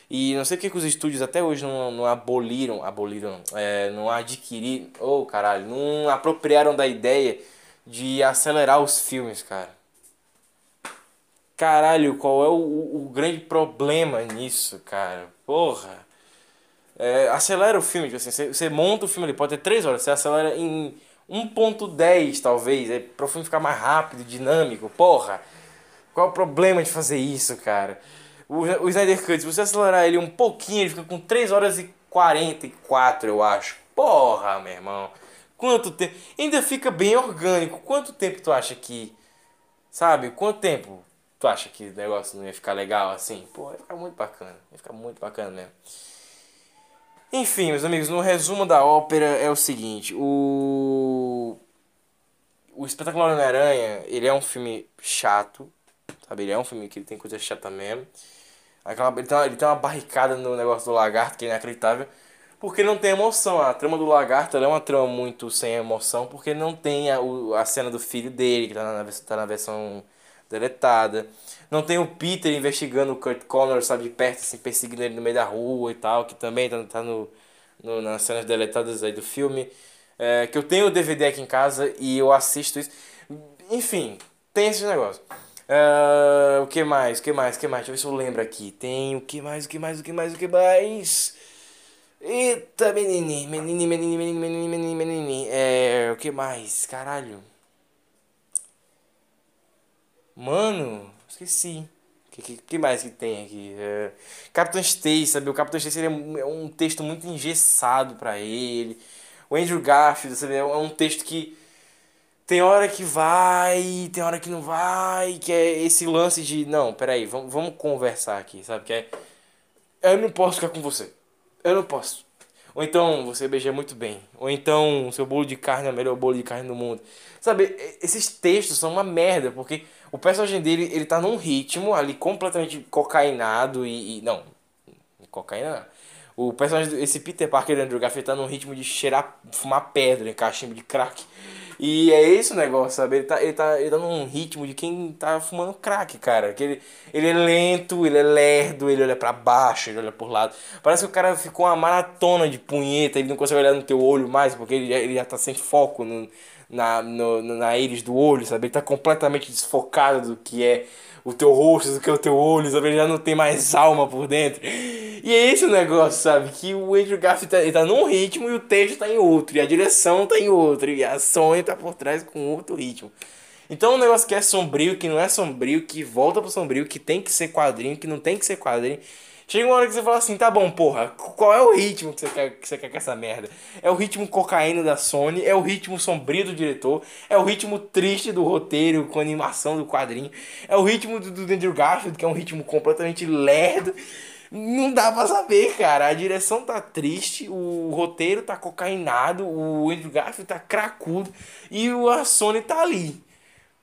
[SPEAKER 1] E não sei porque que os estúdios até hoje não, não aboliram, aboliram, é, não adquiriram, oh caralho, não apropriaram da ideia de acelerar os filmes, cara. Caralho, qual é o, o grande problema nisso, cara? Porra. É, acelera o filme, tipo assim, você, você monta o filme ali, pode ter 3 horas, você acelera em 1.10 talvez, é para o filme ficar mais rápido, dinâmico, porra. Qual o problema de fazer isso, cara? O, o Snyder Cut, se você acelerar ele um pouquinho, ele fica com 3 horas e 44, eu acho. Porra, meu irmão. Quanto tempo? Ainda fica bem orgânico. Quanto tempo tu acha que. Sabe? Quanto tempo tu acha que o negócio não ia ficar legal assim? Pô, ia ficar muito bacana. Ia ficar muito bacana mesmo. Enfim, meus amigos, no resumo da ópera é o seguinte: o. O Espetacular Homem-Aranha, ele é um filme chato, sabe? Ele é um filme que tem coisa chata mesmo. Aquela, ele, tem uma, ele tem uma barricada no negócio do lagarto que é inacreditável. Porque não tem emoção. A trama do lagarto é uma trama muito sem emoção. Porque não tem a, a cena do filho dele, que tá na, tá na versão deletada. Não tem o Peter investigando o Kurt Connor, sabe, de perto, assim, perseguindo ele no meio da rua e tal. Que também tá, tá no, no, nas cenas deletadas aí do filme. É, que eu tenho o DVD aqui em casa e eu assisto isso. Enfim, tem esse negócio. Uh, o que mais? O que mais? O que mais? Deixa eu ver se eu lembro aqui. Tem o que mais? O que mais? O que mais? O que mais? Eita, menini, menini, menini, menini, menini, menini, menini. É, o que mais? Caralho. Mano, esqueci. O que, que, que, mais que tem aqui? É, Capitão Stacy, sabe? O Capitão Stacy é um texto muito engessado para ele. O Andrew Garfield, sabe? É um texto que tem hora que vai, tem hora que não vai, que é esse lance de, não, peraí, vamos, vamos conversar aqui, sabe? Que é, eu não posso ficar com você, eu não posso. Ou então, você beija muito bem. Ou então, seu bolo de carne é o melhor bolo de carne do mundo. Sabe, esses textos são uma merda, porque o personagem dele, ele tá num ritmo ali completamente cocainado e... e não, cocaína não. O personagem, esse Peter Parker do Andrew Garfield tá num ritmo de cheirar, fumar pedra em cachimbo de crack. E é esse o negócio, sabe? Ele tá, ele tá, ele tá num ritmo de quem tá fumando crack, cara. Que ele, ele é lento, ele é lerdo, ele olha para baixo, ele olha por lado. Parece que o cara ficou uma maratona de punheta, ele não consegue olhar no teu olho mais, porque ele, ele já tá sem foco no, na, no, na íris do olho, sabe? Ele tá completamente desfocado do que é o teu rosto, do que é o teu olho, sabe? Ele já não tem mais alma por dentro. E é esse o negócio, sabe? Que o Andrew Garfield tá, ele tá num ritmo e o texto tá em outro, e a direção tá em outro, e a Sony tá por trás com outro ritmo. Então, um negócio que é sombrio, que não é sombrio, que volta pro sombrio, que tem que ser quadrinho, que não tem que ser quadrinho. Chega uma hora que você fala assim, tá bom, porra, qual é o ritmo que você quer, que você quer com essa merda? É o ritmo cocaína da Sony, é o ritmo sombrio do diretor, é o ritmo triste do roteiro com animação do quadrinho, é o ritmo do, do Andrew Garfield, que é um ritmo completamente lerdo. Não dá pra saber, cara. A direção tá triste, o roteiro tá cocainado, o Andrew Garfield tá cracudo e a Sony tá ali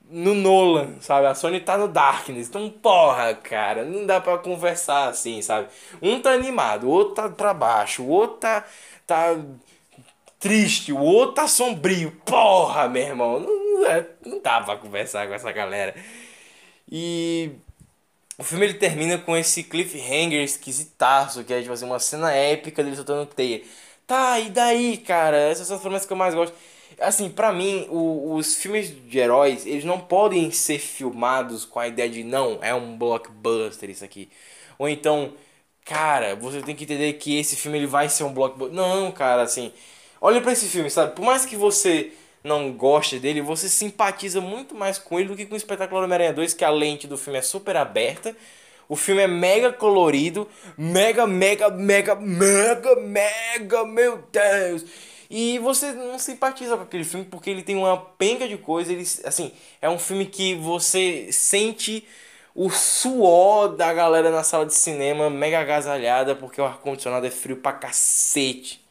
[SPEAKER 1] no Nolan, sabe? A Sony tá no Darkness. Então, porra, cara, não dá pra conversar assim, sabe? Um tá animado, o outro tá pra baixo, o outro tá, tá triste, o outro tá sombrio. Porra, meu irmão, não, não, não dá pra conversar com essa galera. E o filme ele termina com esse cliffhanger esquisitaço, que é tipo assim, uma cena épica dele soltando teia. Tá, e daí, cara? Essas são as formas que eu mais gosto. Assim, para mim, o, os filmes de heróis, eles não podem ser filmados com a ideia de não, é um blockbuster isso aqui. Ou então, cara, você tem que entender que esse filme ele vai ser um blockbuster. Não, cara, assim, olha para esse filme, sabe? Por mais que você não goste dele, você simpatiza muito mais com ele do que com o Espetáculo Homem-Aranha 2, que a lente do filme é super aberta. O filme é mega colorido, mega, mega, mega, mega, mega, meu Deus. E você não simpatiza com aquele filme porque ele tem uma penca de coisa, ele assim, é um filme que você sente o suor da galera na sala de cinema mega agasalhada porque o ar condicionado é frio pra cacete.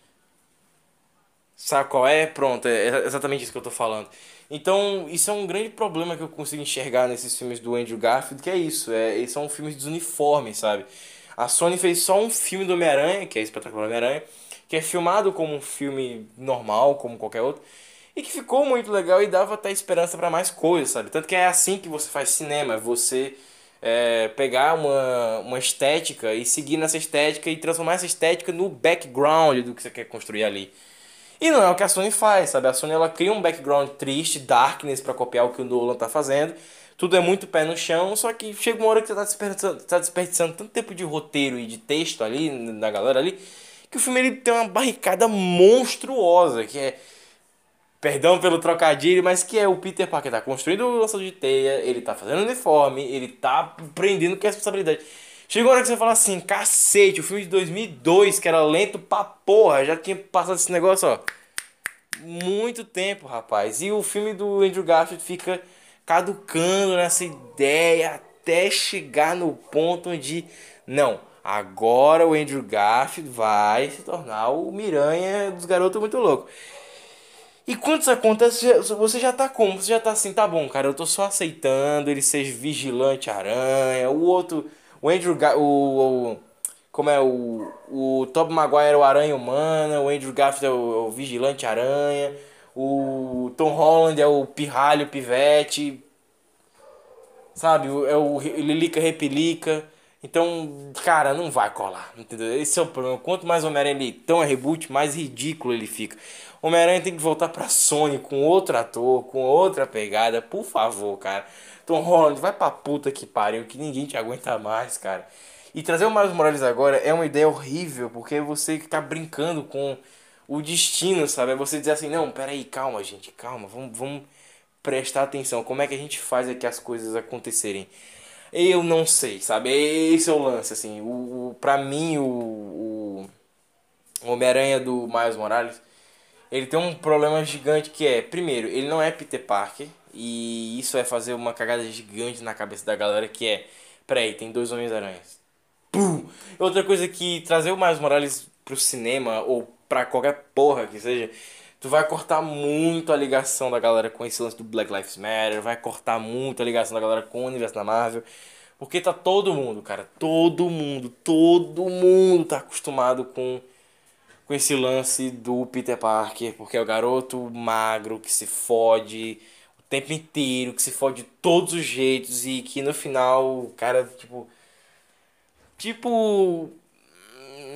[SPEAKER 1] Sabe qual é? Pronto, é exatamente isso que eu tô falando. Então, isso é um grande problema que eu consigo enxergar nesses filmes do Andrew Garfield, que é isso, é, eles são filmes desuniformes, sabe? A Sony fez só um filme do Homem-Aranha, que é Espetacular Homem-Aranha, que é filmado como um filme normal, como qualquer outro, e que ficou muito legal e dava até esperança para mais coisas, sabe? Tanto que é assim que você faz cinema, você é, pegar uma, uma estética e seguir nessa estética e transformar essa estética no background do que você quer construir ali. E não é o que a Sony faz, sabe? A Sony ela cria um background triste, darkness para copiar o que o Nolan tá fazendo. Tudo é muito pé no chão, só que chega uma hora que você tá desperdiçando, tá desperdiçando tanto tempo de roteiro e de texto ali, da galera ali, que o filme ele tem uma barricada monstruosa, que é perdão pelo trocadilho, mas que é o Peter Parker tá construindo o lançador de teia, ele tá fazendo uniforme, ele tá prendendo que é responsabilidade. Chegou a hora que você fala assim, cacete, o filme de 2002, que era lento pra porra, já tinha passado esse negócio, ó. Muito tempo, rapaz. E o filme do Andrew Garfield fica caducando nessa ideia até chegar no ponto onde, não, agora o Andrew Garfield vai se tornar o Miranha dos garotos muito loucos. E quando isso acontece, você já tá como? Você já tá assim, tá bom, cara, eu tô só aceitando ele ser vigilante aranha, o outro, o Andrew, o, o como é, o, o Tobey Maguire é o aranha humana, o Andrew Garfield é o, é o vigilante aranha, o Tom Holland é o pirralho pivete, sabe, é o Lilica Repelica. Então, cara, não vai colar, entendeu? Esse é o problema. Quanto mais Homem-Aranha ele tão é reboot, mais ridículo ele fica. Homem-Aranha tem que voltar pra Sony com outro ator, com outra pegada, por favor, cara. Tom Holland, vai pra puta que pariu, que ninguém te aguenta mais, cara. E trazer o Miles Morales agora é uma ideia horrível, porque você tá brincando com o destino, sabe? É você dizer assim, não, peraí, calma, gente, calma, vamos, vamos prestar atenção. Como é que a gente faz aqui as coisas acontecerem? Eu não sei, sabe? Esse é o lance, assim. O, o, pra mim, o, o Homem-Aranha do Miles Morales ele tem um problema gigante que é, primeiro, ele não é Peter Parker. E isso é fazer uma cagada gigante na cabeça da galera que é. Peraí, tem dois Homens-Aranhas. Pum! Outra coisa que trazer o Miles Morales pro cinema ou pra qualquer porra que seja, tu vai cortar muito a ligação da galera com esse lance do Black Lives Matter, vai cortar muito a ligação da galera com o universo da Marvel. Porque tá todo mundo, cara, todo mundo, todo mundo tá acostumado com com esse lance do Peter Parker, porque é o garoto magro que se fode o tempo inteiro, que se fode de todos os jeitos e que no final o cara, tipo. Tipo.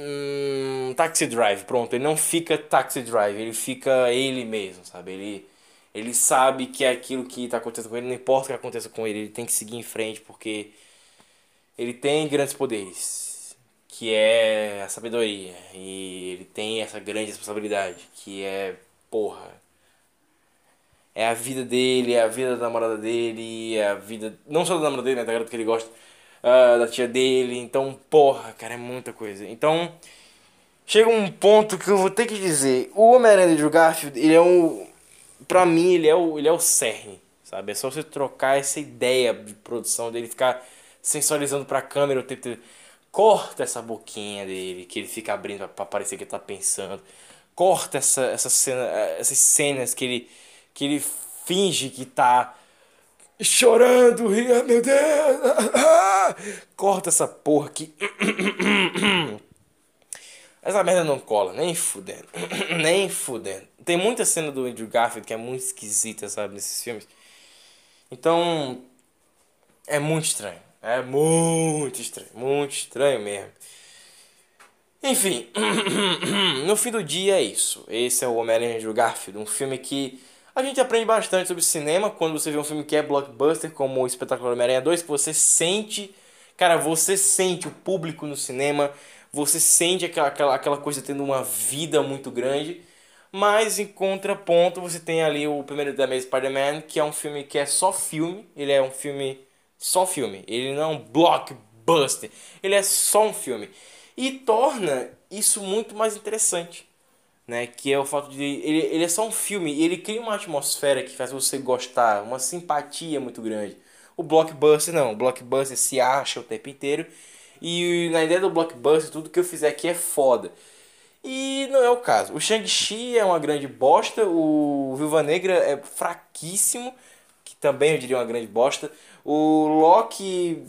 [SPEAKER 1] Hum, taxi Drive, pronto. Ele não fica Taxi Drive, ele fica ele mesmo, sabe? Ele, ele sabe que é aquilo que está acontecendo com ele, não importa o que aconteça com ele, ele tem que seguir em frente porque ele tem grandes poderes que é a sabedoria. E ele tem essa grande responsabilidade, que é, porra. É a vida dele, é a vida da namorada dele, é a vida. Não só da namorada dele, né? Da garota que ele gosta, uh, da tia dele. Então, porra, cara, é muita coisa. Então, chega um ponto que eu vou ter que dizer: o Homem-Aranha de Garfield, ele é um. Pra mim, ele é o, ele é o cerne, sabe? É só você trocar essa ideia de produção dele, ficar sensualizando pra câmera o tempo Corta essa boquinha dele, que ele fica abrindo para parecer que ele tá pensando. Corta essa, essa cena, essas cenas que ele, que ele finge que tá chorando, ria, meu Deus. Corta essa porra aqui. *clears throat* Essa merda não cola, nem fudendo. *clears throat* nem fudendo. Tem muita cena do Andrew Garfield que é muito esquisita, sabe, nesses filmes. Então, é muito estranho. É muito estranho, muito estranho mesmo. Enfim, *clears throat* no fim do dia é isso. Esse é o Homem-Aranha de Garfield, um filme que a gente aprende bastante sobre cinema quando você vê um filme que é blockbuster, como o Espetacular Homem-Aranha 2, que você sente, cara, você sente o público no cinema, você sente aquela, aquela, aquela coisa tendo uma vida muito grande. Mas em contraponto, você tem ali o primeiro da Amazing Spider-Man, que é um filme que é só filme, ele é um filme só filme. Ele não é um blockbuster. Ele é só um filme. E torna isso muito mais interessante. Né? Que é o fato de. Ele, ele é só um filme e ele cria uma atmosfera que faz você gostar, uma simpatia muito grande. O blockbuster não. O blockbuster se acha o tempo inteiro. E na ideia do blockbuster, tudo que eu fizer aqui é foda. E não é o caso. O Shang-Chi é uma grande bosta. O Viúva Negra é fraquíssimo. Que também eu diria uma grande bosta. O Loki.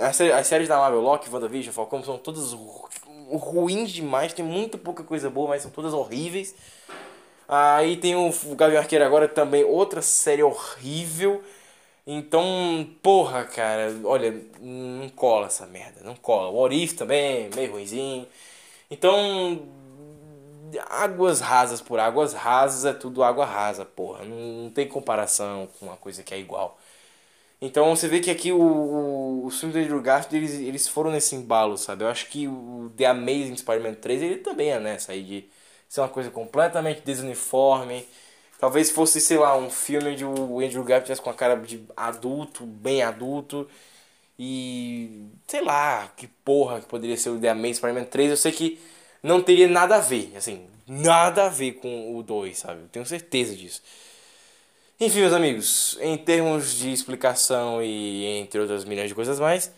[SPEAKER 1] As, séries da Marvel, Loki, WandaVision, Falcão, são todas ruins demais. Tem muito pouca coisa boa, mas são todas horríveis. Aí tem o, Gavião Arqueiro agora também, outra série horrível. Então, porra, cara, olha, não cola essa merda, não cola. O Orif também, meio ruimzinho. Então, águas rasas por águas rasas é tudo água rasa, porra. Não, não tem comparação com uma coisa que é igual. Então você vê que aqui o, o, o filme do Andrew Garfield, eles, eles foram nesse embalo, sabe? Eu acho que o The Amazing Spider-Man 3, ele também é nessa aí de ser uma coisa completamente desuniforme. Talvez fosse, sei lá, um filme de o Andrew Garfield tivesse com a cara de adulto, bem adulto. E sei lá, que porra que poderia ser o The Amazing Spider-Man 3. Eu sei que não teria nada a ver, assim, nada a ver com o 2, sabe? Eu tenho certeza disso. Enfim, meus amigos, em termos de explicação e entre outras milhões de coisas mais,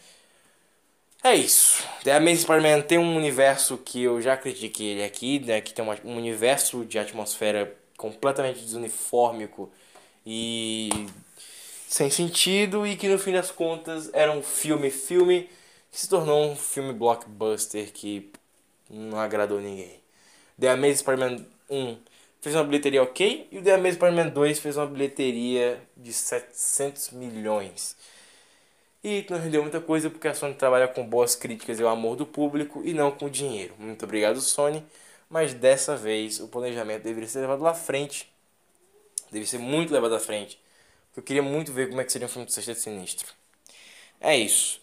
[SPEAKER 1] é isso. The Amazing Spider-Man tem um universo que eu já critiquei ele aqui, né? Que tem um universo de atmosfera completamente desuniformico e sem sentido e que no fim das contas era um filme filme que se tornou um filme blockbuster que não agradou ninguém. The Amazing Spider-Man 1 fez uma bilheteria ok e o The Amazing Spider-Man 2 fez uma bilheteria de 700 milhões. E não rendeu muita coisa porque a Sony trabalha com boas críticas e o amor do público e não com dinheiro. Muito obrigado, Sony. Mas dessa vez o planejamento deveria ser levado à frente. Deve ser muito levado à frente. Eu queria muito ver como é que seria um filme do Sexteto Sinistro. É isso.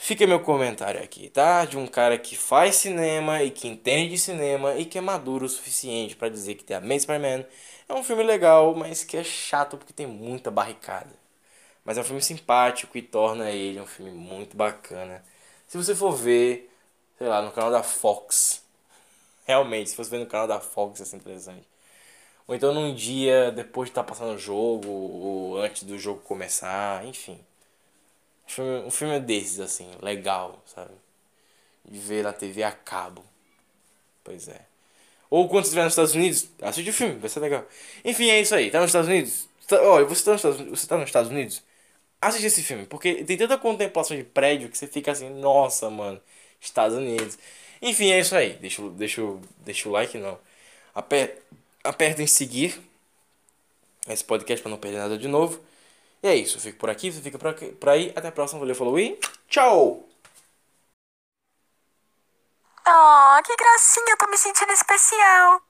[SPEAKER 1] Fica meu comentário aqui, tá? De um cara que faz cinema e que entende de cinema e que é maduro o suficiente para dizer que The Amazing Spider-Man é um filme legal, mas que é chato porque tem muita barricada. Mas é um filme simpático e torna ele um filme muito bacana. Se você for ver, sei lá, no canal da Fox. *laughs* Realmente, se você ver no canal da Fox, é interessante. Ou então num dia depois de estar tá passando o jogo, ou antes do jogo começar, enfim. Um filme, um filme desses, assim, legal, sabe? De ver na TV a cabo. Pois é. Ou quando estiver nos Estados Unidos, assiste o filme, vai ser legal. Enfim, é isso aí. Tá nos Estados Unidos? Tá, olha, você tá nos Estados, você tá nos Estados Unidos? assiste esse filme, porque tem tanta contemplação de prédio que você fica assim, nossa, mano, Estados Unidos. Enfim, é isso aí. Deixa, deixa, deixa o like, não. Aper, aperta em seguir esse podcast para não perder nada de novo. E é isso. Eu fico por aqui, você fica por, aqui, por aí. Até a próxima. Valeu, falou e tchau!
[SPEAKER 3] Oh, que gracinha, eu tô me sentindo especial.